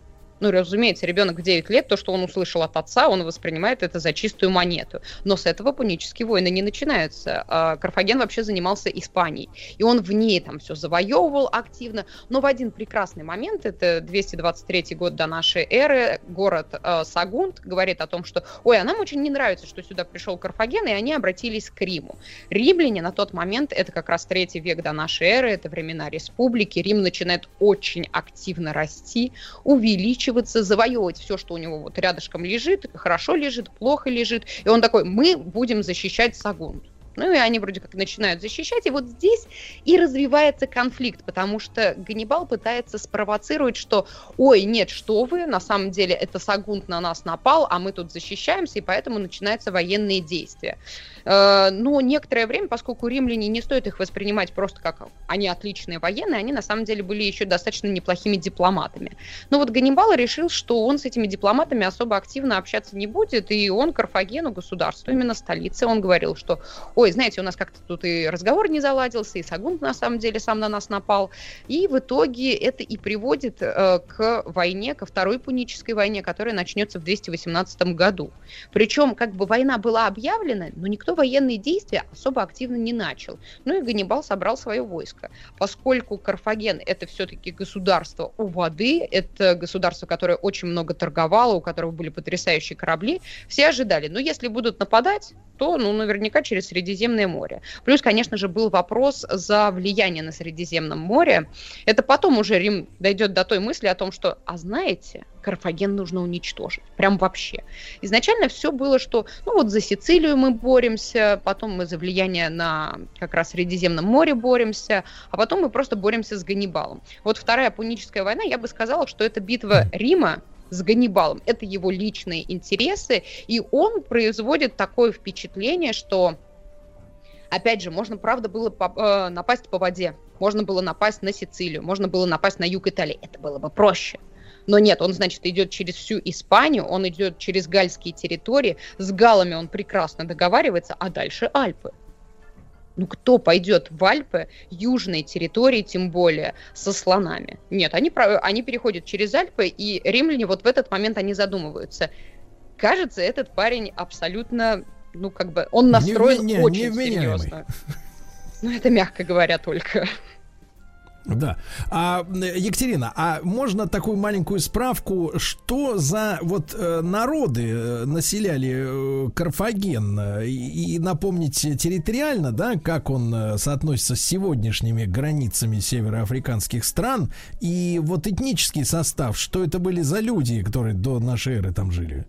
Ну, разумеется, ребенок в 9 лет, то, что он услышал от отца, он воспринимает это за чистую монету. Но с этого пунические войны не начинаются. А Карфаген вообще занимался Испанией. И он в ней там все завоевывал активно. Но в один прекрасный момент, это 223 год до нашей эры, город э, Сагунт говорит о том, что, ой, а нам очень не нравится, что сюда пришел Карфаген, и они обратились к Риму. Римляне на тот момент, это как раз третий век до нашей эры, это времена республики, Рим начинает очень активно расти, увеличиваться, завоевывать все, что у него вот рядышком лежит, хорошо лежит, плохо лежит. И он такой, мы будем защищать Сагунт. Ну и они вроде как начинают защищать. И вот здесь и развивается конфликт, потому что Ганнибал пытается спровоцировать, что ой, нет, что вы, на самом деле это Сагунт на нас напал, а мы тут защищаемся, и поэтому начинаются военные действия. Э, но некоторое время, поскольку римляне не стоит их воспринимать просто как они отличные военные, они на самом деле были еще достаточно неплохими дипломатами. Но вот Ганнибал решил, что он с этими дипломатами особо активно общаться не будет, и он Карфагену, государству, именно столице, он говорил, что ой, знаете, у нас как-то тут и разговор не заладился, и Сагунт на самом деле сам на нас напал. И в итоге это и приводит э, к войне, ко второй пунической войне, которая начнется в 218 году. Причем как бы война была объявлена, но никто военные действия особо активно не начал. Ну и Ганнибал собрал свое войско. Поскольку Карфаген это все-таки государство у воды, это государство, которое очень много торговало, у которого были потрясающие корабли, все ожидали, ну если будут нападать, то ну наверняка через Средиземное море. Плюс, конечно же, был вопрос за влияние на Средиземном море. Это потом уже Рим дойдет до той мысли о том, что, а знаете, Карфаген нужно уничтожить. Прям вообще. Изначально все было, что ну вот за Сицилию мы боремся, потом мы за влияние на как раз Средиземном море боремся, а потом мы просто боремся с Ганнибалом. Вот Вторая Пуническая война, я бы сказала, что это битва Рима с Ганнибалом. Это его личные интересы, и он производит такое впечатление, что Опять же, можно, правда, было по, э, напасть по воде, можно было напасть на Сицилию, можно было напасть на юг Италии. Это было бы проще. Но нет, он, значит, идет через всю Испанию, он идет через гальские территории, с галами он прекрасно договаривается, а дальше Альпы. Ну кто пойдет в Альпы, южные территории, тем более, со слонами? Нет, они, они переходят через Альпы, и римляне вот в этот момент они задумываются. Кажется, этот парень абсолютно ну, как бы, он настроен не, не, очень не серьезно. Ну, это мягко говоря только. Да. А, Екатерина, а можно такую маленькую справку, что за вот э, народы э, населяли э, Карфаген? И, и напомнить территориально, да, как он э, соотносится с сегодняшними границами североафриканских стран, и вот этнический состав, что это были за люди, которые до нашей эры там жили?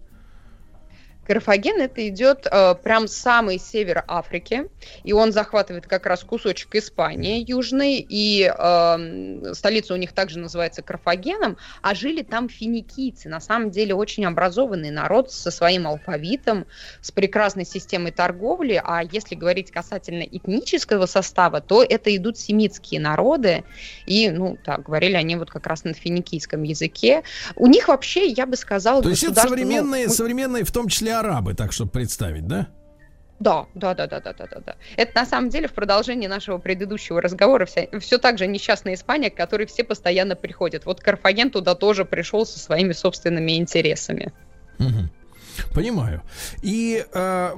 Карфаген это идет э, прям самый север Африки, и он захватывает как раз кусочек Испании южной, и э, столица у них также называется Карфагеном, а жили там финикийцы, на самом деле очень образованный народ со своим алфавитом, с прекрасной системой торговли, а если говорить касательно этнического состава, то это идут семитские народы, и, ну, так, говорили они вот как раз на финикийском языке. У них вообще, я бы сказала... То есть это современные, ну, современные, в том числе арабы, так чтобы представить, да? Да, да, да, да, да, да, да, да. Это на самом деле в продолжении нашего предыдущего разговора вся, все так же несчастная Испания, к которой все постоянно приходят. Вот Карфаген туда тоже пришел со своими собственными интересами. Угу. Понимаю. И э,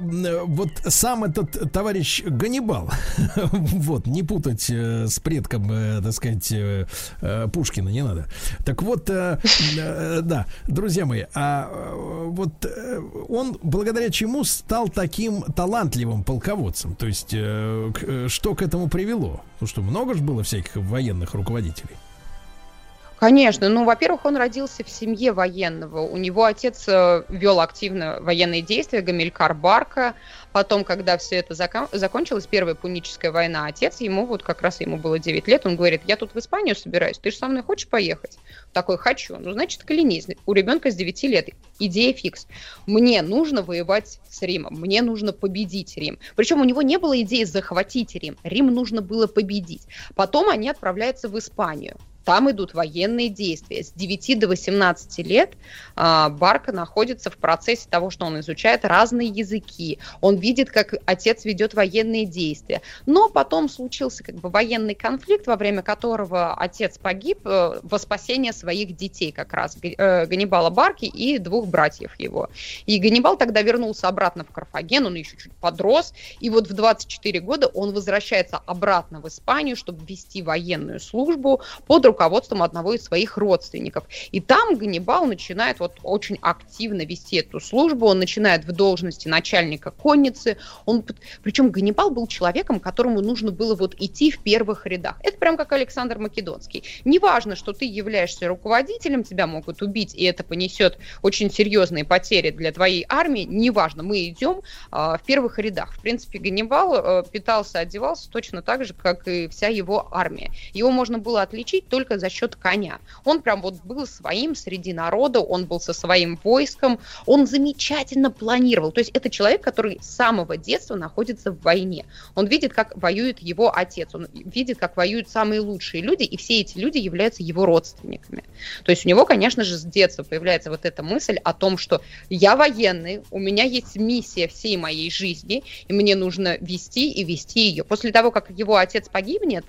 вот сам этот товарищ Ганнибал, вот, не путать э, с предком, э, так сказать, э, э, Пушкина, не надо. Так вот, э, э, да, друзья мои, а э, вот э, он благодаря чему стал таким талантливым полководцем? То есть, э, к, э, что к этому привело? Ну что, много же было всяких военных руководителей? Конечно. Ну, во-первых, он родился в семье военного. У него отец э, вел активно военные действия, Гамилькар Барка. Потом, когда все это закон... закончилось, Первая Пуническая война, отец ему, вот как раз ему было 9 лет, он говорит, я тут в Испанию собираюсь, ты же со мной хочешь поехать? Такой, хочу. Ну, значит, клянись. У ребенка с 9 лет идея фикс. Мне нужно воевать с Римом, мне нужно победить Рим. Причем у него не было идеи захватить Рим, Рим нужно было победить. Потом они отправляются в Испанию там идут военные действия. С 9 до 18 лет а, Барка находится в процессе того, что он изучает разные языки, он видит, как отец ведет военные действия. Но потом случился как бы военный конфликт, во время которого отец погиб э, во спасение своих детей, как раз э, Ганнибала Барки и двух братьев его. И Ганнибал тогда вернулся обратно в Карфаген, он еще чуть подрос, и вот в 24 года он возвращается обратно в Испанию, чтобы вести военную службу под руководством одного из своих родственников. И там Ганнибал начинает вот очень активно вести эту службу, он начинает в должности начальника конницы, он, причем Ганнибал был человеком, которому нужно было вот идти в первых рядах. Это прям как Александр Македонский. Неважно, что ты являешься руководителем, тебя могут убить, и это понесет очень серьезные потери для твоей армии, неважно, мы идем а, в первых рядах. В принципе, Ганнибал а, питался, одевался точно так же, как и вся его армия. Его можно было отличить только за счет коня. Он прям вот был своим среди народа, он был со своим войском, он замечательно планировал. То есть это человек, который с самого детства находится в войне. Он видит, как воюет его отец, он видит, как воюют самые лучшие люди, и все эти люди являются его родственниками. То есть у него, конечно же, с детства появляется вот эта мысль о том, что я военный, у меня есть миссия всей моей жизни, и мне нужно вести и вести ее. После того, как его отец погибнет,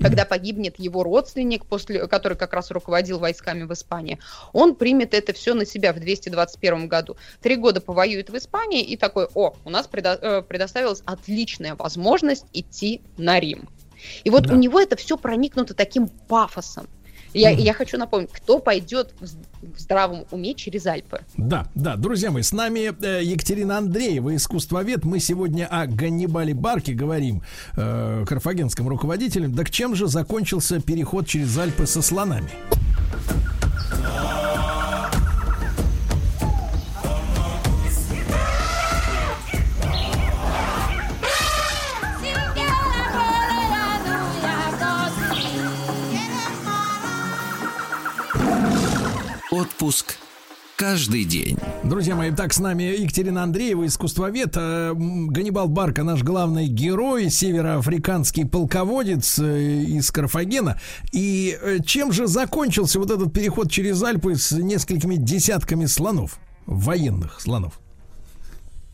когда погибнет его родственник, после, который как раз руководил войсками в Испании, он примет это все на себя в 221 году. Три года повоюет в Испании и такой, о, у нас предо, э, предоставилась отличная возможность идти на Рим. И вот да. у него это все проникнуто таким пафосом. Я, я хочу напомнить, кто пойдет в, здравом уме через Альпы. Да, да, друзья мои, с нами э, Екатерина Андреева, искусствовед. Мы сегодня о Ганнибале Барке говорим, э, карфагенском руководителем. Так чем же закончился переход через Альпы со слонами? Отпуск каждый день. Друзья мои, так с нами Екатерина Андреева, искусствовед, э, Ганнибал Барка, наш главный герой, североафриканский полководец э, из Карфагена. И э, чем же закончился вот этот переход через Альпы с несколькими десятками слонов, военных слонов?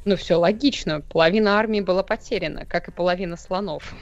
Ну, все логично. Половина армии была потеряна, как и половина слонов.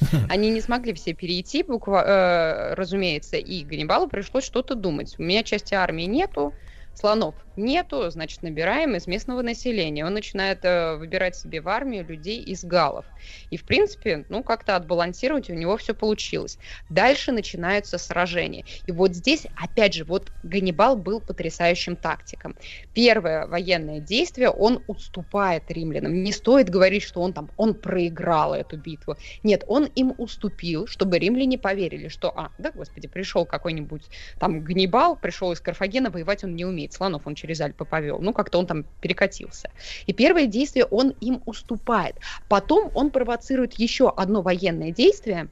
Они не смогли все перейти, буква, э, разумеется, и Ганнибалу пришлось что-то думать. У меня части армии нету, слонов нету, значит, набираем из местного населения. Он начинает э, выбирать себе в армию людей из галов. И, в принципе, ну, как-то отбалансировать у него все получилось. Дальше начинаются сражения. И вот здесь, опять же, вот Ганнибал был потрясающим тактиком. Первое военное действие, он уступает римлянам. Не стоит говорить, что он там, он проиграл эту битву. Нет, он им уступил, чтобы римляне поверили, что, а, да, господи, пришел какой-нибудь там Ганнибал, пришел из Карфагена, воевать он не умеет. Слонов он через Альпы повел. Ну, как-то он там перекатился. И первое действие он им уступает. Потом он провоцирует еще одно военное действие,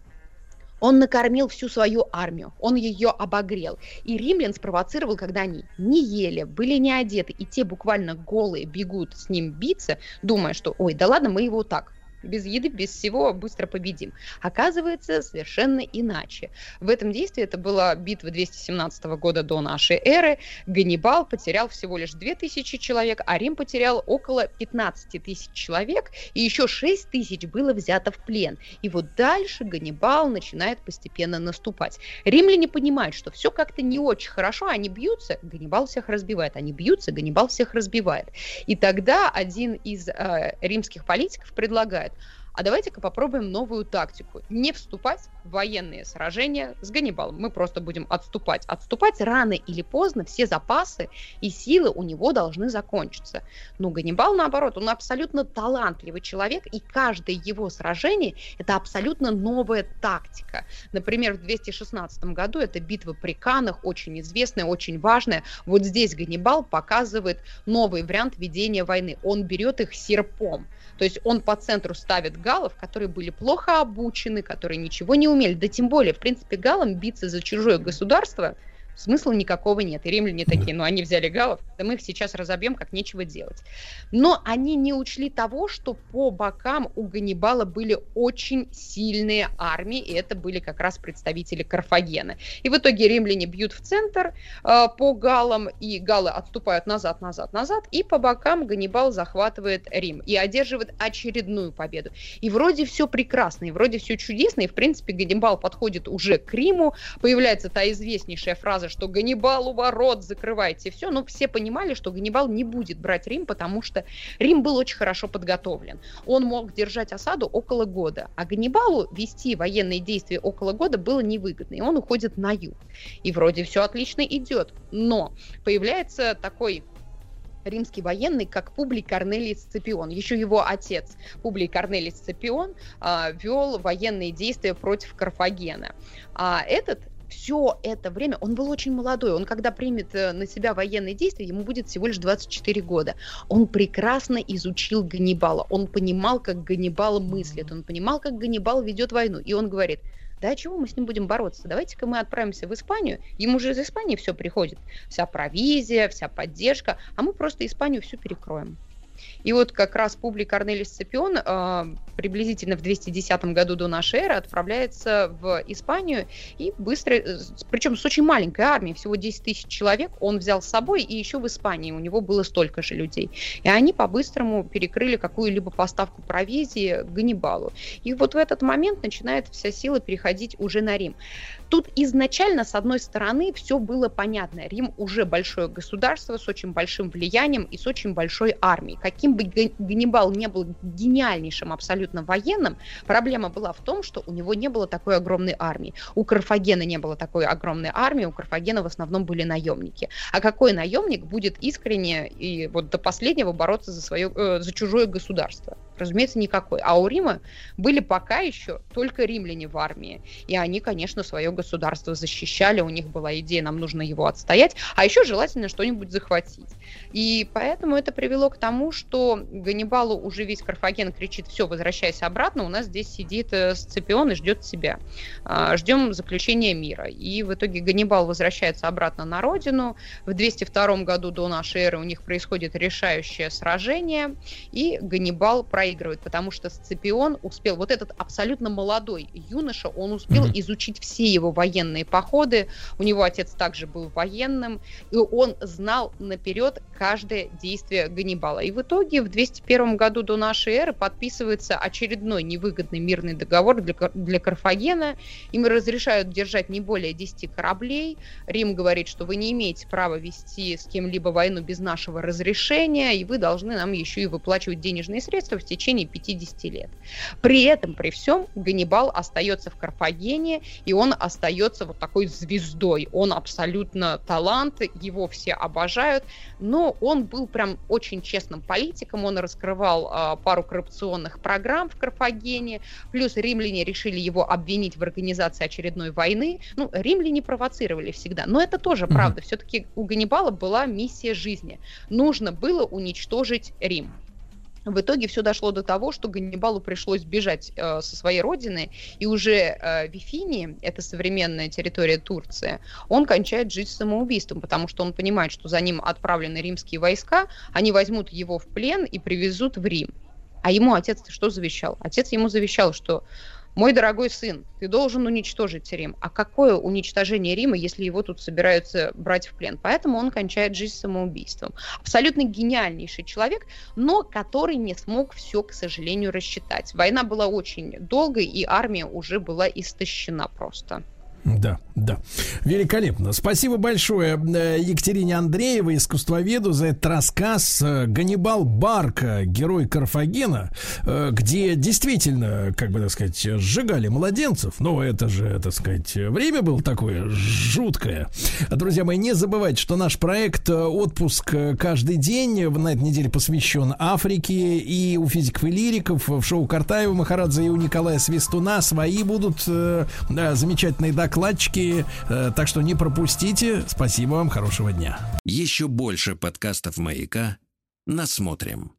он накормил всю свою армию, он ее обогрел. И римлян спровоцировал, когда они не ели, были не одеты, и те буквально голые бегут с ним биться, думая, что, ой, да ладно, мы его так без еды, без всего быстро победим. Оказывается, совершенно иначе. В этом действии, это была битва 217 года до нашей эры, Ганнибал потерял всего лишь 2000 человек, а Рим потерял около 15 тысяч человек, и еще 6 тысяч было взято в плен. И вот дальше Ганнибал начинает постепенно наступать. Римляне понимают, что все как-то не очень хорошо, они бьются, Ганнибал всех разбивает, они бьются, Ганнибал всех разбивает. И тогда один из э, римских политиков предлагает, предлагает, а давайте-ка попробуем новую тактику. Не вступать в военные сражения с Ганнибалом. Мы просто будем отступать. Отступать рано или поздно все запасы и силы у него должны закончиться. Но Ганнибал, наоборот, он абсолютно талантливый человек, и каждое его сражение – это абсолютно новая тактика. Например, в 216 году это битва при Канах, очень известная, очень важная. Вот здесь Ганнибал показывает новый вариант ведения войны. Он берет их серпом. То есть он по центру ставит галов, которые были плохо обучены, которые ничего не умели. Да тем более, в принципе, галам биться за чужое государство Смысла никакого нет. И римляне такие, ну они взяли галов, да мы их сейчас разобьем, как нечего делать. Но они не учли того, что по бокам у Ганнибала были очень сильные армии, и это были как раз представители Карфагена. И в итоге римляне бьют в центр э, по галам, и галы отступают назад, назад, назад, и по бокам Ганнибал захватывает Рим и одерживает очередную победу. И вроде все прекрасно, и вроде все чудесно, и в принципе Ганнибал подходит уже к Риму, появляется та известнейшая фраза, что Ганнибал у ворот, закрывайте все, но все понимали, что Ганнибал не будет брать Рим, потому что Рим был очень хорошо подготовлен. Он мог держать осаду около года, а Ганнибалу вести военные действия около года было невыгодно, и он уходит на юг. И вроде все отлично идет, но появляется такой римский военный, как Публий Корнелий Сципион. Еще его отец Публий Корнелий Сципион а, вел военные действия против Карфагена. А этот все это время, он был очень молодой, он когда примет э, на себя военные действия, ему будет всего лишь 24 года. Он прекрасно изучил Ганнибала, он понимал, как Ганнибал мыслит, он понимал, как Ганнибал ведет войну, и он говорит, да чего мы с ним будем бороться? Давайте-ка мы отправимся в Испанию, ему же из Испании все приходит, вся провизия, вся поддержка, а мы просто Испанию всю перекроем. И вот как раз Публий Корнелис Сципион э, приблизительно в 210 году до нашей эры отправляется в Испанию и быстро, э, причем с очень маленькой армией, всего 10 тысяч человек, он взял с собой, и еще в Испании у него было столько же людей. И они по-быстрому перекрыли какую-либо поставку провизии Ганнибалу. И вот в этот момент начинает вся сила переходить уже на Рим. Тут изначально, с одной стороны, все было понятно. Рим уже большое государство с очень большим влиянием и с очень большой армией. Каким бы Ганнибал не был гениальнейшим абсолютно военным, проблема была в том, что у него не было такой огромной армии. У Карфагена не было такой огромной армии, у Карфагена в основном были наемники. А какой наемник будет искренне и вот до последнего бороться за, свое, э, за чужое государство? Разумеется, никакой. А у Рима были пока еще только римляне в армии. И они, конечно, свое государство защищали, у них была идея, нам нужно его отстоять, а еще желательно что-нибудь захватить. И поэтому это привело к тому, что Ганнибалу уже весь Карфаген кричит, все, возвращайся обратно, у нас здесь сидит э, Сципион и ждет тебя. А, ждем заключения мира. И в итоге Ганнибал возвращается обратно на родину. В 202 году до нашей эры у них происходит решающее сражение, и Ганнибал проигрывает, потому что Сципион успел, вот этот абсолютно молодой юноша, он успел mm-hmm. изучить все его военные походы, у него отец также был военным, и он знал наперед каждое действие Ганнибала. И в итоге в 201 году до нашей эры подписывается очередной невыгодный мирный договор для, для Карфагена. Им разрешают держать не более 10 кораблей. Рим говорит, что вы не имеете права вести с кем-либо войну без нашего разрешения, и вы должны нам еще и выплачивать денежные средства в течение 50 лет. При этом, при всем, Ганнибал остается в Карфагене, и он остается вот такой звездой. Он абсолютно талант, его все обожают, но он был прям очень честным политиком, он раскрывал а, пару коррупционных программ в Карфагене, плюс римляне решили его обвинить в организации очередной войны. Ну, римляне провоцировали всегда, но это тоже mm-hmm. правда. Все-таки у Ганнибала была миссия жизни. Нужно было уничтожить Рим. В итоге все дошло до того, что Ганнибалу пришлось бежать э, со своей родины, и уже э, в Вифинии, это современная территория Турции, он кончает жизнь самоубийством, потому что он понимает, что за ним отправлены римские войска, они возьмут его в плен и привезут в Рим. А ему отец что завещал? Отец ему завещал, что мой дорогой сын, ты должен уничтожить Рим. А какое уничтожение Рима, если его тут собираются брать в плен? Поэтому он кончает жизнь самоубийством. Абсолютно гениальнейший человек, но который не смог все, к сожалению, рассчитать. Война была очень долгой, и армия уже была истощена просто. Да, да. Великолепно. Спасибо большое э, Екатерине Андреевой, искусствоведу, за этот рассказ. Э, Ганнибал Барка, герой Карфагена, э, где действительно, как бы так сказать, сжигали младенцев. Но это же, так сказать, время было такое жуткое. Друзья мои, не забывайте, что наш проект «Отпуск каждый день» на этой неделе посвящен Африке. И у физиков и лириков в шоу Картаева, Махарадзе и у Николая Свистуна свои будут замечательные доклады докладчики. Э, так что не пропустите. Спасибо вам, хорошего дня. Еще больше подкастов «Маяка» насмотрим.